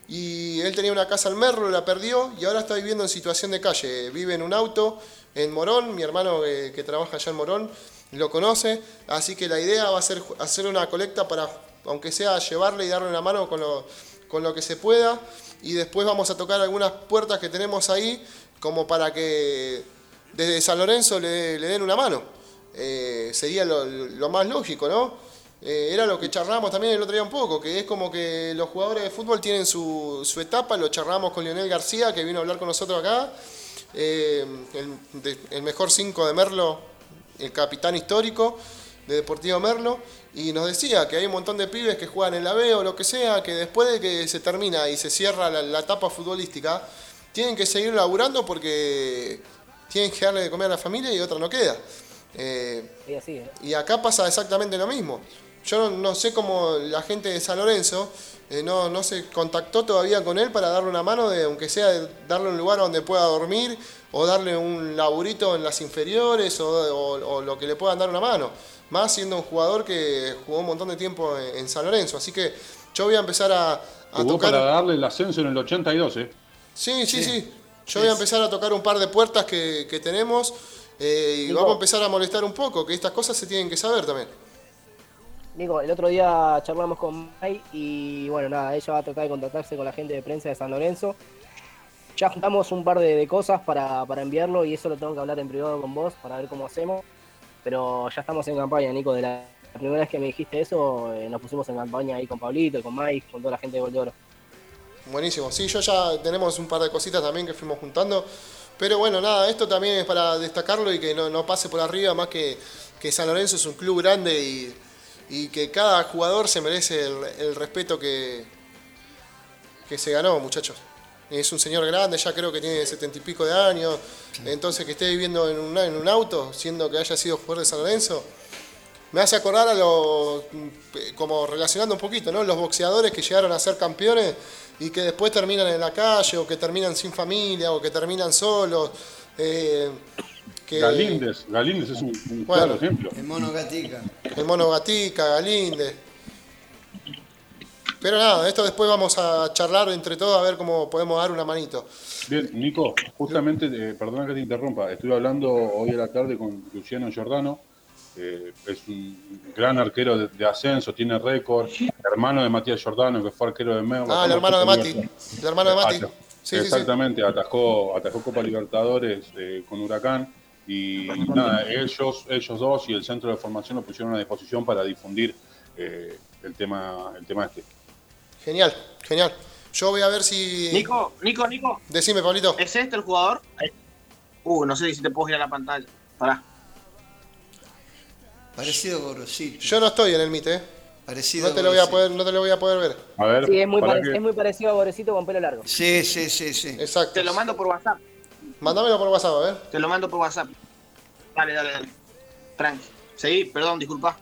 y él tenía una casa al Merlo, la perdió y ahora está viviendo en situación de calle. Vive en un auto en Morón, mi hermano eh, que trabaja allá en Morón lo conoce, así que la idea va a ser hacer una colecta para, aunque sea llevarle y darle una mano con lo, con lo que se pueda y después vamos a tocar algunas puertas que tenemos ahí como para que desde San Lorenzo le, den una mano. Eh, sería lo, más lógico, ¿no? Eh, era lo que charlamos también el otro día un poco, que es como que los jugadores de fútbol tienen su, etapa, lo charlamos con Lionel García, que vino a hablar con nosotros acá, eh, el, el mejor 5 de Merlo, el capitán histórico de Deportivo Merlo, y nos decía que hay un montón de pibes que juegan en la B o lo que sea, que después de que se termina y se cierra la, la etapa futbolística, tienen que seguir laburando porque tienen que darle de comer a la familia y otra no queda. Eh, Y así, ¿eh? y acá pasa exactamente lo mismo. Yo no, no sé cómo la gente de San Lorenzo eh, no, no se contactó todavía con él para darle una mano, de, aunque sea de darle un lugar donde pueda dormir o darle un laburito en las inferiores o, o- o lo que le puedan dar una mano. Más siendo un jugador que jugó un montón de tiempo en, en San Lorenzo. Así que yo voy a empezar a, a Jugó tocar... para darle el ascenso en el 82, ¿eh? Sí, sí, sí. Yo voy a empezar a tocar un par de puertas que, que tenemos eh, y vamos a empezar a molestar un poco, que estas cosas se tienen que saber también. Nico, el otro día charlamos con Mai y bueno, nada, ella va a tratar de contactarse con la gente de prensa de San Lorenzo. Ya juntamos un par de, de cosas para, para enviarlo y eso lo tengo que hablar en privado con vos para ver cómo hacemos. Pero ya estamos en campaña, Nico. De la, la primera vez que me dijiste eso, eh, nos pusimos en campaña ahí con Pablito, con Mike, con toda la gente de Gol. Buenísimo. Sí, yo ya tenemos un par de cositas también que fuimos juntando. Pero bueno, nada, esto también es para destacarlo y que no, no pase por arriba, más que, que San Lorenzo es un club grande y, y que cada jugador se merece el, el respeto que, que se ganó, muchachos. Es un señor grande, ya creo que tiene setenta y pico de años. Entonces que esté viviendo en un, en un auto, siendo que haya sido jugador de San Lorenzo, me hace acordar a los, como relacionando un poquito, ¿no? Los boxeadores que llegaron a ser campeones y que después terminan en la calle o que terminan sin familia o que terminan solos. eh, que- Galíndez, Galíndez es un, un Bueno. claro ejemplo. El mono gatica. El Mono Gatica, Galíndez. Pero nada, esto después vamos a charlar entre todos a ver cómo podemos dar una manito. Bien, Nico, justamente, eh, perdona que te interrumpa, estuve hablando hoy a la tarde con Luciano Giordano, eh, es un gran arquero de, de ascenso, tiene récord, hermano de Matías Giordano, que fue arquero de Merlo. Ah, el hermano de Mati. El hermano de Mati. Sí, sí, sí. Exactamente, atajó, atajó Copa Libertadores eh, con Huracán y nada, ellos, ellos dos y el centro de formación lo pusieron a disposición para difundir eh, el tema, el tema este. Genial, genial. Yo voy a ver si. Nico, Nico, Nico. Decime, Pablito. ¿Es este el jugador? Uh, no sé si te puedo girar la pantalla. Pará. Parecido a Gorosito. Yo no estoy en el MIT, ¿eh? Parecido No te lo voy a Gorosito. poder, no te lo voy a poder ver. A ver, Sí, es muy, que- es muy parecido a Borecito con pelo largo. Sí, sí, sí, sí. Exacto. Te lo mando por WhatsApp. Mándamelo por WhatsApp, a ver. Te lo mando por WhatsApp. Dale, dale, dale. Tranqui. Seguí, perdón, disculpa.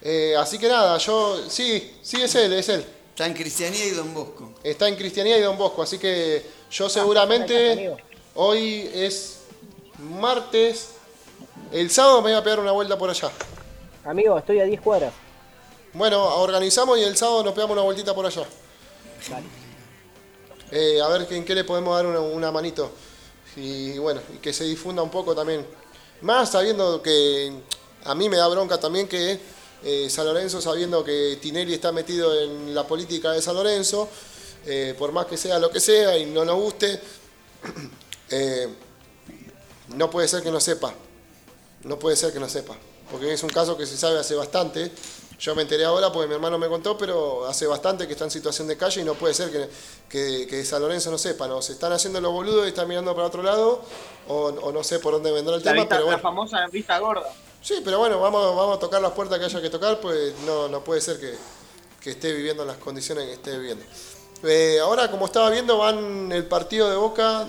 Eh, así que nada, yo. Sí, sí, es él, es él. Está en Cristianía y Don Bosco. Está en Cristianía y Don Bosco, así que yo seguramente. Hoy es martes. El sábado me voy a pegar una vuelta por allá. Amigo, estoy a 10 cuadras. Bueno, organizamos y el sábado nos pegamos una vueltita por allá. Dale. Eh, a ver en qué le podemos dar una, una manito. Y bueno, y que se difunda un poco también. Más sabiendo que a mí me da bronca también que eh, San Lorenzo sabiendo que Tinelli está metido en la política de San Lorenzo, eh, por más que sea lo que sea y no nos guste, eh, no puede ser que no sepa, no puede ser que no sepa, porque es un caso que se sabe hace bastante. Yo me enteré ahora porque mi hermano me contó, pero hace bastante que está en situación de calle y no puede ser que, que, que San Lorenzo no sepa, ¿no? Se están haciendo los boludos y están mirando para otro lado, o, o no sé por dónde vendrá el La, tema, vista- pero la famosa vista gorda. Sí, pero bueno, vamos, vamos a tocar las puertas que haya que tocar, pues no, no puede ser que, que esté viviendo en las condiciones que esté viviendo. Eh, ahora, como estaba viendo, van el partido de Boca,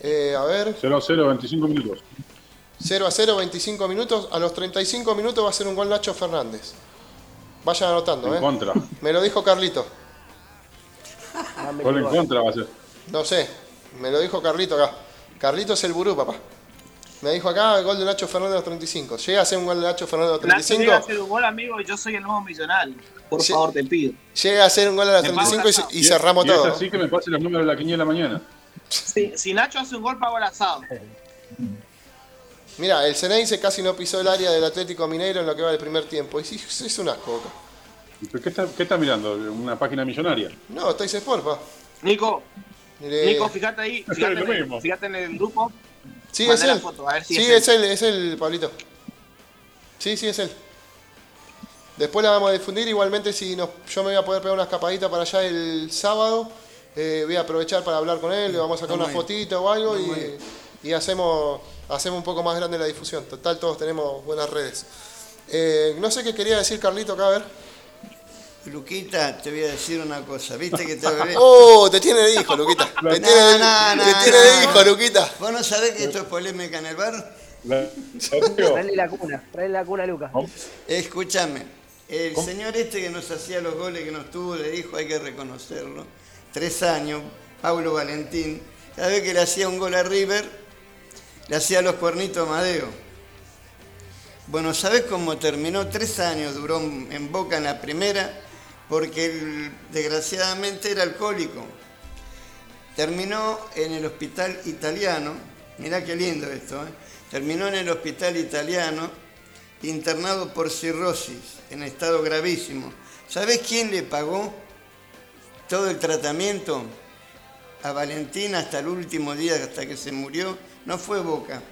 eh, a ver, 0 a 0, 25 minutos. 0 a 0, 25 minutos. A los 35 minutos va a ser un gol Nacho Fernández. Vayan anotando, En ¿eh? contra. Me lo dijo Carlito. Gol en contra va a ser. No sé, me lo dijo Carlito acá. Carlito es el burú, papá. Me dijo acá el gol de Nacho Fernández a los 35. Llega a ser un gol de Nacho Fernández a los Nacho 35. llega a hacer un gol, amigo, y yo soy el nuevo millonario. Por favor, te pido. Llega a ser un gol a los Me 35 y, cerramos y es todo. así que me pase los números de la quiniela mañana. Si, si Nacho hace un gol, pago el asado. Mira, el Ceneice casi no pisó el área del Atlético Mineiro en lo que va del primer tiempo. Y sí, es un asco. Boca. ¿Pero ¿Qué está, qué está mirando? ¿Una página millonaria? No, está Sport, pa. Nico, Nico, fíjate ahí, en fíjate en el grupo. Sí, es él. foto, a ver si sí, es es él, es él, Pablito. Sí, sí, es él. Después la vamos a difundir. Igualmente, si nos, yo me voy a poder pegar una escapadita para allá el sábado, eh, voy a aprovechar para hablar con él. Le vamos a sacar una muy fotito o algo y hacemos, hacemos un poco más grande la difusión. Total, todos tenemos buenas redes. Eh, no sé qué quería decir Carlito acá, a ver. Luquita, te voy a decir una cosa. ¿Viste que te hablé? Oh, te tiene de hijo, Luquita. Te No, tiene, no, no, te tiene de no. hijo, Luquita. ¿Vos no sabés que esto es polémica en el bar? La- Traele la cuna, traele la cuna, Lucas. Escúchame, el señor este que nos hacía los goles que nos tuvo de hijo, hay que reconocerlo. Tres años, Pablo Valentín. Cada vez que le hacía un gol a River, le hacía los cuernitos a Madeo. Bueno, ¿sabés cómo terminó? Tres años duró en Boca en la primera, porque desgraciadamente era alcohólico. Terminó en el hospital italiano, mirá qué lindo esto, ¿eh? terminó en el hospital italiano internado por cirrosis, en estado gravísimo. ¿Sabés quién le pagó todo el tratamiento a Valentín hasta el último día, hasta que se murió? No fue Boca,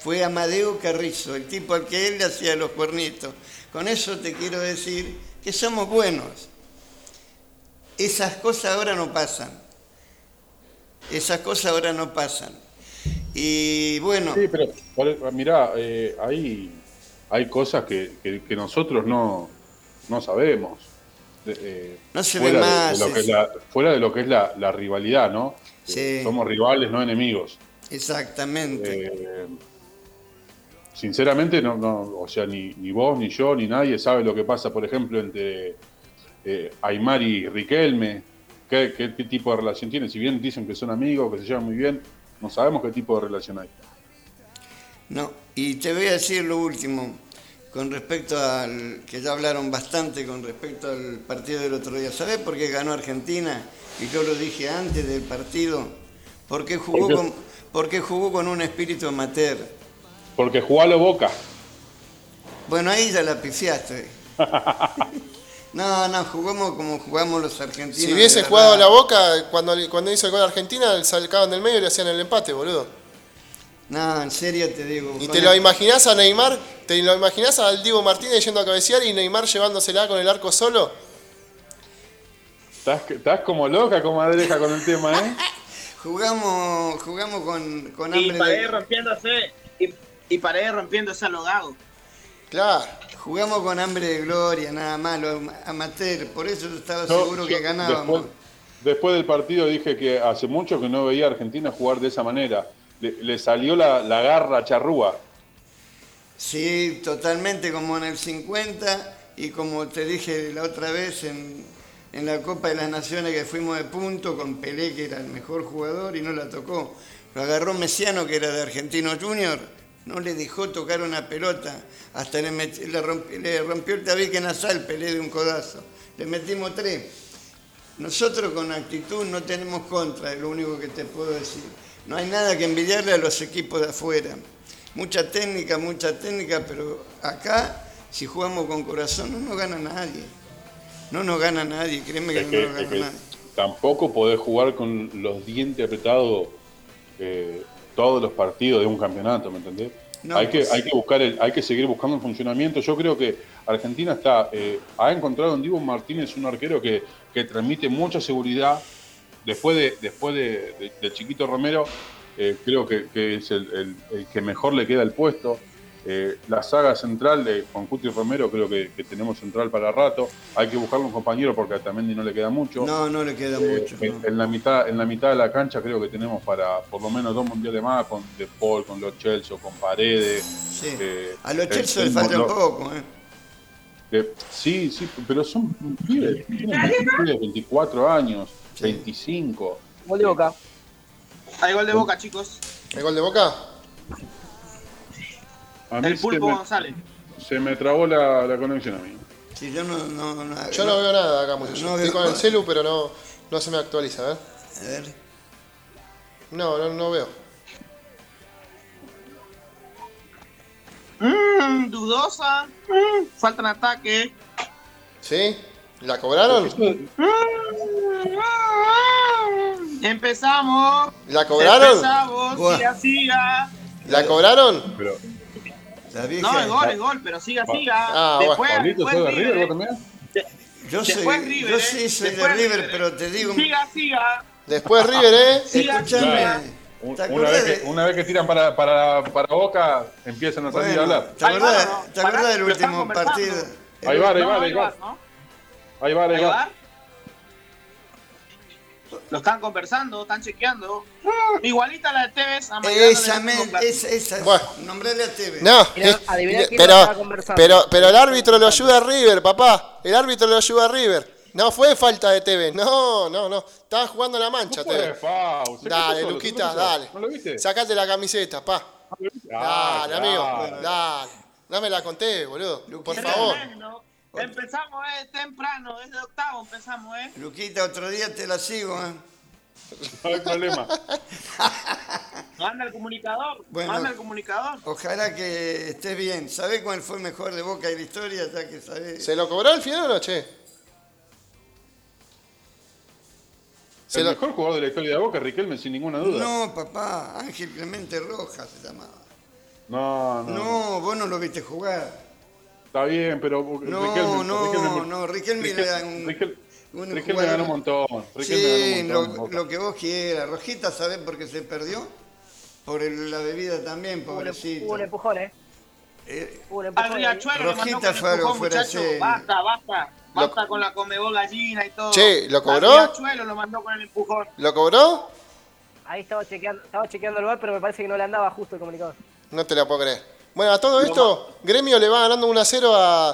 fue Amadeo Carrizo, el tipo al que él le hacía los cuernitos. Con eso te quiero decir que somos buenos. Esas cosas ahora no pasan. Esas cosas ahora no pasan. Y bueno, Sí, pero por- mirá, eh, hay, hay cosas que, que- que nosotros no, no sabemos. Eh, No se fuera ve más de lo que es eso. la- fuera de lo que es la, la rivalidad, ¿no? Sí. Eh, Somos rivales, no enemigos. exactamente. Sinceramente, no, no, o sea, ni, ni vos, ni yo, ni nadie sabe lo que pasa, por ejemplo, entre eh, Aymar y Riquelme. ¿Qué, qué, qué tipo de relación tienen? Si bien dicen que son amigos, que se llevan muy bien, no sabemos qué tipo de relación hay. No, y te voy a decir lo último, con respecto al, que ya hablaron bastante con respecto al partido del otro día. ¿Sabés por qué ganó Argentina? Y yo lo dije antes del partido. Porque jugó, ¿Por qué? con, porque jugó con un espíritu amateur. Porque jugó a lo boca. Bueno, ahí ya la pifiaste. No, no, jugamos como jugamos los argentinos. Si hubiese jugado la boca, cuando, cuando hizo el gol a Argentina, sacaban del medio y le hacían el empate, boludo. No, en serio te digo. ¿Y te lo imaginás a Neymar? ¿Te lo imaginás al Diego Martínez yendo a cabecear y Neymar llevándosela con el arco solo? Estás, estás como loca, comadreja, con el tema, ¿eh? Jugamos, jugamos con, con Y hambre Paredes de... rompiéndose. Y, Paredes rompiéndose a los gagos. Claro. Jugamos con hambre de gloria, nada más, los amateur. Por eso yo estaba seguro yo que ganábamos. Después, después del partido dije que hace mucho que no veía a Argentina jugar de esa manera. Le, le salió la, la garra charrúa. Sí, totalmente como en el 50 y como te dije la otra vez en, en la Copa de las Naciones que fuimos de punto con Pelé, que era el mejor jugador y no la tocó. Lo agarró Messiano, que era de Argentino Junior, no le dejó tocar una pelota, hasta le, le rompió, le rompió el tabique nasal Pelé de un codazo. Le metimos tres. Nosotros con actitud no tenemos contra, es lo único que te puedo decir. No hay nada que envidiarle a los equipos de afuera. Mucha técnica, mucha técnica, pero acá Si jugamos con corazón, no nos gana nadie. No nos gana nadie, créeme que Es no que- nos gana nadie. tampoco podés jugar con los dientes apretados eh, todos los partidos de un campeonato, ¿me entendés? No, hay, que, pues- hay, que buscar el, hay que seguir buscando el funcionamiento. Yo creo que Argentina está eh, ha encontrado en Divo Martínez un arquero que, que transmite mucha seguridad. Después de después de, de- de Chiquito Romero, eh, creo que, que es el, el- el que mejor le queda el puesto. Eh, la saga central de, con Cuti Romero creo que, que tenemos central para rato. Hay que buscarle un compañero porque a Tamendi no le queda mucho. No, no le queda Eh, mucho. en, no. en la mitad, en la mitad de la cancha creo que tenemos para por lo menos dos mundiales más con De Paul, con los Chelsea, con Paredes. Sí. eh, A los el- Chelsea el le falta un poco, ¿eh? eh, sí, sí, pero son pibes, tienen pibes, 24 años, 25. Gol de boca. Hay gol de boca, chicos. ¿El gol de Boca? A mí El se pulpo me, González. se me trabó la, la conexión a mí. Sí, yo no, no, no- Yo no veo nada acá, muchachos. No Estoy con el celu, pero no, no se me actualiza, ¿eh? A ver. No, no, no veo. Mmm, dudosa. Mm, falta un ataque. ¿Sí? ¿La cobraron? Empezamos. ¿La cobraron? Empezamos. Siga, siga. ¿La cobraron? Pero, La vieja. No, es gol, es gol, pero siga, siga. Ah, después, ¿Pablito después sos de River River, vos también? yo soy, después River, yo eh. sí soy de Después River, River, pero te digo, Siga, siga. Después River, ¿eh? Siga, escúchame. siga. Un- ¿Te Una vez, que, una vez que tiran para, para, para Boca, empiezan a salir a Bueno, hablar. ¿te acordás, ¿no? ¿te acordás Pará, del último partido? Ahí va, ahí va, ahí ahí va. Ahí va, Ahí va. Lo están conversando, están chequeando. Igualita la de Tevez. a Esa, men, esa, esa. Bueno. Nombrale a TV. No, Mira, eh, adiviná quién pero, lo estaba conversando. pero, pero el árbitro lo ayuda a River, papá. El árbitro lo ayuda a River. No fue falta de TV. No, no, no. Estaba jugando la mancha, No se Dale, Luquita, dale. ¿No lo viste? Sacate la camiseta, pa. Ah, Dale, amigo. Dale. No me la conté, boludo. Por favor. Tremendo. Empezamos, eh, temprano, es de octavo empezamos, eh. Luquita, otro día te la sigo, ¿eh? No hay problema. Manda el comunicador, Bueno. manda el comunicador. Ojalá que estés bien. ¿Sabés cuál fue el mejor de Boca de la historia? Ya que sabés. ¿Se lo cobró el final o no, che? Se el lo- mejor jugador de la historia de Boca Riquelme, sin ninguna duda. No, papá, Ángel Clemente Rojas se llamaba. No, no. No, vos no lo viste jugar. Está bien, pero No, Riquelme, no, Riquelme, no, Riquelme era un- Riquel- un Riquelme ganó un montón. Riquelme Sí, ganó un lo, montón. Boca. lo que vos quieras. Rojita, ¿sabés por qué se perdió? Por el- la bebida también, pobrecito. hubo un empujón, ¿eh? Eh, Hubo un empujón. Riachuelo Rojita fue algo fuera de. Basta, basta. Basta con la comebol gallina y todo. Che, ¿lo cobró? Riachuelo lo mandó con el empujón. ¿Lo cobró? Ahí estaba chequeando, estaba chequeando el bar, pero me parece que no le andaba justo el comunicador. No te la puedo creer. Bueno, a todo esto, Gremio le va ganando 1 a 0 a,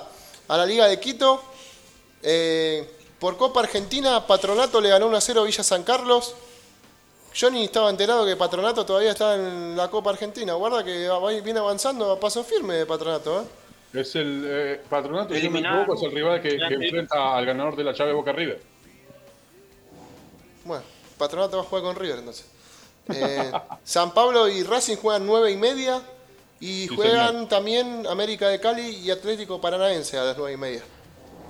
a la Liga de Quito. Eh, por Copa Argentina, Patronato le ganó 1 a 0 a Villa San Carlos. Yo ni estaba enterado que Patronato todavía está en la Copa Argentina. Guarda que va- viene avanzando a paso firme de Patronato. ¿eh? Es el eh, patronato, si no me equivoco, es el rival que, enfrenta al ganador de la llave Boca River. Bueno, Patronato va a jugar con River entonces. Eh, San Pablo y Racing juegan 9 y media. Y Sí, juegan señor. también América de Cali y Atlético Paranaense a las 9 y media.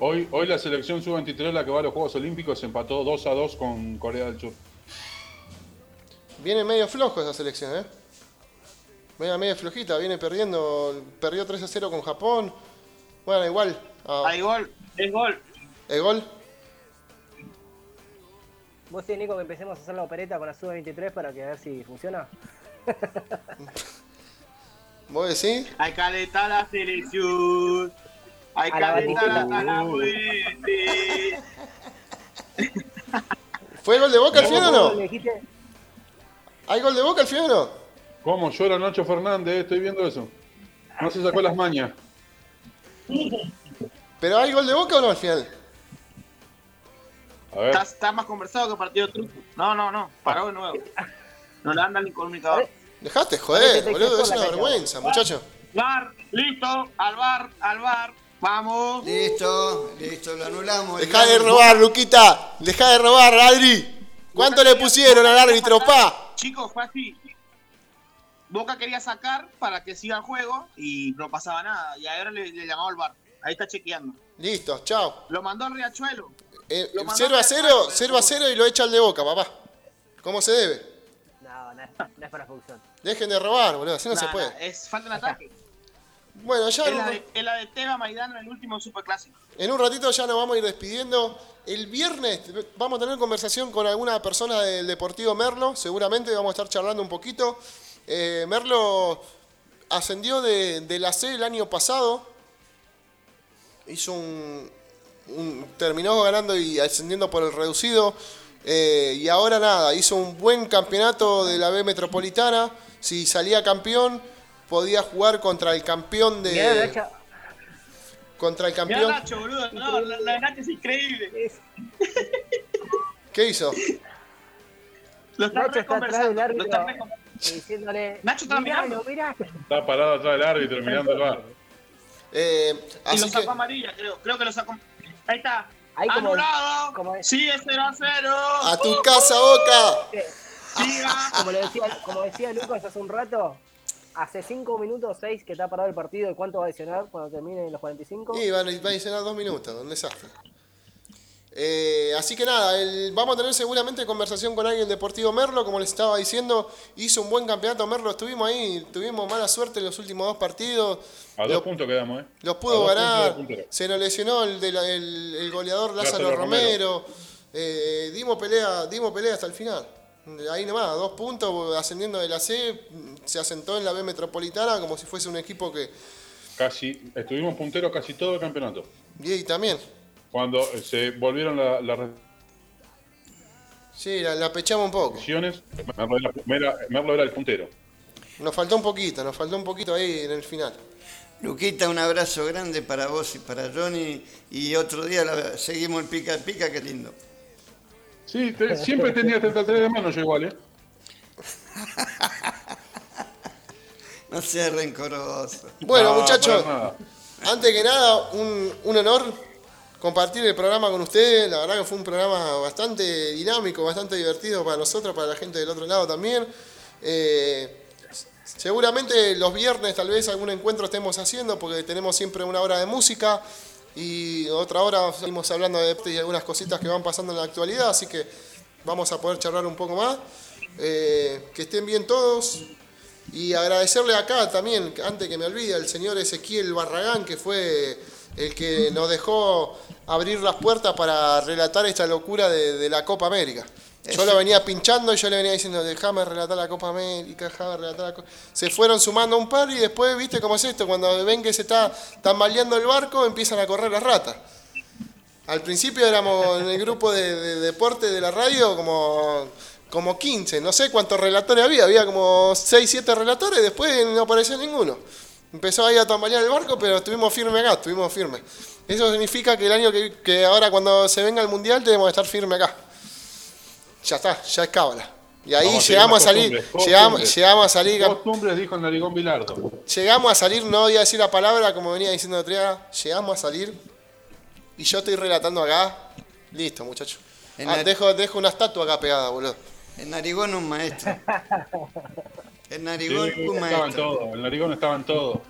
Hoy, hoy la selección sub-23, la que va a los Juegos Olímpicos, empató 2 a 2 con Corea del Sur. Viene medio flojo esa selección, ¿eh? Viene medio flojita, viene perdiendo, perdió 3 a 0 con Japón. Bueno, igual. ah, Hay gol, es gol. ¿El gol? ¿Vos sí, Nico, que empecemos a hacer la opereta con la sub-23 para que a ver si funciona? ¿Vos decís? Hay calentar la selección. Hay la calentar la fuente. ¿Fue el gol de Boca al final o no? dijiste, ¿Hay gol de Boca al final o no? ¿Cómo llora Nacho Fernández? eh? Estoy viendo eso. No se sacó las mañas. ¿Pero hay gol de Boca o no al final? A ver. Está, está más conversado que partido de truco. No, no, no. Paró de nuevo. No le anda el comunicador. Dejaste, joder, boludo, te es una vergüenza, muchacho. Bar, listo. Al bar, al bar. Vamos. Listo, listo, lo anulamos. Dejá de robar, Luquita. Dejá de robar, Adri. ¿Cuánto le pusieron al árbitro, pa? Chicos, fue así. Boca quería sacar para que siga el juego y no pasaba nada. Y ahora le, le llamaba al bar. Ahí está chequeando. Listo, chao. Lo mandó al Riachuelo. Eh, Lo mandó 0 a al 0, Riachuelo. 0 a 0 y lo echa el de boca, papá. ¿Cómo se debe? No, no es, no es para expulsión. Dejen de robar, boludo, así no se puede. nah, es falta de ataque. Bueno, ya Es la, un, de, es la de Teba Maidano en el último superclásico. en un ratito ya nos vamos a ir despidiendo. El viernes vamos a tener conversación con alguna persona del Deportivo Merlo, seguramente vamos a estar charlando un poquito. Eh, Merlo ascendió de, de la C el año pasado, hizo un, un- terminó ganando y ascendiendo por el reducido. Eh, y ahora nada, hizo un buen campeonato de la B Metropolitana. Si salía campeón, podía jugar contra el campeón Mirá, de. Nacho, Contra el Mirá campeón. Nacho, boludo. No, la, la de Nacho es increíble. ¿Qué hizo? Lo están Nacho está atrás del árbitro diciéndole. Nacho está "Miralo, mirando. miralo". Está parado atrás del árbitro mirando el bar. Eh, Y lo que. sacó amarilla, creo. Creo que lo sacó. Ahí está. Ahí como- Anulado. como- Sigue 0 a 0. ¡A tu casa, Boca! Siga. Como, le decía, como decía Lucas hace un rato, hace 5 minutos 6 que está parado el partido. ¿Y cuánto va a adicionar cuando termine los 45? Y van, a- van a llenar dos minutos, un desastre. Eh, así que nada, el- vamos a tener seguramente conversación con alguien deportivo Merlo, como les estaba diciendo, hizo un buen campeonato Merlo, estuvimos ahí, tuvimos mala suerte en los últimos dos partidos, A dos puntos quedamos, ¿eh? los pudo puntos ganar, se nos lesionó el, goleador Lázaro, Lázaro Romero, eh, dimos, pelea, dimos pelea hasta el final. Ahí nomás, dos puntos ascendiendo de la C, se asentó en la B Metropolitana como si fuese un equipo que... Casi, estuvimos punteros casi todo el campeonato. Y ahí también, Cuando eh, se volvieron la- las sí, la, la pechamos un poco. Merlo era, Merlo era el puntero. Nos faltó un poquito, nos faltó un poquito ahí en el final. Luquita, un abrazo grande para vos y para Johnny. Y otro día la- seguimos el pica pica, qué lindo. Sí, te- siempre tenía 33 de mano yo igual, ¿eh? No seas rencoroso. Bueno, No, muchachos, antes que nada, un, un honor compartir el programa con ustedes. La verdad que fue un programa bastante dinámico, bastante divertido para nosotros, para la gente del otro lado también. Eh, seguramente los viernes tal vez algún encuentro estemos haciendo porque tenemos siempre una hora de música y otra hora seguimos hablando de algunas cositas que van pasando en la actualidad, así que vamos a poder charlar un poco más. Eh, que estén bien todos. Y agradecerle acá también, antes que me olvide, al señor Ezequiel Barragán, que fue el que nos dejó abrir las puertas para relatar esta locura de, de la Copa América. Yo lo venía pinchando y yo le venía diciendo, déjame relatar la Copa América, déjame relatar la Copa... Se fueron sumando un par y después, viste cómo es esto, cuando ven que se está tambaleando el barco, empiezan a correr las ratas. Al principio éramos en el grupo de, de deporte de la radio como, como 15, no sé cuántos relatores había, había como 6, 7 relatores, después no apareció ninguno. Empezó ahí a tambalear el barco, pero estuvimos firmes acá, estuvimos firmes. Eso significa que el año que, que ahora cuando se venga el mundial tenemos que estar firmes acá. Ya está, ya es cábala. Y ahí Vamos llegamos a salir, costumbres, llegamos, costumbres. llegamos a salir, Costumbres dijo el narigón Bilardo. llegamos a salir, no voy a decir la palabra como venía diciendo Triaga, llegamos a salir y yo estoy relatando acá. Listo, muchachos. En Ah, dejo, dejo una estatua acá pegada, boludo. El narigón un maestro. El narigón Sí, estaban todos, el narigón estaban todos.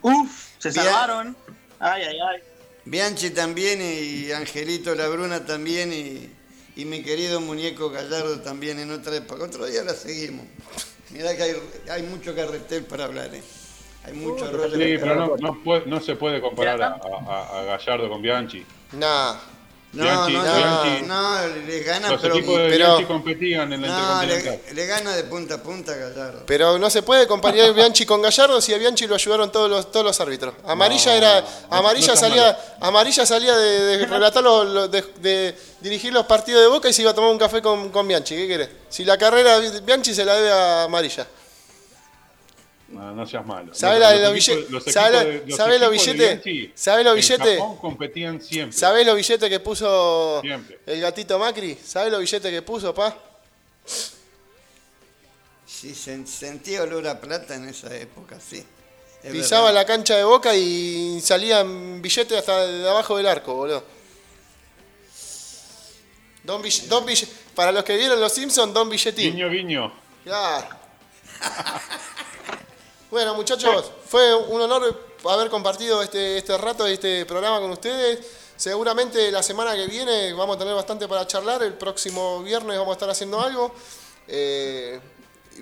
Uf, se Bien. salvaron. Ay, ay, ay. Bianchi también y Angelito Labruna también y, y mi querido muñeco Gallardo también en otra época. Otro día la seguimos. Mirá que hay, hay mucho carretel para hablar, ¿eh? Hay mucho rollo. Sí, pero no, no, puede- no se puede comparar a, a- a Gallardo con Bianchi. Nah. No, Bianchi- no, Bianchi- no, le gana, Los pero, equipos de pero- Bianchi competían en la no, le, le gana de punta a punta Gallardo. Pero no se puede comparar a Bianchi con Gallardo si a Bianchi lo ayudaron todos los, todos los árbitros. Amarilla No, era. no, Amarilla no salía, amarilla salía de, de relatar los- los- de, de dirigir los partidos de boca y se iba a tomar un café con, con Bianchi. ¿Qué querés? Si la carrera de Bianchi se la debe a Amarilla. No, no seas malo. ¿Sabe Los- billetes? los ¿Sabe la- equipos de- los billetes? Bianchi ¿Sabe los billetes? Competían siempre. ¿Sabés los billetes que puso Siempre. el gatito Macri? ¿Sabés los billetes que puso, pa? Sí, sen- sentía olor a plata en esa época, sí. Es Pisaba verdad. la cancha de boca y salían billetes hasta de abajo del arco, boludo. Don Bill- Don Bill- para los que vieron los Simpsons, Don Billetín. Guiño, guiño. Claro. Bueno, muchachos, fue un honor haber compartido este, este rato este programa con ustedes. Seguramente la semana que viene vamos a tener bastante para charlar. El próximo viernes vamos a estar haciendo algo. Eh,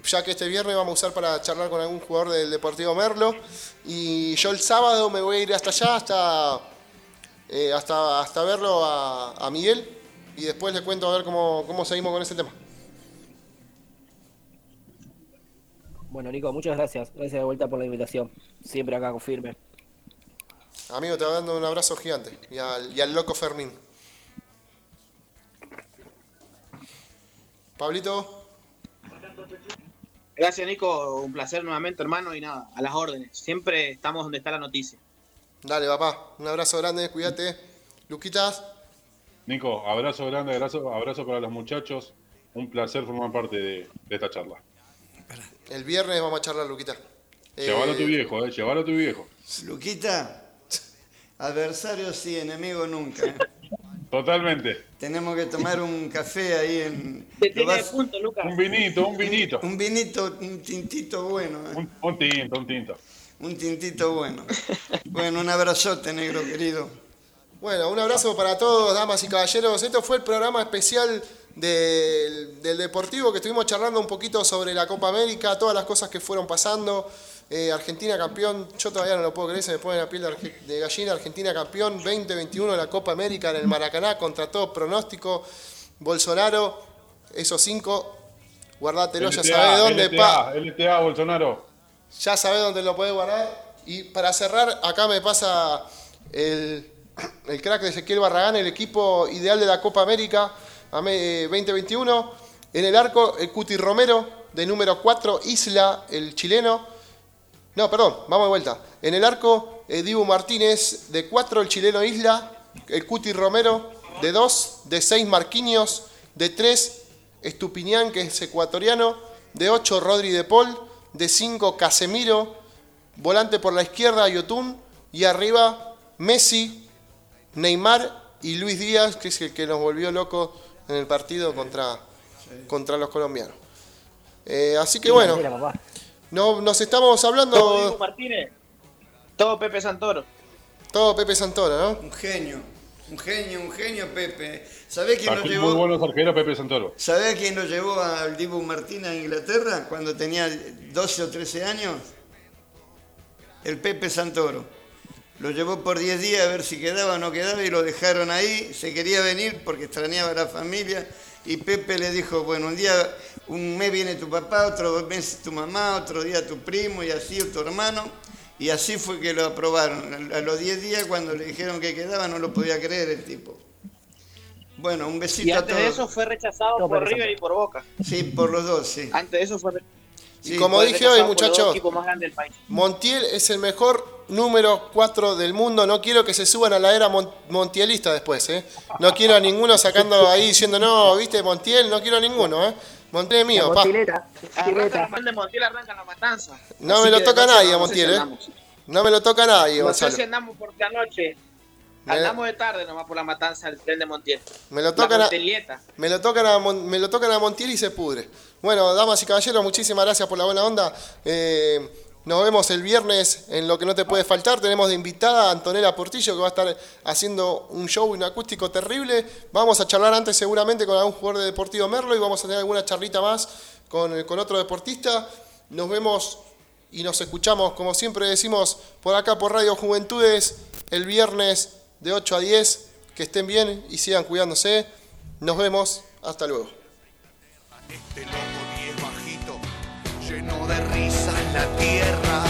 ya que este viernes vamos a usar para charlar con algún jugador del Deportivo Merlo. Y yo el sábado me voy a ir hasta allá, hasta, eh, hasta, hasta verlo a, a Miguel. Y después les cuento a ver cómo, cómo seguimos con ese tema. Bueno, Nico, muchas gracias. Gracias de vuelta por la invitación. Siempre acá con firme. Amigo, te dando un abrazo gigante. Y al, y al loco Fermín. Pablito, Gracias, Nico. Un placer nuevamente, hermano. Y nada, a las órdenes. Siempre estamos donde está la noticia. dale, papá. Un abrazo grande, cuídate. Luquitas, Nico, abrazo grande, abrazo, abrazo para los muchachos. Un placer formar parte de, de esta charla. El viernes vamos a charlar, Luquita. Eh, Llévalo a tu viejo, eh, llévalo a tu viejo. Luquita, adversario sí, enemigo nunca. ¿eh? Totalmente. Tenemos que tomar un café ahí en... Te lo tiene de vas- punto, Lucas. Un vinito, un vinito. Un vinito, un tintito bueno. ¿eh? Un, un tinto, un tinto. Un tintito bueno. Bueno, un abrazote, negro querido. Bueno, un abrazo para todos, damas y caballeros. Esto fue el programa especial del, del Deportivo que estuvimos charlando un poquito sobre la Copa América, todas las cosas que fueron pasando. Eh, Argentina campeón, yo todavía no lo puedo creer, se me pone la piel de, gallina. Argentina campeón 2021 de la Copa América en el Maracaná contra todo pronóstico. Bolsonaro, esos cinco, guardátelo, ya LTA, sabés dónde, pa. LTA, LTA, Bolsonaro. Ya sabés dónde lo podés guardar. Y para cerrar, acá me pasa el, el crack de Ezequiel Barragán, el equipo ideal de la Copa América 2021. En el arco, el Cuti Romero, de número 4, Isla, el chileno. No, perdón, vamos de vuelta. En el arco, eh, Dibu Martínez, de 4, el chileno Isla. El Cuti Romero, de 2, de 6, Marquinhos. De 3, Estupiñán, que es ecuatoriano. De 8, Rodri de Paul. De 5, Casemiro. Volante por la izquierda, Yotun. Y arriba, Messi, Neymar y Luis Díaz, que es el que nos volvió loco en el partido contra, contra los colombianos. Eh, así que bueno, no, nos estamos Todo Diego hablando Martínez. Todo Pepe Santoro. todo Pepe Santoro, ¿no? Un genio, un genio, un genio, Pepe. ¿Sabés quién lo Aquí llevó? muy buenos arqueros, Pepe Santoro. ¿Sabés quién lo llevó al Dibu Martín a Inglaterra cuando tenía 12 o 13 años? El Pepe Santoro. Lo llevó por 10 días a ver si quedaba o no quedaba y lo dejaron ahí. Se quería venir porque extrañaba a la familia. Y Pepe le dijo, bueno, un día, un mes viene tu papá, otro mes tu mamá, otro día tu primo y así, o tu hermano. Y así fue que lo aprobaron. A los 10 días cuando le dijeron que quedaba no lo podía creer el tipo. Bueno, un besito Y a antes de todos. eso fue rechazado por River y por Boca. Sí, por los dos, sí. Antes de eso fue, Y como dije hoy, muchachos. Montiel es el mejor número 4 del mundo. No quiero que se suban a la era mon- montielista después, ¿eh? No quiero a ninguno sacando ahí diciendo, no, viste, Montiel, no quiero a ninguno, ¿eh? Montiel es mío, La pa. de Montiel, arranca la matanza. No Así me lo toca noche nadie Montiel, ¿eh? No me lo toca nadie, No sé si andamos porque anoche Me- andamos de tarde nomás por la matanza del tren de Montiel. Me lo La tocan a, me lo tocan a, Mon- me lo tocan a Montiel y se pudre. Bueno, damas y caballeros, muchísimas gracias por la buena onda. Eh, nos vemos el viernes en lo que no te puede faltar. Tenemos de invitada a Antonella Portillo que va a estar haciendo un show, un acústico terrible. Vamos a charlar antes seguramente con algún jugador de Deportivo Merlo y vamos a tener alguna charlita más con, con otro deportista. Nos vemos y nos escuchamos, como siempre decimos, por acá por Radio Juventudes, el viernes de 8 a 10. Que estén bien y sigan cuidándose. Nos vemos. Hasta luego. Este loco ni es bajito, lleno de risas la tierra,